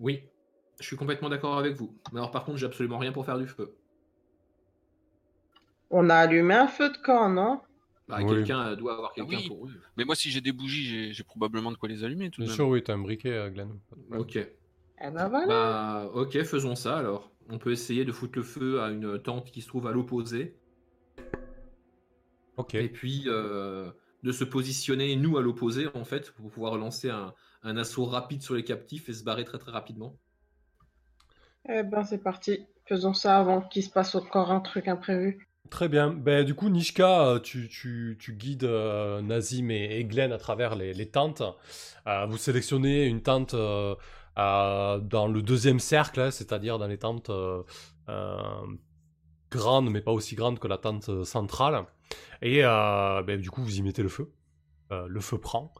Oui, je suis complètement d'accord avec vous. Mais alors, par contre, j'ai absolument rien pour faire du feu. On a allumé un feu de camp, non? Bah, Oui. Quelqu'un doit avoir quelqu'un oui, pour. oui. Mais moi, si j'ai des bougies, j'ai- probablement de quoi les allumer tout bien même. sûr, oui, t'as un briquet, euh, Glenn. Ok. Eh ben voilà. Bah, ok, faisons ça alors. On peut essayer de foutre le feu à une tente qui se trouve à l'opposé. Ok. Et puis euh, de se positionner, nous, à l'opposé, en fait, pour pouvoir lancer un, un assaut rapide sur les captifs et se barrer très très rapidement. Eh ben c'est parti. Faisons ça avant qu'il se passe encore un truc imprévu. Très bien. Ben, du coup, Nishka, tu, tu, tu guides euh, Nazim et, et Glenn à travers les, les tentes. Euh, vous sélectionnez une tente euh, dans le deuxième cercle, hein, c'est-à-dire dans les tentes euh, euh, grande, mais pas aussi grande que la tente euh, centrale. Et euh, ben, du coup, vous y mettez le feu. Euh, le feu prend.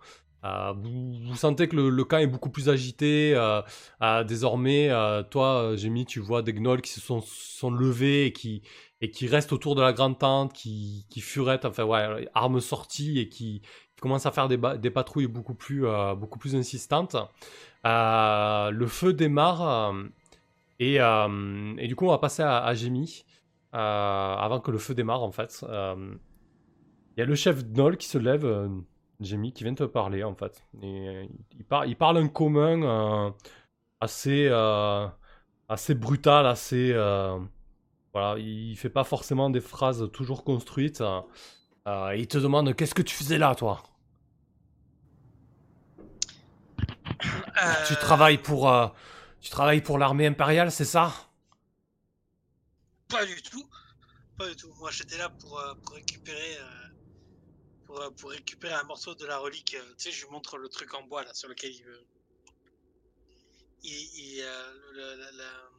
Euh, vous, sentez que le, camp est beaucoup plus agité. euh, euh, désormais, euh, toi, euh, Jémy, tu vois des gnolls qui se sont, sont levés et qui, et qui restent autour de la grande tente, qui, qui furettent, enfin ouais, armes sorties et qui, qui commencent à faire des, patrouilles beaucoup plus, euh, beaucoup plus insistantes. Euh, le feu démarre euh, et, et du coup, on va passer à, à avant que le feu démarre en fait. Il y a le chef Gnoll qui se lève, Jémy, qui vient te parler en fait. Et, il, par- parle un commun assez, assez brutal, assez. voilà, il fait pas forcément des phrases toujours construites. Euh, il te demande Qu'est-ce que tu faisais là, toi? Tu Euh, travailles pour. euh, tu travailles pour l'armée impériale, c'est ça? Pas du tout. Pas du tout. Moi, j'étais là pour, euh, pour récupérer. euh, pour, euh, pour récupérer un morceau de la relique. Tu sais, je lui montre le truc en bois là sur lequel il veut. Il, il, le- la- la-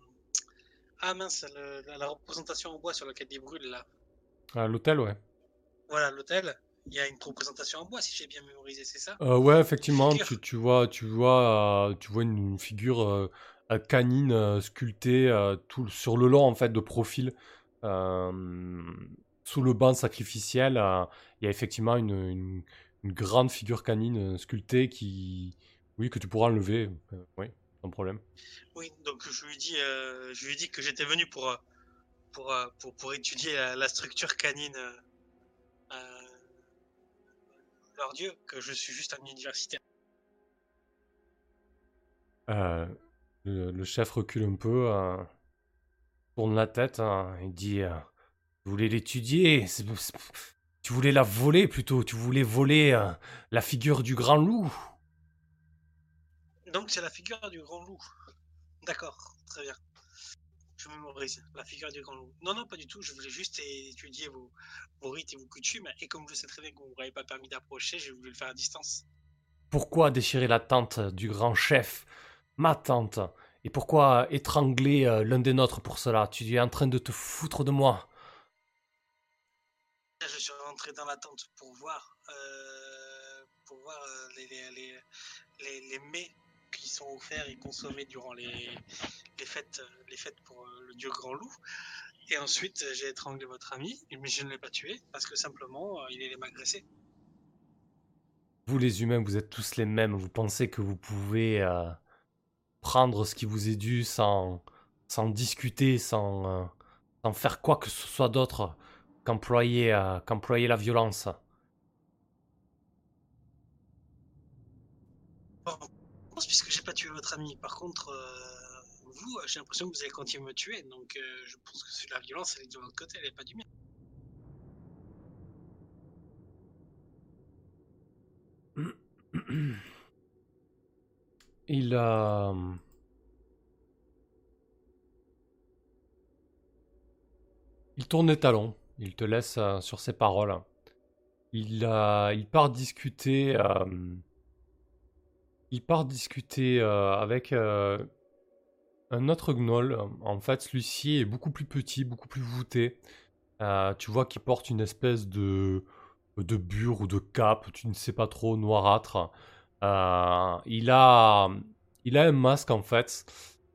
Ah mince, le- la, la représentation en bois sur laquelle il brûle là. À l'hôtel, ouais. Voilà, l'hôtel. Il y a une représentation en bois si j'ai bien mémorisé, c'est ça? Euh, ouais, effectivement, tu, tu vois, tu vois, euh, tu vois une figure euh, euh, canine sculptée tout sur le long en fait de profil. Sous le banc sacrificiel, il y a effectivement une, une- une grande figure canine sculptée qui, oui, que tu pourras enlever, oui, sans problème. Oui, donc je lui dis, je lui dis que j'étais venu pour, pour, pour, pour étudier la, la structure canine leur dieu, que je suis juste un universitaire. Euh, le, le chef recule un peu, euh, tourne la tête, hein, et dit euh, Tu voulais l'étudier, tu voulais la voler plutôt, tu voulais voler euh, la figure du grand loup. Donc c'est la figure du grand loup. D'accord, très bien. Je mémorise la figure du grand loup. Non, non, pas du tout. Je voulais juste étudier vos, vos rites et vos coutumes. Et comme je sais très bien que vous ne m'avez pas permis d'approcher, j'ai voulu le faire à distance. Pourquoi déchirer la tente du grand chef, ma tante Et pourquoi étrangler euh, l'un des nôtres pour cela? Tu es en train de te foutre de moi. Je suis rentré dans la tente pour voir, euh, pour voir euh, les, les, les, les, les mets qui sont offerts et consommés durant les, les fêtes, les fêtes pour euh, le dieu grand loup. Et ensuite, j'ai étranglé votre ami, mais je ne l'ai pas tué parce que simplement, euh, il allait m'agresser. Vous les humains, vous êtes tous les mêmes. Vous pensez que vous pouvez euh, prendre ce qui vous est dû sans, sans discuter, sans, sans faire quoi que ce soit d'autre qu'employer euh, la violence. Bon, puisque j'ai pas tué votre ami. Par contre, euh, vous, euh, j'ai l'impression que vous allez continuer à me tuer. Donc, euh, je pense que la violence, elle est de votre côté, elle est pas du mien. Il euh, Il tourne les talons. Il te laisse sur ses paroles. Il, euh, il part discuter. Il part discuter euh, avec euh, un autre gnoll. En fait, celui-ci est beaucoup plus petit, beaucoup plus voûté. Euh, tu vois qu'il porte une espèce de, de bure ou de cape, tu ne sais pas trop, noirâtre. Il, a, il a un masque en fait.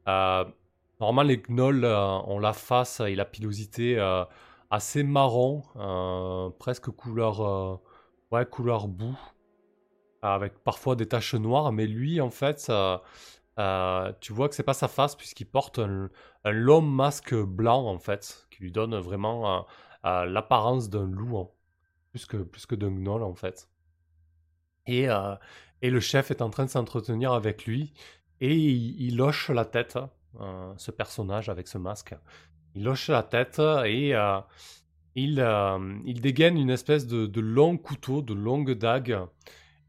Normalement, les gnolls ont la face et la pilosité assez marron, presque couleur, ouais, couleur boue, avec parfois des taches noires. Mais lui, en fait, euh, tu vois que c'est pas sa face puisqu'il porte un, long masque blanc en fait, qui lui donne vraiment euh, euh, l'apparence d'un loup, hein, plus que, plus que d'un gnoll en fait. Et, et le chef est en train de s'entretenir avec lui et il, hoche la tête, euh, ce personnage avec ce masque. Il hoche la tête et il, il dégaine une espèce de long couteau, de longue dague.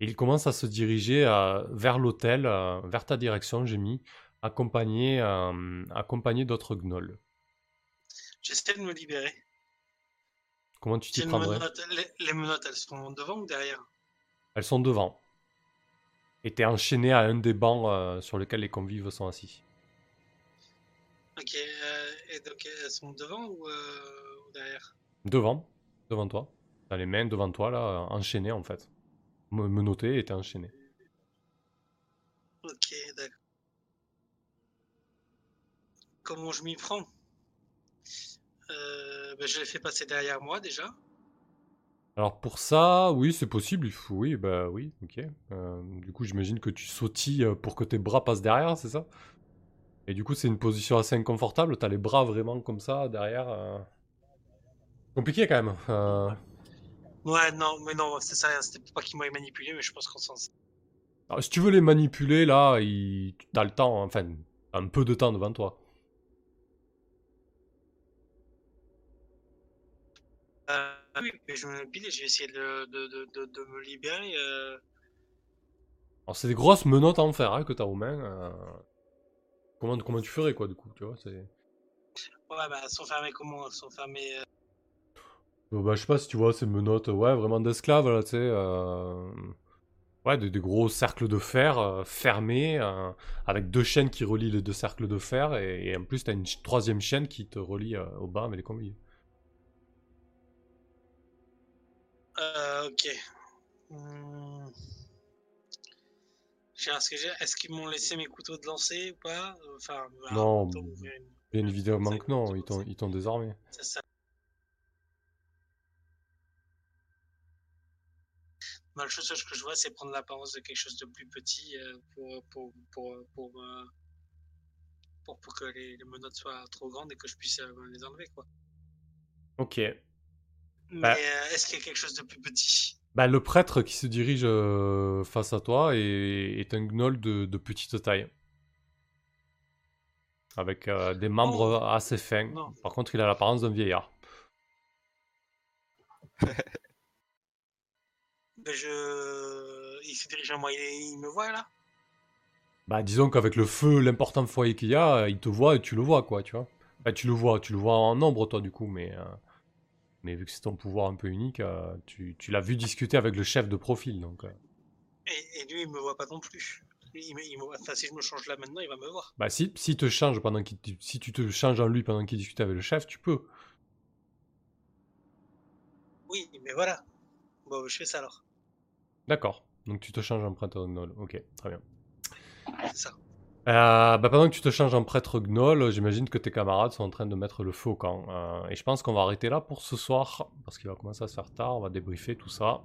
Et il commence à se diriger euh, vers l'hôtel, euh, vers ta direction, accompagné, euh, accompagné d'autres gnolls. J'essaie de me libérer. Comment tu t'y J'ai prendrais? les, les menottes, elles sont devant ou derrière? Elles sont devant. Et t'es enchaîné à un des bancs euh, sur lesquels les convives sont assis. Ok, euh, et donc elles sont devant ou, euh, ou derrière? Devant, devant toi. T'as les mains devant toi, là, enchaînées en fait. Me- Menottées et t'es enchaîné. Ok, d'accord. Comment je m'y prends? Euh, ben, Je les fais passer derrière moi déjà. Alors pour ça, oui, c'est possible. Il faut, oui, bah oui, ok. Euh, du coup, j'imagine que tu sautilles euh, pour que tes bras passent derrière, c'est ça? Et du coup, c'est une position assez inconfortable. T'as les bras vraiment comme ça derrière. euh. Compliqué quand même. Euh, Ouais, non, mais non, c'est ça, c'était pas qu'ils m'avaient manipulé, mais je pense qu'on s'en alors, si tu veux les manipuler, là, il... t'as le temps, enfin, t'as un peu de temps devant toi. Euh, oui, mais je me piler, je vais essayer de, de, de, de, de me libérer. euh. Alors c'est des grosses menottes en fer hein, que t'as aux mains. euh. Comment, comment tu ferais quoi du coup, tu vois c'est... Ouais, bah, elles sont fermées comment Elles sont fermées. Euh, bah, je sais pas si tu vois ces menottes, ouais, vraiment d'esclaves là, tu sais. euh, Ouais, des, des gros cercles de fer euh, fermés, euh, avec deux chaînes qui relient les deux cercles de fer, et, et en plus t'as une ch- troisième chaîne qui te relie au bas avec les. Euh, ok. Pas, Est-ce qu'ils m'ont laissé mes couteaux de lancer ou pas? Enfin, bah, Non, Bien évidemment que non, ils t'ont, ils t'ont désarmé. ça. Bah, le chose que je vois, c'est prendre l'apparence de quelque chose de plus petit euh, pour, pour, pour, pour, euh, pour, pour que les, les menottes soient trop grandes et que je puisse euh, les enlever, quoi. Ok. Mais Bah. est-ce qu'il y a quelque chose de plus petit? Bah, le prêtre qui se dirige euh, face à toi est, est un gnoll de, de petite taille. Avec euh, des membres Oh. assez fins. Non. Par contre, il a l'apparence d'un vieillard. <laughs> Ben, je... Il se dirige à moi, il, il me voit là Bah, disons qu'avec le feu, l'important foyer qu'il y a, euh, il te voit et tu le vois, quoi, tu vois. Bah, tu le vois, tu le vois en nombre, toi, du coup, mais... euh, Mais vu que c'est ton pouvoir un peu unique, euh, tu, tu l'as vu discuter avec le chef de profil, donc... euh. et, et lui, il me voit pas non plus. Lui, il me- il me voit- Enfin, si je me change là maintenant, il va me voir. Bah, si, si, te change pendant qu'il, si tu te changes en lui pendant qu'il discute avec le chef, tu peux. Oui, mais voilà. Bon, je fais ça alors. D'accord. Donc tu te changes en prêtre gnoll. Ok, très bien. C'est ça. Euh, bah, pendant que tu te changes en prêtre gnoll, j'imagine que tes camarades sont en train de mettre le feu au camp. Euh, et je pense qu'on va arrêter là pour ce soir, parce qu'il va commencer à se faire tard, on va débriefer tout ça.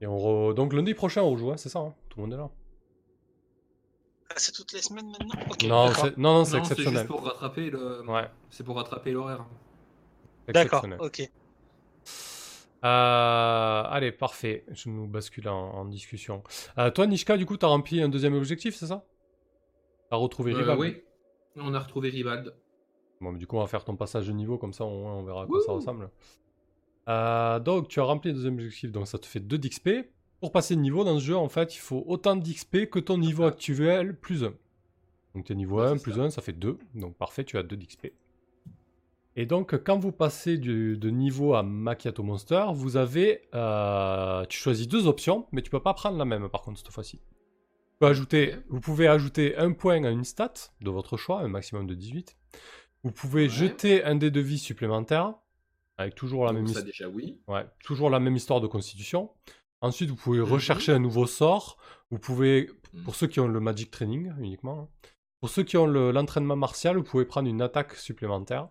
Et on re- Donc lundi prochain on rejoue, hein, c'est ça hein Tout le monde est là. Ah, c'est toutes les semaines maintenant? Non, c'est... non, non, c'est Non, c'est exceptionnel. juste pour rattraper le. Ouais, C'est pour rattraper l'horaire. c'est D'accord, exceptionnel. ok. Euh, allez, parfait. Je nous bascule en, en discussion. Euh, toi, Nishka, du coup, t'as rempli un deuxième objectif, c'est ça? T'as retrouvé Euh, Ribald oui. On a retrouvé Ribald. Bon, mais du coup, on va faire ton passage de niveau, comme ça, on, on verra à quoi ça ressemble. Euh, donc, tu as rempli le deuxième objectif, donc ça te fait 2 d'XP. Pour passer de niveau dans ce jeu, en fait, il faut autant d'XP que ton niveau actuel plus 1. Donc, t'es niveau Ouais, 1 c'est plus ça. 1, ça fait 2. Donc, parfait, tu as 2 d'XP. Et donc, quand vous passez du- de niveau à Macchiato Monster, vous avez. euh, tu choisis deux options, mais tu peux pas prendre la même par contre cette fois-ci. Ajouter, vous pouvez ajouter un point à une stat de votre choix, un maximum de 18. Vous pouvez Ouais. jeter un dé de vie supplémentaire, avec toujours la Donc même ça histoire. déjà oui. Ouais, toujours la même histoire de constitution. Ensuite, vous pouvez Mhm. rechercher un nouveau sort. Vous pouvez, Mhm. pour ceux qui ont le Magic Training uniquement, hein. pour ceux qui ont le- l'entraînement martial, vous pouvez prendre une attaque supplémentaire.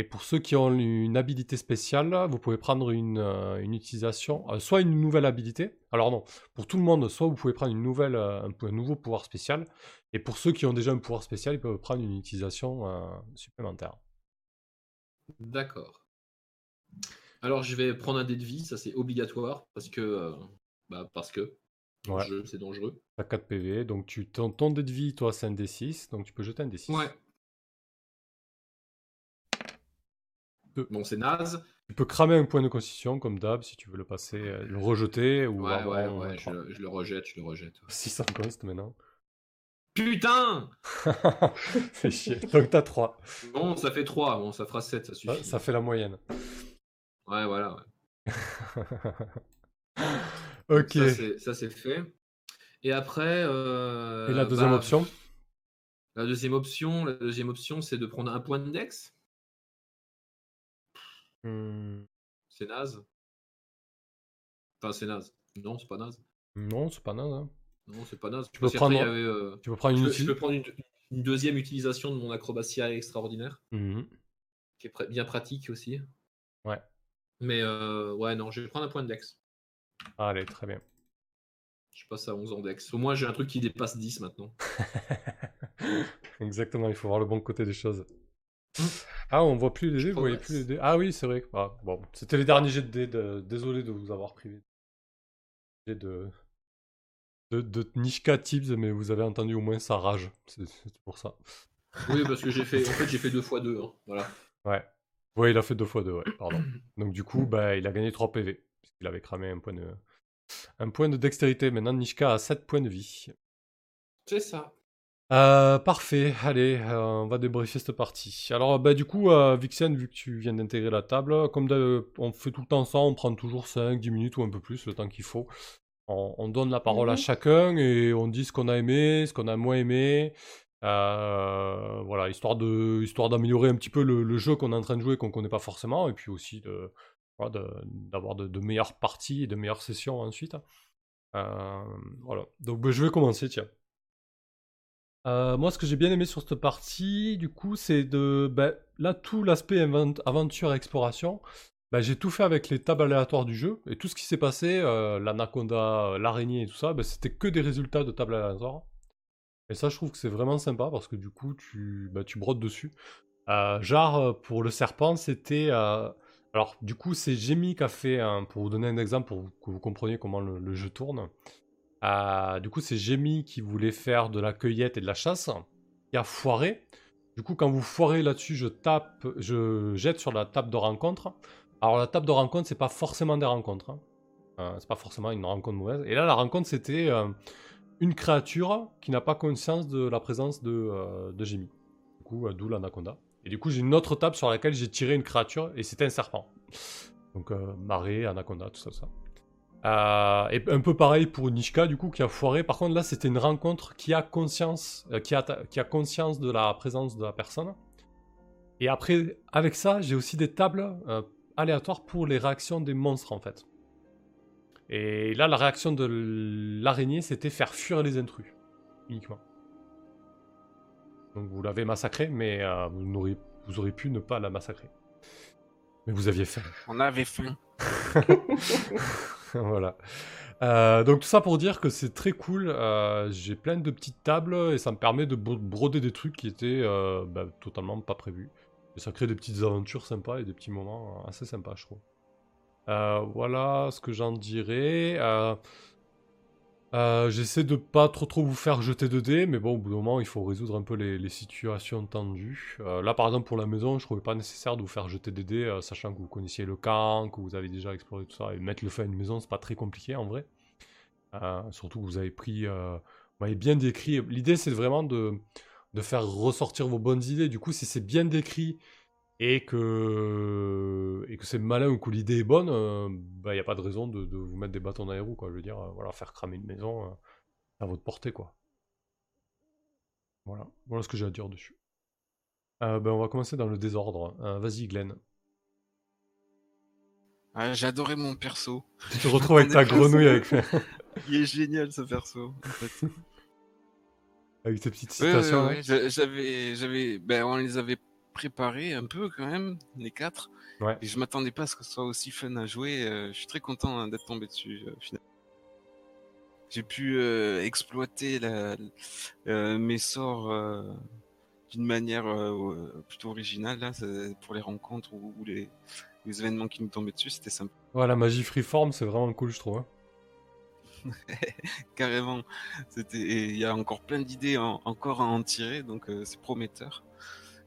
Et pour ceux qui ont une habilité spéciale, vous pouvez prendre une, euh, une utilisation, euh, soit une nouvelle habilité. Alors non, pour tout le monde, soit vous pouvez prendre une nouvelle, euh, un, un nouveau pouvoir spécial. Et pour ceux qui ont déjà un pouvoir spécial, ils peuvent prendre une utilisation supplémentaire. D'accord. Alors je vais prendre un dé de vie, ça c'est obligatoire parce que bah, parce que Ouais. c'est dangereux. T'as 4 PV, donc tu, ton, ton dé de vie, toi, c'est un D6, donc tu peux jeter un D6. Ouais. Bon, c'est naze. Tu peux cramer un point de constitution, comme d'hab, si tu veux le passer, euh, le rejeter, ou Ouais, ouais, ouais, je, 23. le- je le rejette, je le rejette. 600 cost maintenant. Putain <laughs> Fais chier. Donc t'as 3. Bon, ça fait 3, bon, ça fera 7, ça Ça, suffit. ça fait la moyenne. Ouais, voilà. ouais. <laughs> ok. Ça, c'est- Ça, fait. Et après. euh, Et la deuxième bah, option La deuxième option, la deuxième option, c'est de prendre un point de dex. Hmm, C'est naze. Enfin, c'est naze. Non, c'est pas naze. Non, c'est pas naze. hein. Non, c'est pas naze. Tu peux prendre- il y avait, euh, Tu peux prendre je, une peux, je outil. peux prendre une, une deuxième utilisation de mon acrobatia extraordinaire, Mhm. qui est pr- bien pratique aussi. Ouais. Mais euh, ouais, non, je vais prendre un point de dex. Allez, très bien. Je passe à 11 en dex. Au moins, j'ai un truc qui dépasse 10 maintenant. <laughs> Exactement, il faut voir le bon côté des choses. Ah, on voit plus les dés, vous voyez plus les dés. Ah oui, c'est vrai. Ah, bon, c'était les derniers jets de dés. de- Désolé de vous avoir privé. De... De, de Nishka Tips, mais vous avez entendu au moins sa rage. C'est c'est pour ça. Oui, parce que j'ai fait, en fait, j'ai fait deux fois deux. hein. Voilà. Ouais. Ouais, il a fait deux fois deux, ouais, pardon. <clears throat> Donc du coup, bah, il a gagné 3 PV, puisqu'il avait cramé un point de... Un point de dextérité. Maintenant, Nishka a 7 points de vie. C'est ça. Euh, parfait, allez, euh, on va débriefer cette partie. Alors, bah, du coup, euh, Vixen, vu que tu viens d'intégrer la table, comme on fait tout le temps ça, on prend toujours 5-10 minutes ou un peu plus, le temps qu'il faut. On, on donne la parole à Mhm. chacun et on dit ce qu'on a aimé, ce qu'on a moins aimé. Euh, voilà, histoire de, histoire d'améliorer un petit peu le, le jeu qu'on est en train de jouer, qu'on connaît pas forcément, et puis aussi de, voilà, de- d'avoir de, de meilleures parties et de meilleures sessions ensuite. Voilà, donc bah, je vais commencer, tiens. Euh, moi, ce que j'ai bien aimé sur cette partie, du coup, c'est de. ben, là, tout l'aspect aventure, exploration, ben, j'ai tout fait avec les tables aléatoires du jeu. Et tout ce qui s'est passé, euh, l'anaconda, euh, l'araignée et tout ça, ben, c'était que des résultats de tables aléatoires. Et ça, je trouve que c'est vraiment sympa parce que du coup, tu, tu brodes dessus. Genre, pour le serpent, c'était. Alors, du coup, c'est Jamie qui a fait, pour vous donner un exemple, pour que vous compreniez comment le jeu tourne. Euh, du coup, c'est Jamie qui voulait faire de la cueillette et de la chasse, qui a foiré. Du coup, quand vous foirez là-dessus, je tape, je jette sur la table de rencontre. Alors, la table de rencontre, c'est pas forcément des rencontres. hein. Euh, c'est pas forcément une rencontre mauvaise. Et là, la rencontre, c'était euh, une créature qui n'a pas conscience de la présence de, euh, de. Du coup, d'où l'anaconda. Et du coup, j'ai une autre table sur laquelle j'ai tiré une créature et c'était un serpent. Donc, marée, anaconda, tout ça, tout ça. Euh, et un peu pareil pour Nishka, du coup, qui a foiré. Par contre, là, c'était une rencontre qui a conscience, euh, qui, a, qui a conscience de la présence de la personne. Et après, avec ça, j'ai aussi des tables euh, aléatoires pour les réactions des monstres, en fait. Et là, la réaction de l'araignée, c'était faire fuir les intrus, uniquement. Donc, vous l'avez massacré, mais vous, n'aurez- vous auriez pu ne pas la massacrer. Mais vous aviez faim. On avait faim. <laughs> <laughs> voilà. Euh, donc tout ça pour dire que c'est très cool. euh, J'ai plein de petites tables et ça me permet de bro- broder des trucs qui étaient euh, bah, totalement pas prévus. Et ça crée des petites aventures sympas et des petits moments assez sympas, je trouve. Voilà ce que j'en dirais. Euh, J'essaie de pas trop trop vous faire jeter de dés, mais bon, au bout d'un moment, il faut résoudre un peu les, situations tendues. Euh, là, par exemple, pour la maison, je trouvais pas nécessaire de vous faire jeter des dés, euh, sachant que vous connaissiez le camp, que vous avez déjà exploré tout ça, et mettre le feu à une maison, c'est pas très compliqué en vrai. Surtout que vous avez pris, vous m'avez bien décrit. L'idée, c'est vraiment de faire ressortir vos bonnes idées. Du coup, si c'est bien décrit et que, et que c'est malin ou que l'idée est bonne, il n'y a pas de raison de, de vous mettre des bâtons dans les roues, quoi. Je veux dire, euh, voilà, faire cramer une maison euh, à votre portée, quoi. Voilà, voilà ce que j'ai à dire dessus. Euh, ben, on va commencer dans le désordre. Euh, Vas-y, Glenn. Ah, J'adorais mon perso. Tu te retrouves avec ta <laughs> grenouille avec, Il est génial ce perso. En fait. avec tes petites Ouais, ouais, citations. ouais, J'avais, j'avais, ben on les avait préparés un peu quand même, les quatre. Ouais. Et je m'attendais pas à ce que ce soit aussi fun à jouer. euh, je suis très content hein, d'être tombé dessus. euh, finalement. J'ai pu euh, exploiter la, mes sorts d'une manière plutôt originale là, pour les rencontres ou, ou les, les événements qui nous tombaient dessus. C'était sympa. Ouais, la magie freeform, c'est vraiment cool, je trouve. hein. <laughs> Carrément. C'était, il y a encore plein d'idées en- encore à en tirer, donc euh, c'est prometteur.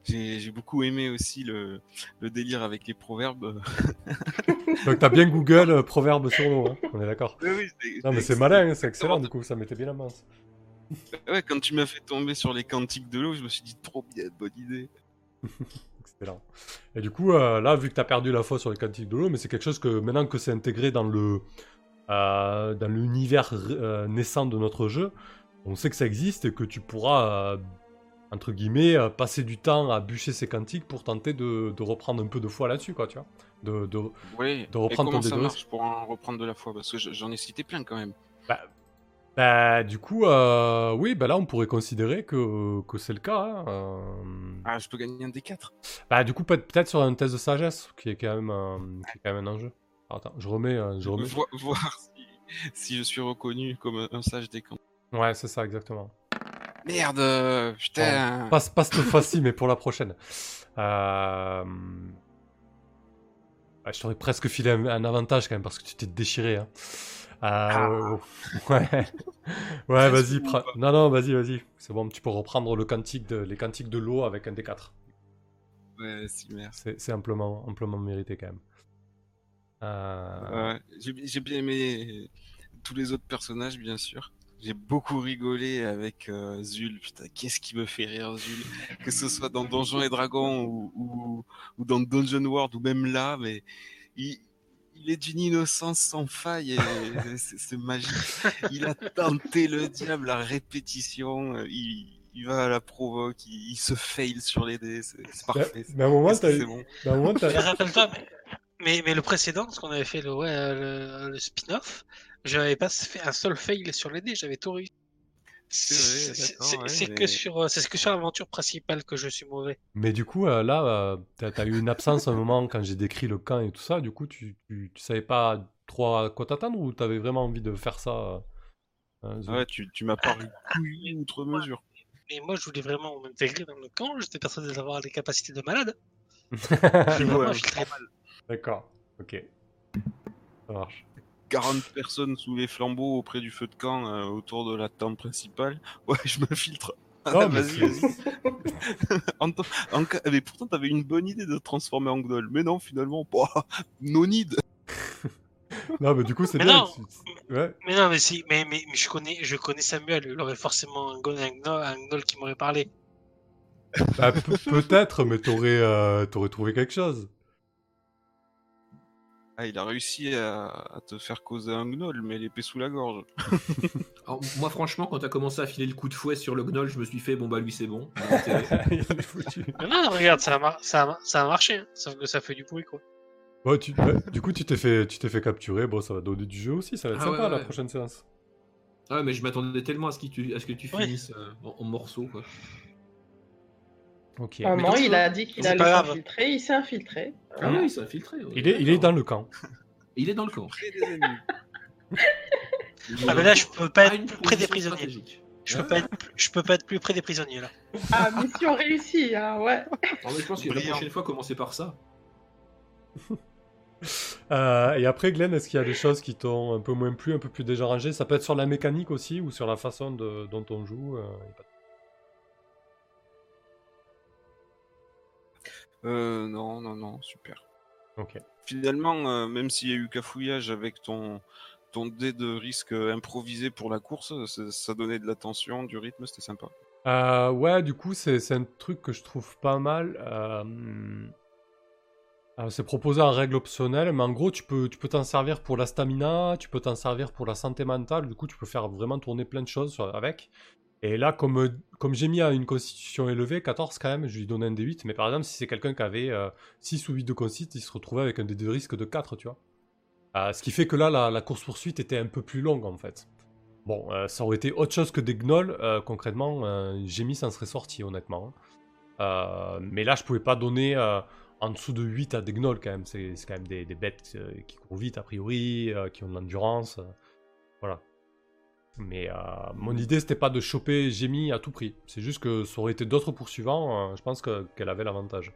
J'ai beaucoup aimé aussi le, le délire avec les proverbes. <laughs> Donc t'as bien Google euh, proverbe sur nous, hein, on est d'accord. Oui, oui, c'est- Non mais c'est malin, hein, c'est excellent du coup, ça mettait bien la main. Ouais, quand tu m'as fait tomber sur les cantiques de l'eau, je me suis dit trop bien, bonne idée. <laughs> Excellent. Et du coup, euh, là, vu que t'as perdu la foi sur les cantiques de l'eau, mais c'est quelque chose que maintenant que c'est intégré dans le euh, dans l'univers euh, naissant de notre jeu, on sait que ça existe et que tu pourras entre guillemets, euh, passer du temps à bûcher ses cantiques pour tenter de, de reprendre un peu de foi là-dessus, quoi, tu vois. De, de- Oui. De reprendre Et comment ton ça D2. marche pour en reprendre de la foi? Parce que je- j'en ai cité plein quand même. Bah, du coup, euh, oui, bah là, on pourrait considérer que, que c'est le cas. hein, euh. Ah, je peux gagner un D4 Bah, du coup, peut- peut-être sur un test de sagesse, qui est quand même, qui est quand même un enjeu. Attends, je remets. je remets... Vo- <laughs> Voir si, si je suis reconnu comme un sage des camps. Ouais, c'est ça, exactement. Merde euh, Putain Pas, pas cette fois-ci, mais pour la prochaine. Euh... ouais, je t'aurais presque filé un, un avantage quand même parce que tu t'es déchiré. Hein. Euh, Ouais. Ouais, vas-y. Non, non, vas-y, vas-y. C'est bon, tu peux reprendre le cantique de, les cantiques de l'eau avec un D4. Ouais, si, merci. C'est c'est amplement, amplement mérité quand même. Euh, Ouais, j'ai j'ai bien aimé tous les autres personnages, bien sûr. J'ai beaucoup rigolé avec euh, Zul. Putain, qu'est-ce qui me fait rire, Zul? Que ce soit dans Donjons et Dragons ou, ou, ou dans Dungeon World ou même là, mais il, il est d'une innocence sans faille et <laughs> c'est c'est magique. Il a tenté le diable à répétition. Il, il va à la provoque, il, il se fail sur les dés. C'est c'est parfait. mais à un moment, t'as bon? mais à un moment, t'as- Mais rappelle-toi, mais, mais, mais le précédent, parce qu'on avait fait le, ouais, le, le spin-off, j'avais pas fait un seul fail sur les dés, j'avais tout réussi. C'est ouais, mais- que sur, euh, c'est que sur l'aventure principale que je suis mauvais. Mais du coup, euh, là, euh, t'as t'as eu une absence un moment quand j'ai décrit le camp et tout ça. Du coup, tu, tu, tu savais pas trop à quoi t'attendre ou t'avais vraiment envie de faire ça Ah ouais, tu, tu m'as paru couillu outre mesure. Mais moi, je voulais vraiment m'intégrer dans le camp, j'étais persuadé d'avoir les capacités de malade. Ouais, vraiment ouais. mal. D'accord, ok. Ça marche. 40 personnes sous les flambeaux auprès du feu de camp euh, autour de la tente principale. <laughs> Ouais, je me filtre. Ah, <laughs> Non, mais vas-y, vas-y. En t- en ca- mais pourtant, t'avais une bonne idée de te transformer en gnoll. Mais non, finalement, bah, <laughs> no need. Non, mais du coup, c'est Mais bien. non. tu- Ouais. Mais non, mais si, mais, mais, mais je connais, je connais Samuel, il aurait forcément un gnoll, un gnoll, un gnoll qui m'aurait parlé. Bah, pe- peut-être, mais t'aurais euh, t'aurais trouvé quelque chose. Ah, il a réussi à, à te faire causer un gnoll, mais l'épée sous la gorge. <laughs> Alors, moi, franchement, quand t'as commencé à filer le coup de fouet sur le gnoll, je me suis fait, bon bah lui c'est bon. il a intérêt. <laughs> Il est foutu. Mais non, regarde, ça a, mar- ça a, ça a marché, hein, sauf que ça fait du bruit, quoi. Bon, tu, ouais, du coup, tu t'es fait, tu t'es fait capturer. Bon, ça va donner du jeu aussi. Ça va être Ah sympa ouais, la ouais. prochaine séance. Ah ouais, mais je m'attendais tellement à ce, que tu, à ce que tu Ouais. finisses euh, en, en morceaux. Quoi. Ok. Ah Mais non, quand il a dit qu'il allait s'infiltrer, il s'est infiltré. Ah oui, il s'est infiltré. ouais, Il est, il est dans le camp. Il est dans le camp. Près des ennemis. Ah, mais là, je peux pas À être une plus près des position prisonniers. stratégique. Je peux, pas être, plus- je peux pas être plus près des prisonniers, là. Ah, mission réussie, hein, ouais. Alors, mais je pense que la Brillant. prochaine fois, commencer par ça. <laughs> Euh, et après, Glenn, est-ce qu'il y a des choses qui t'ont un peu moins plu, un peu plus dérangé? Ça peut être sur la mécanique aussi ou sur la façon de- dont on joue. euh, y a pas de- Euh, non, non, non, super. Ok. Finalement, euh, même s'il y a eu cafouillage avec ton, ton dé de risque improvisé pour la course, ça, donnait de la tension, du rythme, c'était sympa. Euh, ouais, du coup, c'est un truc que je trouve pas mal. Euh, euh, c'est proposé en règle optionnelle, mais en gros, tu peux tu peux t'en servir pour la stamina, tu peux t'en servir pour la santé mentale. Du coup, tu peux faire vraiment tourner plein de choses avec. Et là, comme, comme j'ai mis à une constitution élevée, 14 quand même, je lui donnais un D8. Mais par exemple, si c'est quelqu'un qui avait euh, 6 ou 8 de constitution, il se retrouvait avec un dé de risque de 4, tu vois. Euh, ce qui fait que là, la, course-poursuite était un peu plus longue en fait. Bon, euh, ça aurait été autre chose que des gnolls, euh, concrètement, euh, j'ai mis, ça en serait sorti, honnêtement. Euh, mais là, je pouvais pas donner euh, en dessous de 8 à des gnolls, quand même. C'est quand même des, des bêtes euh, qui courent vite, a priori, euh, qui ont de l'endurance. euh, voilà. Mais euh, mon idée, c'était pas de choper Gémi à tout prix. C'est juste que ça aurait été d'autres poursuivants, euh, je pense que- qu'elle avait l'avantage.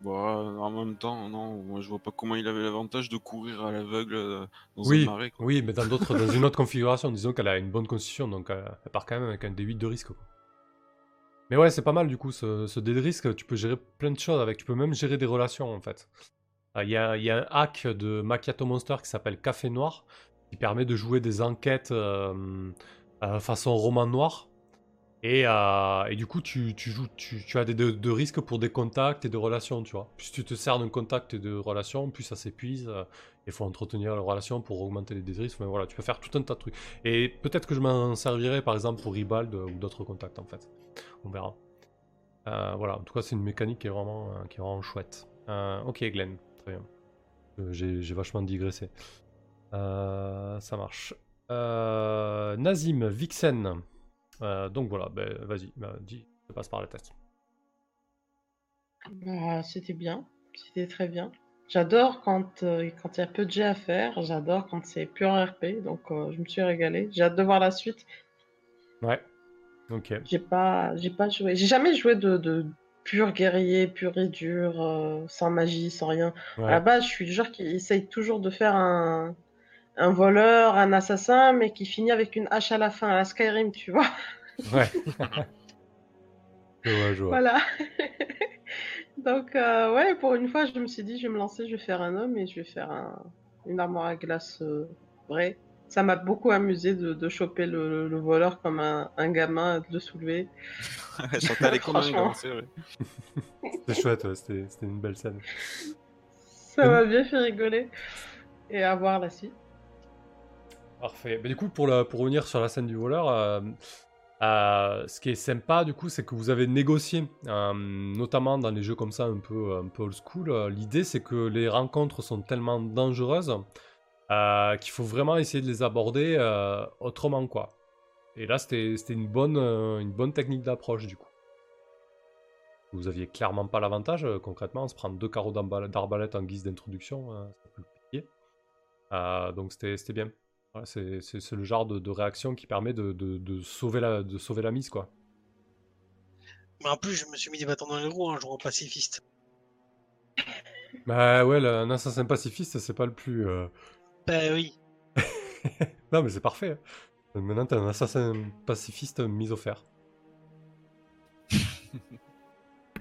Bon, euh, en même temps, non, moi je vois pas comment il avait l'avantage de courir à l'aveugle euh, dans Oui, un marais. quoi. oui, mais dans, d'autres, dans une autre <laughs> configuration, disons qu'elle a une bonne constitution, donc elle part quand même avec un D8 de risque. quoi. Mais ouais, c'est pas mal du coup, ce, ce dé de risque, tu peux gérer plein de choses avec, tu peux même gérer des relations en fait. Euh, Il y, y a un hack de Macchiato Monster qui s'appelle Café Noir, qui permet de jouer des enquêtes euh, euh, façon roman noir. Et, euh, et du coup, tu, tu joues, tu, tu as des de, risques pour des contacts et de relations, tu vois. Plus tu te sers d'un contact et de relations, plus ça s'épuise. euh, Il faut entretenir les relations pour augmenter les risques. Mais voilà, tu peux faire tout un tas de trucs. Et peut-être que je m'en servirai, par exemple, pour Ribald ou d'autres contacts, en fait. On verra. Voilà, en tout cas, c'est une mécanique qui est vraiment, qui est vraiment chouette. Ok, Glenn, très bien. J'ai vachement digressé. Euh, ça marche. Euh, Nazim, Vixen. Euh, donc voilà, ben, vas-y, bah, dis, je passe par la tête. Bah, c'était bien, c'était très bien. J'adore quand euh, quand il y a peu de jets à faire, j'adore quand c'est pur RP, donc euh, je me suis régalée. J'ai hâte de voir la suite. Ouais. Ok. J'ai pas, j'ai pas joué, j'ai jamais joué de, de pur guerrier, pur et dur, euh, sans magie, sans rien. À la Ouais. base, je suis le genre qui essaye toujours de faire un, un voleur, un assassin, mais qui finit avec une hache à la fin, à Skyrim, tu vois. Ouais. <laughs> je vois, je vois. Voilà. <laughs> Donc, euh, ouais, pour une fois, je me suis dit, je vais me lancer, je vais faire un homme et je vais faire un, une armoire à glace euh, vraie. Ça m'a beaucoup amusé de, de choper le, le voleur comme un, un gamin, de le soulever. <laughs> Chantal est Franchement. C'était chouette, ouais, c'était c'était une belle scène. Ça m'a bien fait rigoler. Et à voir la suite. Parfait. Mais du coup, pour, revenir sur la scène du voleur, euh, euh, ce qui est sympa, du coup, c'est que vous avez négocié, euh, notamment dans les jeux comme ça, un peu, old school. L'idée, c'est que les rencontres sont tellement dangereuses qu'il faut vraiment essayer de les aborder autrement, quoi. Et là, c'était une bonne, technique d'approche, du coup. Vous aviez clairement pas l'avantage, concrètement, on se prend deux carreaux d'arba- d'arbalète en guise d'introduction, ça peut le piquer. Donc c'était bien. C'est le genre de, de réaction qui permet de, de- de sauver la, de sauver la mise, quoi. Mais en plus, je me suis mis des bâtons dans les roues en jouant pacifiste. Bah ouais, un assassin pacifiste, c'est pas le plus... euh, Bah oui. <laughs> Non mais c'est parfait. hein. Maintenant t'as un assassin pacifiste mis au fer.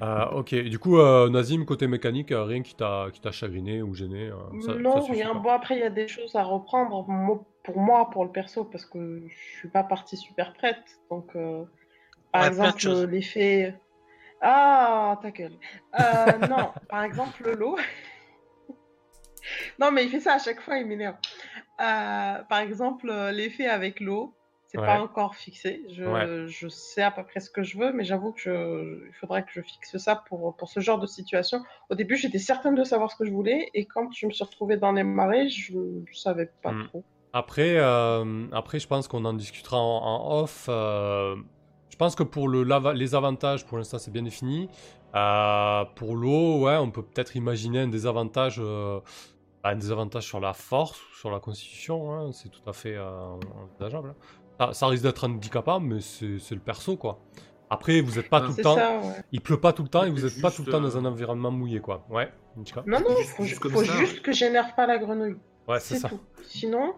Euh, <laughs> ok, et du coup, euh, Nazim, côté mécanique, rien qui t'a qui t'a chagriné ou gêné euh, ça- non, ça rien. Bon, après, il y a des choses à reprendre pour moi, pour le perso, parce que je suis pas partie super prête. Donc, euh, par Ouais, exemple, l'effet. Ah, ta gueule. Euh, <laughs> non, par exemple, l'eau. <laughs> non, mais il fait ça à chaque fois, il m'énerve. Euh, par exemple, l'effet avec l'eau, c'est Ouais. pas encore fixé. Je, Ouais. je sais à peu près ce que je veux, mais j'avoue que je, il faudrait que je fixe ça pour, pour ce genre de situation. Au début, j'étais certaine de savoir ce que je voulais, et quand je me suis retrouvée dans les marais, je, je savais pas Hmm. trop. Après, euh, après, je pense qu'on en discutera en, en off. euh, je pense que pour le, les avantages, pour l'instant, c'est bien défini. Euh, pour l'eau, ouais, on peut peut-être imaginer un désavantage, euh, un désavantage sur la force ou sur la constitution. hein, c'est tout à fait euh, envisageable. Ça, ça risque d'être handicapant, mais c'est le perso, quoi. Après, vous n'êtes pas Ah, tout le temps. ça, ouais. Il pleut pas tout le temps et vous n'êtes pas tout le temps dans un environnement mouillé, quoi. Ouais, Non, non, Juste- faut, juste faut juste que j'énerve pas la grenouille. Ouais, c'est ça. tout. Sinon,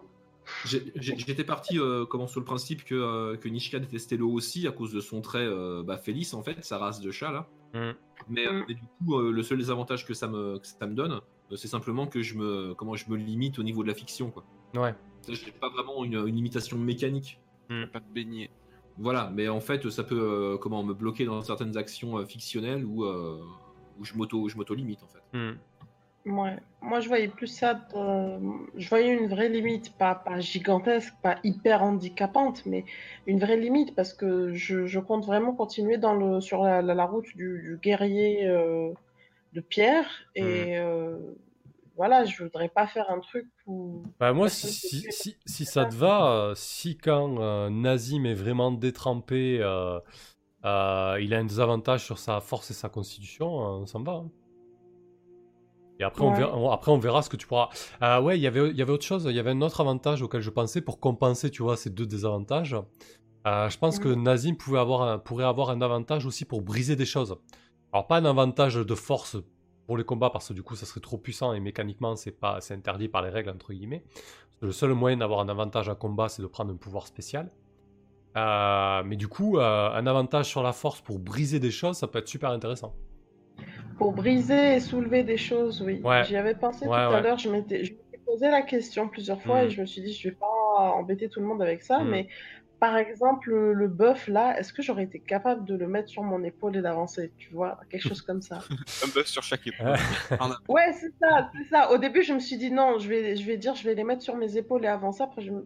J'étais parti euh, comment, sur le principe que, euh, que Nishika détestait l'eau aussi à cause de son trait euh, bah, Félix, en fait, sa race de chat là. Mm. Mais, euh, Mm. mais du coup, euh, le seul désavantage que ça me, que ça me donne, euh, c'est simplement que je me, comment, je me limite au niveau de la fiction. Quoi. Ouais. J'ai pas vraiment une, une limitation mécanique. Pas de beignet. Voilà, mais en fait, ça peut euh, comment, me bloquer dans certaines actions euh, fictionnelles où, euh, où je m'auto m'auto-limite en fait. Hmm. Ouais. Moi, je voyais plus ça. de- Je voyais une vraie limite, pas, pas gigantesque, pas hyper handicapante, mais une vraie limite parce que je, je compte vraiment continuer dans le, sur la, la- la route du, du guerrier euh, de pierre. Et euh, voilà, je voudrais pas faire un truc où. Bah moi, si, se si, fait. si, si ça te va, euh, si quand euh, Nazim est vraiment détrempé, il a un désavantage sur sa force et sa constitution, ça me va. hein. Et après, on verra, on- après, on verra ce que tu pourras. Ah ouais, il y avait, il y avait autre chose, il y avait un autre avantage auquel je pensais pour compenser, tu vois, ces deux désavantages. Euh, je pense que Nazim pouvait avoir un- pourrait avoir un avantage aussi pour briser des choses. Alors, pas un avantage de force pour les combats, parce que du coup, ça serait trop puissant et mécaniquement, c'est pas, c'est interdit par les règles, entre guillemets. Le seul moyen d'avoir un avantage à combat, c'est de prendre un pouvoir spécial. Euh, mais du coup, euh, un avantage sur la force pour briser des choses, ça peut être super intéressant. Pour briser et soulever des choses, oui. Ouais. J'y avais pensé Ouais, tout ouais. à l'heure. Je m'étais posé la question plusieurs fois Mm. et je me suis dit, je vais pas embêter tout le monde avec ça, Mm. mais par exemple, le, le bœuf là, est-ce que j'aurais été capable de le mettre sur mon épaule et d'avancer, tu vois, quelque chose comme ça? Un buff sur chaque épaule. Ouais. C'est ça, c'est ça. Au début, je me suis dit non, je vais, je vais dire, je vais les mettre sur mes épaules et avancer. Après, je me...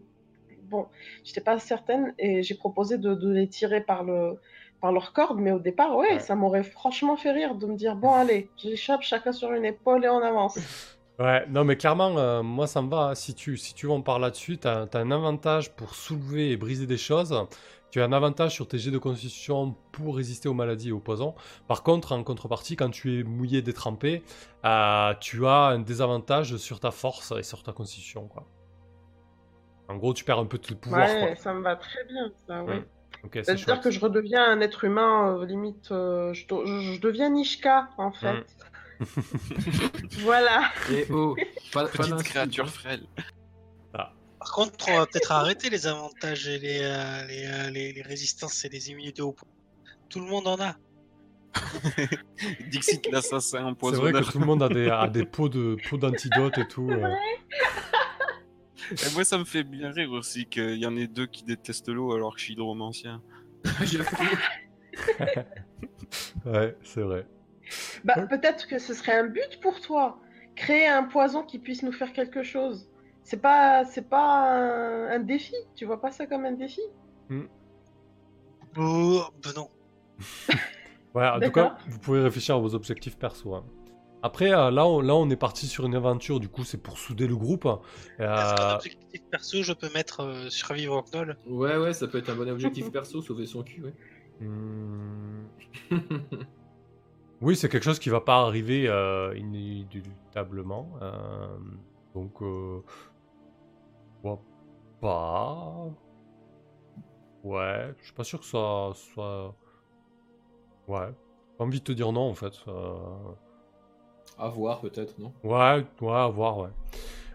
bon, j'étais pas certaine et j'ai proposé de, de les tirer par le, par leur corde, mais au départ, ouais, Ouais. ça m'aurait franchement fait rire de me dire bon, allez, j'échappe chacun sur une épaule et on avance. <laughs> Ouais, non, mais clairement, euh, moi, ça me va. Si tu, si tu en parles là-dessus, tu as, un avantage pour soulever et briser des choses. Tu as un avantage sur tes jets de constitution pour résister aux maladies et aux poisons. Par contre, en contrepartie, quand tu es mouillé, détrempé, euh, tu as un désavantage sur ta force et sur ta constitution. Quoi. En gros, tu perds un peu de pouvoir. Ouais, quoi. ça me va très bien, ça, oui. Ok, c'est C'est-à-dire que je redeviens un être humain, euh, limite, euh, je, do- je- je deviens Nishka, en fait. Mm. <laughs> Voilà. Et oh, pas, pas Petite créature hein. frêle. Par contre, on va peut-être arrêter les avantages et les, euh, les, euh, les, les résistances et les immunités au point. Tout le monde en a. <laughs> Dixit l'assassin C'est vrai empoisonneur. que tout le monde a des, a des <laughs> pots de pots d'antidote et tout. euh. Et moi, ça me fait bien rire aussi qu'il y en ait deux qui détestent l'eau alors que je suis hydromancien. <laughs> Ouais, c'est vrai. Bah, peut-être que ce serait un but pour toi. Créer un poison qui puisse nous faire quelque chose. C'est pas, c'est pas un, un défi. Tu vois pas ça comme un défi? Oh, ben non. Ouais, en tout D'accord. cas, vous pouvez réfléchir à vos objectifs perso. hein. Après, euh, là, on, là, on est parti sur une aventure, du coup, c'est pour souder le groupe. Est-ce qu'en Euh, objectif perso, je peux mettre euh, survivre au knoll? Ouais, ouais, ça peut être un bon objectif perso, sauver son cul, ouais. hmm, Oui, c'est quelque chose qui va pas arriver euh, inéluctablement. euh, donc, euh, pourquoi pas? Ouais, je suis pas sûr que ça soit. Ouais, pas envie de te dire non en fait. euh, à voir, peut-être, non? Ouais, ouais, à voir, ouais.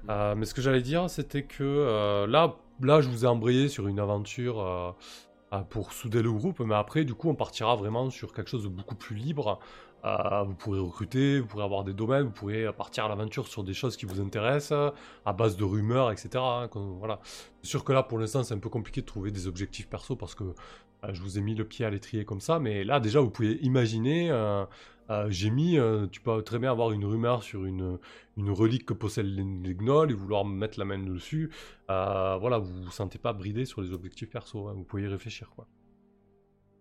Euh, mais ce que j'allais dire, c'était que euh, là, là, je vous ai embrayé sur une aventure euh, pour souder le groupe, mais après, du coup, on partira vraiment sur quelque chose de beaucoup plus libre. Vous pourrez recruter, vous pourrez avoir des domaines, vous pourrez partir à l'aventure sur des choses qui vous intéressent, à base de rumeurs, etc. hein, voilà. C'est sûr que là, pour l'instant, c'est un peu compliqué de trouver des objectifs perso parce que je vous ai mis le pied à l'étrier comme ça, mais là, déjà, vous pouvez imaginer. Euh, j'ai mis, euh, tu peux très bien avoir une rumeur sur une, une relique que possèdent les, les gnolls et vouloir mettre la main dessus. Euh, voilà, vous vous sentez pas bridé sur les objectifs perso, hein, vous pouvez y réfléchir quoi.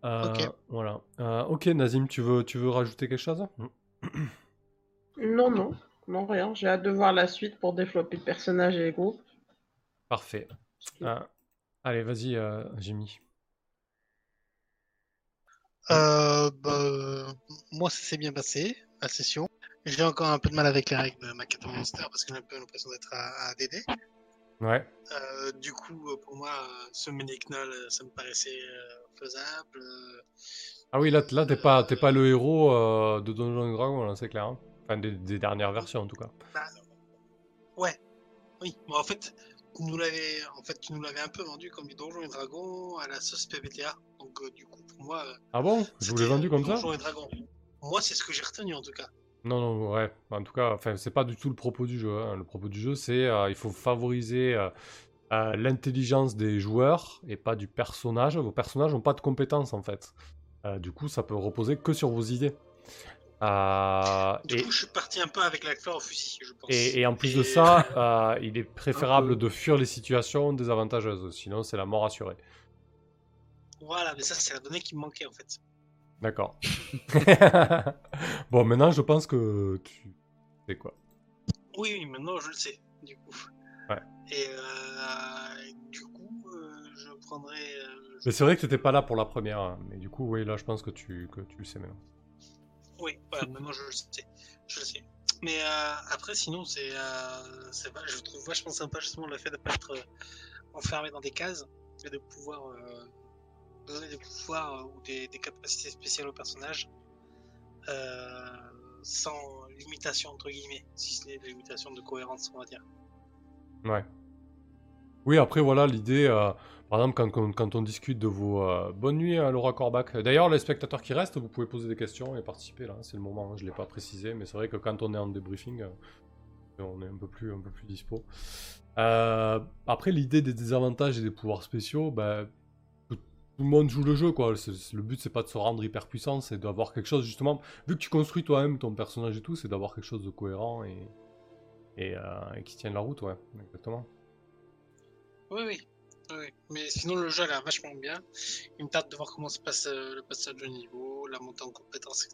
Euh, Ok. Voilà. Euh, ok, Nazim, tu veux, tu veux rajouter quelque chose? Non, <clears throat> non, non, rien. J'ai hâte de voir la suite pour développer le personnage et les groupes. Parfait. Euh, allez, vas-y, euh, Jimmy. Euh, bah, moi, ça s'est bien passé, la session. J'ai encore un peu de mal avec les règles de Macato Monster parce que j'ai un peu l'impression d'être à, à DD. Ouais. Euh, du coup, euh, pour moi, ce euh, ça me paraissait faisable. Ah oui, là, t'es pas, t'es pas le héros euh, de Donjons Dragons, c'est clair. hein. Enfin, des, des dernières versions en tout cas. bah, ouais, oui. En fait, tu nous l'avais, en fait, tu nous l'avais un peu vendu comme du Donjons et Dragons à la sauce PBTA. Donc, euh, du coup, pour moi, euh, Ah bon? Je vous l'ai vendu comme ça? Donjons et Dragons. Moi, c'est ce que j'ai retenu en tout cas. Non, non, ouais. En tout cas, enfin, c'est pas du tout le propos du jeu. hein. Le propos du jeu, c'est euh, il faut favoriser euh, l'intelligence des joueurs et pas du personnage. Vos personnages n'ont pas de compétences en fait. Du coup, ça peut reposer que sur vos idées. Euh, Du et, coup, je suis parti un peu avec la fleur au fusil, je pense. et, et en plus de ça, <laughs> euh, il est préférable de fuir les situations désavantageuses. Sinon, c'est la mort assurée. Voilà, mais ça, c'est la donnée qui me manquait en fait. D'accord. <laughs> bon, maintenant, je pense que tu sais quoi. Oui, oui, maintenant je le sais, du coup. Ouais. Et euh, du coup, euh, je prendrai. euh, je- Mais c'est vrai que tu n'étais pas là pour la première. hein. Mais du coup, oui, là, je pense que tu, que tu le sais maintenant. Oui, voilà, maintenant je le sais. Je le sais. Mais euh, après, sinon, c'est, euh, c'est je trouve vachement sympa justement le fait de ne pas être euh, enfermé dans des cases et de pouvoir euh, donner des pouvoirs ou des, des capacités spéciales au personnage sans limitation, entre guillemets, si ce n'est des limitations de cohérence, on va dire. Ouais. Oui, après, voilà, l'idée, par exemple, quand, on discute de vos... euh, Bonne nuit, à Laura Corbac. D'ailleurs, les spectateurs qui restent, vous pouvez poser des questions et participer, là. C'est le moment, hein, je l'ai pas précisé, mais c'est vrai que quand on est en débriefing, euh, on est un peu plus, un peu plus dispo. Euh, après, l'idée des désavantages et des pouvoirs spéciaux, bah, tout le monde joue le jeu, quoi. Le but, c'est pas de se rendre hyper puissant, c'est d'avoir quelque chose, justement. Vu que tu construis toi-même ton personnage et tout, c'est d'avoir quelque chose de cohérent et, euh, qui tienne la route, ouais. Exactement. Oui, oui. Oui. Mais sinon, le jeu a l'air vachement bien. Il me tarde de voir comment se passe euh, le passage de niveau, la montée en compétences.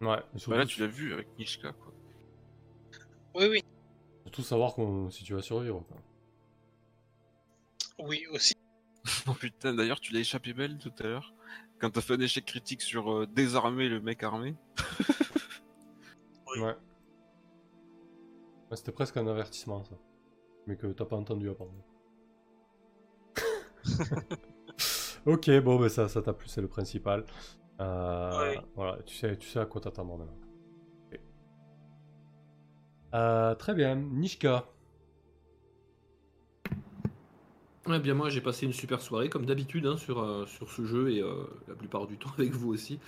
Ouais. et surtout, Bah là, tu l'as vu avec Nishka, quoi. Oui, oui. surtout savoir qu'on- si tu vas survivre, quoi. Oui, aussi. <laughs> Oh putain, d'ailleurs, tu l'as échappé belle tout à l'heure. Quand t'as fait un échec critique sur euh, désarmer le mec armé. Oui. Ouais. Ouais, C'était presque un avertissement, ça. Mais que t'as pas entendu apparemment. <laughs> ok, bon, ben ça, ça t'a plu, c'est le principal. Euh, Ouais. Voilà, tu sais, tu sais à quoi t'attendre maintenant. Euh, très bien, Nishka. Ouais, bien moi j'ai passé une super soirée comme d'habitude hein, sur, euh, sur ce jeu et euh, la plupart du <laughs> temps avec vous aussi.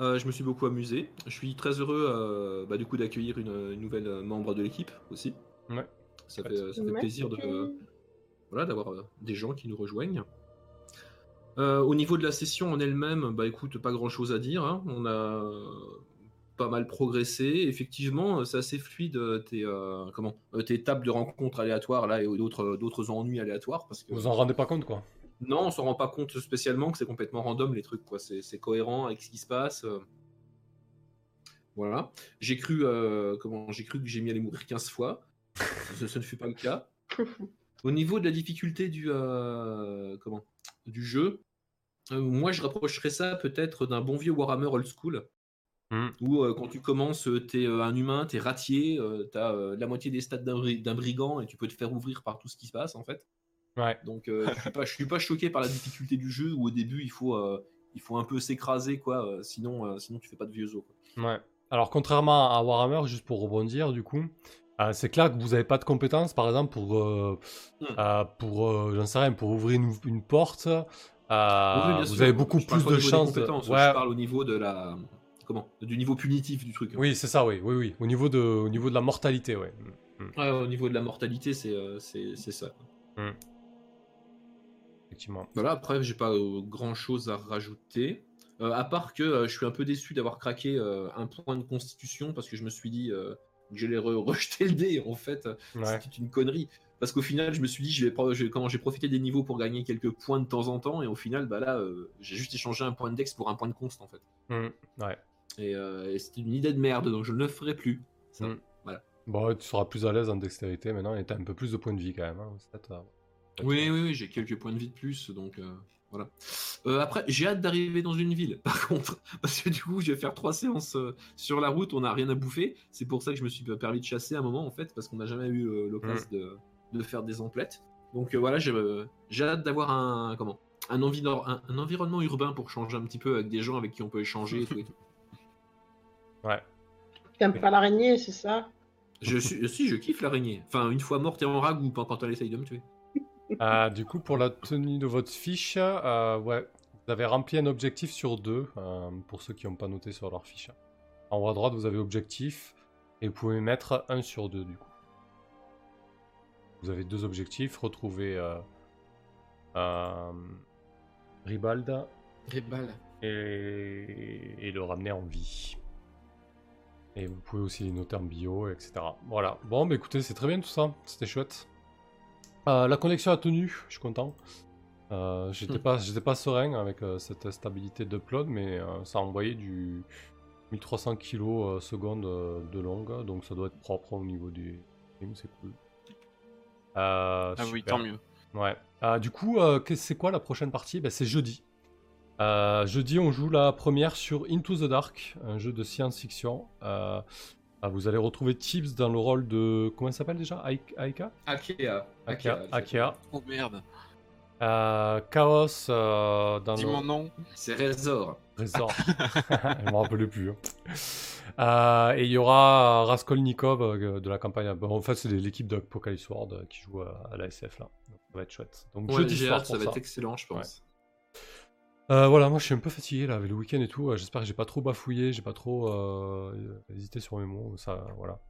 Euh, je me suis beaucoup amusé. Je suis très heureux euh, bah, du coup d'accueillir une, une nouvelle membre de l'équipe aussi. Ouais. Ça fait, ça fait plaisir de voilà d'avoir euh, des gens qui nous rejoignent. Euh, au niveau de la session en elle-même, bah écoute, pas grand chose à dire. hein. On a euh, pas mal progressé. Effectivement, c'est assez fluide tes, euh, comment, tes tables de rencontres aléatoires là et d'autres d'autres ennuis aléatoires parce que Vous en rendez pas compte, quoi. non, on s'en rend pas compte spécialement que c'est complètement random les trucs, quoi. C'est cohérent avec ce qui se passe. Voilà. J'ai cru, euh, comment, j'ai cru que j'ai mis à aller mourir 15 fois. Ce, ce ne fut pas le cas. <laughs> Au niveau de la difficulté du, euh, comment, du jeu, euh, moi je rapprocherais ça peut-être d'un bon vieux Warhammer old school. Mm. Où euh, quand tu commences, t'es un humain, t'es ratier, t'as la moitié des stats d'un bri- d'un brigand et tu peux te faire ouvrir par tout ce qui se passe en fait. Ouais. Donc je suis pas, je suis pas choqué par la difficulté du jeu où au début il faut, il faut un peu s'écraser quoi, sinon, sinon tu fais pas de vieux os. quoi. Ouais. Alors, contrairement à Warhammer, juste pour rebondir, du coup, euh, c'est clair que vous n'avez pas de compétences, par exemple, pour, euh, Hmm. euh, pour euh, j'en sais rien, pour ouvrir une, une porte. euh, Oui, vous avez beaucoup Je plus de chances. de- Ouais, Je parle au niveau de la, comment, du niveau punitif du truc. Oui, c'est ça, oui, oui, oui. Au niveau de, au niveau de la mortalité, ouais. Ouais, au niveau de la mortalité, c'est, c'est, ça. quoi. Effectivement. Voilà, après, j'ai pas grand chose à rajouter. À part que je suis un peu déçu d'avoir craqué un point de constitution parce que je me suis dit euh, que j'allais re- <laughs> rejeter le dé. En fait, Ouais. c'était une connerie. Parce qu'au final, je me suis dit, je vais, je comment j'ai profité des niveaux pour gagner quelques points de temps en temps. Et au final, bah là, euh, j'ai juste échangé un point de dex pour un point de const en fait. Mm, ouais. Et, euh, et c'était une idée de merde, donc je ne le ferai plus. Ça. Mm. Bon, ouais, tu seras plus à l'aise en dextérité maintenant et t'as un peu plus de points de vie quand même. hein. Oui, oui, oui, j'ai quelques points de vie de plus, donc euh, voilà. Euh, après, j'ai hâte d'arriver dans une ville, <laughs> par contre, parce que du coup, je vais faire trois séances euh, sur la route, on n'a rien à bouffer. C'est pour ça que je me suis permis de chasser à un moment, en fait, parce qu'on n'a jamais eu euh, l'occasion de, de faire des emplettes. Donc euh, voilà, j'ai euh, j'ai hâte d'avoir un comment un, envi- un, un environnement urbain pour changer un petit peu avec des gens avec qui on peut échanger et tout. et tout. <laughs> T'aimes pas l'araignée, c'est ça? Je suis, si, je kiffe l'araignée. Enfin, une fois morte et en rag ou pas quand elle essaye de me tuer. Euh, du coup, pour la tenue de votre fiche, euh, ouais, vous avez rempli un objectif sur deux, euh, pour ceux qui n'ont pas noté sur leur fiche. En haut à droite, vous avez objectif, et vous pouvez mettre un sur deux, du coup. Vous avez deux objectifs, retrouver euh, Ribald et, et le ramener en vie. Et vous pouvez aussi les noter en bio, etc. Voilà. Bon, bah écoutez, c'est très bien tout ça. C'était chouette. Euh, la connexion a tenu, je suis content. Euh, j'étais Hmm. pas, j'étais pas serein avec euh, cette stabilité d'upload, mais ça a envoyé du 1300 kg seconde euh, de longue, donc ça doit être propre au niveau du stream, c'est cool. Ah oui, tant mieux. Ouais. Du coup, c'est quoi la prochaine partie? Ben, C'est jeudi. Jeudi, on joue la première sur Into the Dark, un jeu de science-fiction. Ah, vous allez retrouver Tibbs dans le rôle de. Comment il s'appelle déjà? Aik- Aika? Akea. Akea. Akea. Oh merde. Euh, Chaos euh, dans Dis le. mon nom. C'est Rezor. Trésor. <laughs> Je me rappelle plus. hein. Euh, et il y aura Raskolnikov euh, de la campagne. Bon, en fait, c'est l'équipe d'Apocalypse World euh, qui joue à, à la SF là. Donc, ça va être chouette. Donc Ouais, jeudi soir pour ça va ça. être excellent, je pense. Euh, voilà, moi je suis un peu fatigué là avec le week-end et tout. Euh, J'espère que j'ai pas trop bafouillé, j'ai pas trop euh, hésité sur mes mots. Ça, voilà.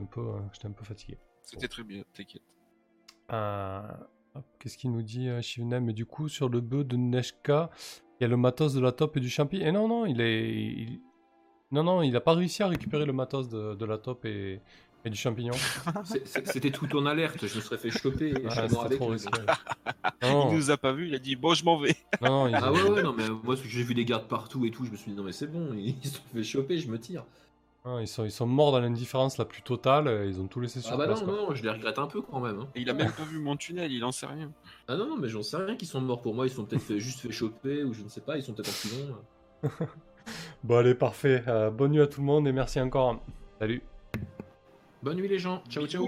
Un peu, j'étais un peu fatigué. C'était très bien, t'inquiète. Euh, Qu'est-ce qu'il nous dit, Shivnem Mais du coup, sur le bœuf de Neshka, il y a le matos de la top et du champi. Et non, non, il est. il- Non, non, il a pas réussi à récupérer le matos de, de la top et, et du champignon? C'était tout en alerte, je me serais fait choper. Ah, avec trop. <laughs> Non, Il nous a pas vu, il a dit bon, je m'en vais. non, non, Ah ouais, ouais, non, mais moi j'ai vu des gardes partout et tout, je me suis dit non, mais c'est bon, <laughs> ils se sont fait choper, je me tire. non, ils, sont, ils sont morts dans l'indifférence la plus totale. et Ils ont tout laissé sur Ah bah place. non, quoi. non, je les regrette un peu quand même. hein. Et il a même pas vu mon tunnel, il en sait rien. Ah non, non, mais j'en sais rien qu'ils sont morts pour moi, ils sont peut-être fait- juste fait choper ou je ne sais pas, ils sont peut-être en prison. <laughs> Bon, allez, parfait. Euh, bonne nuit à tout le monde et merci encore. Salut. Bonne nuit les gens, ciao ciao.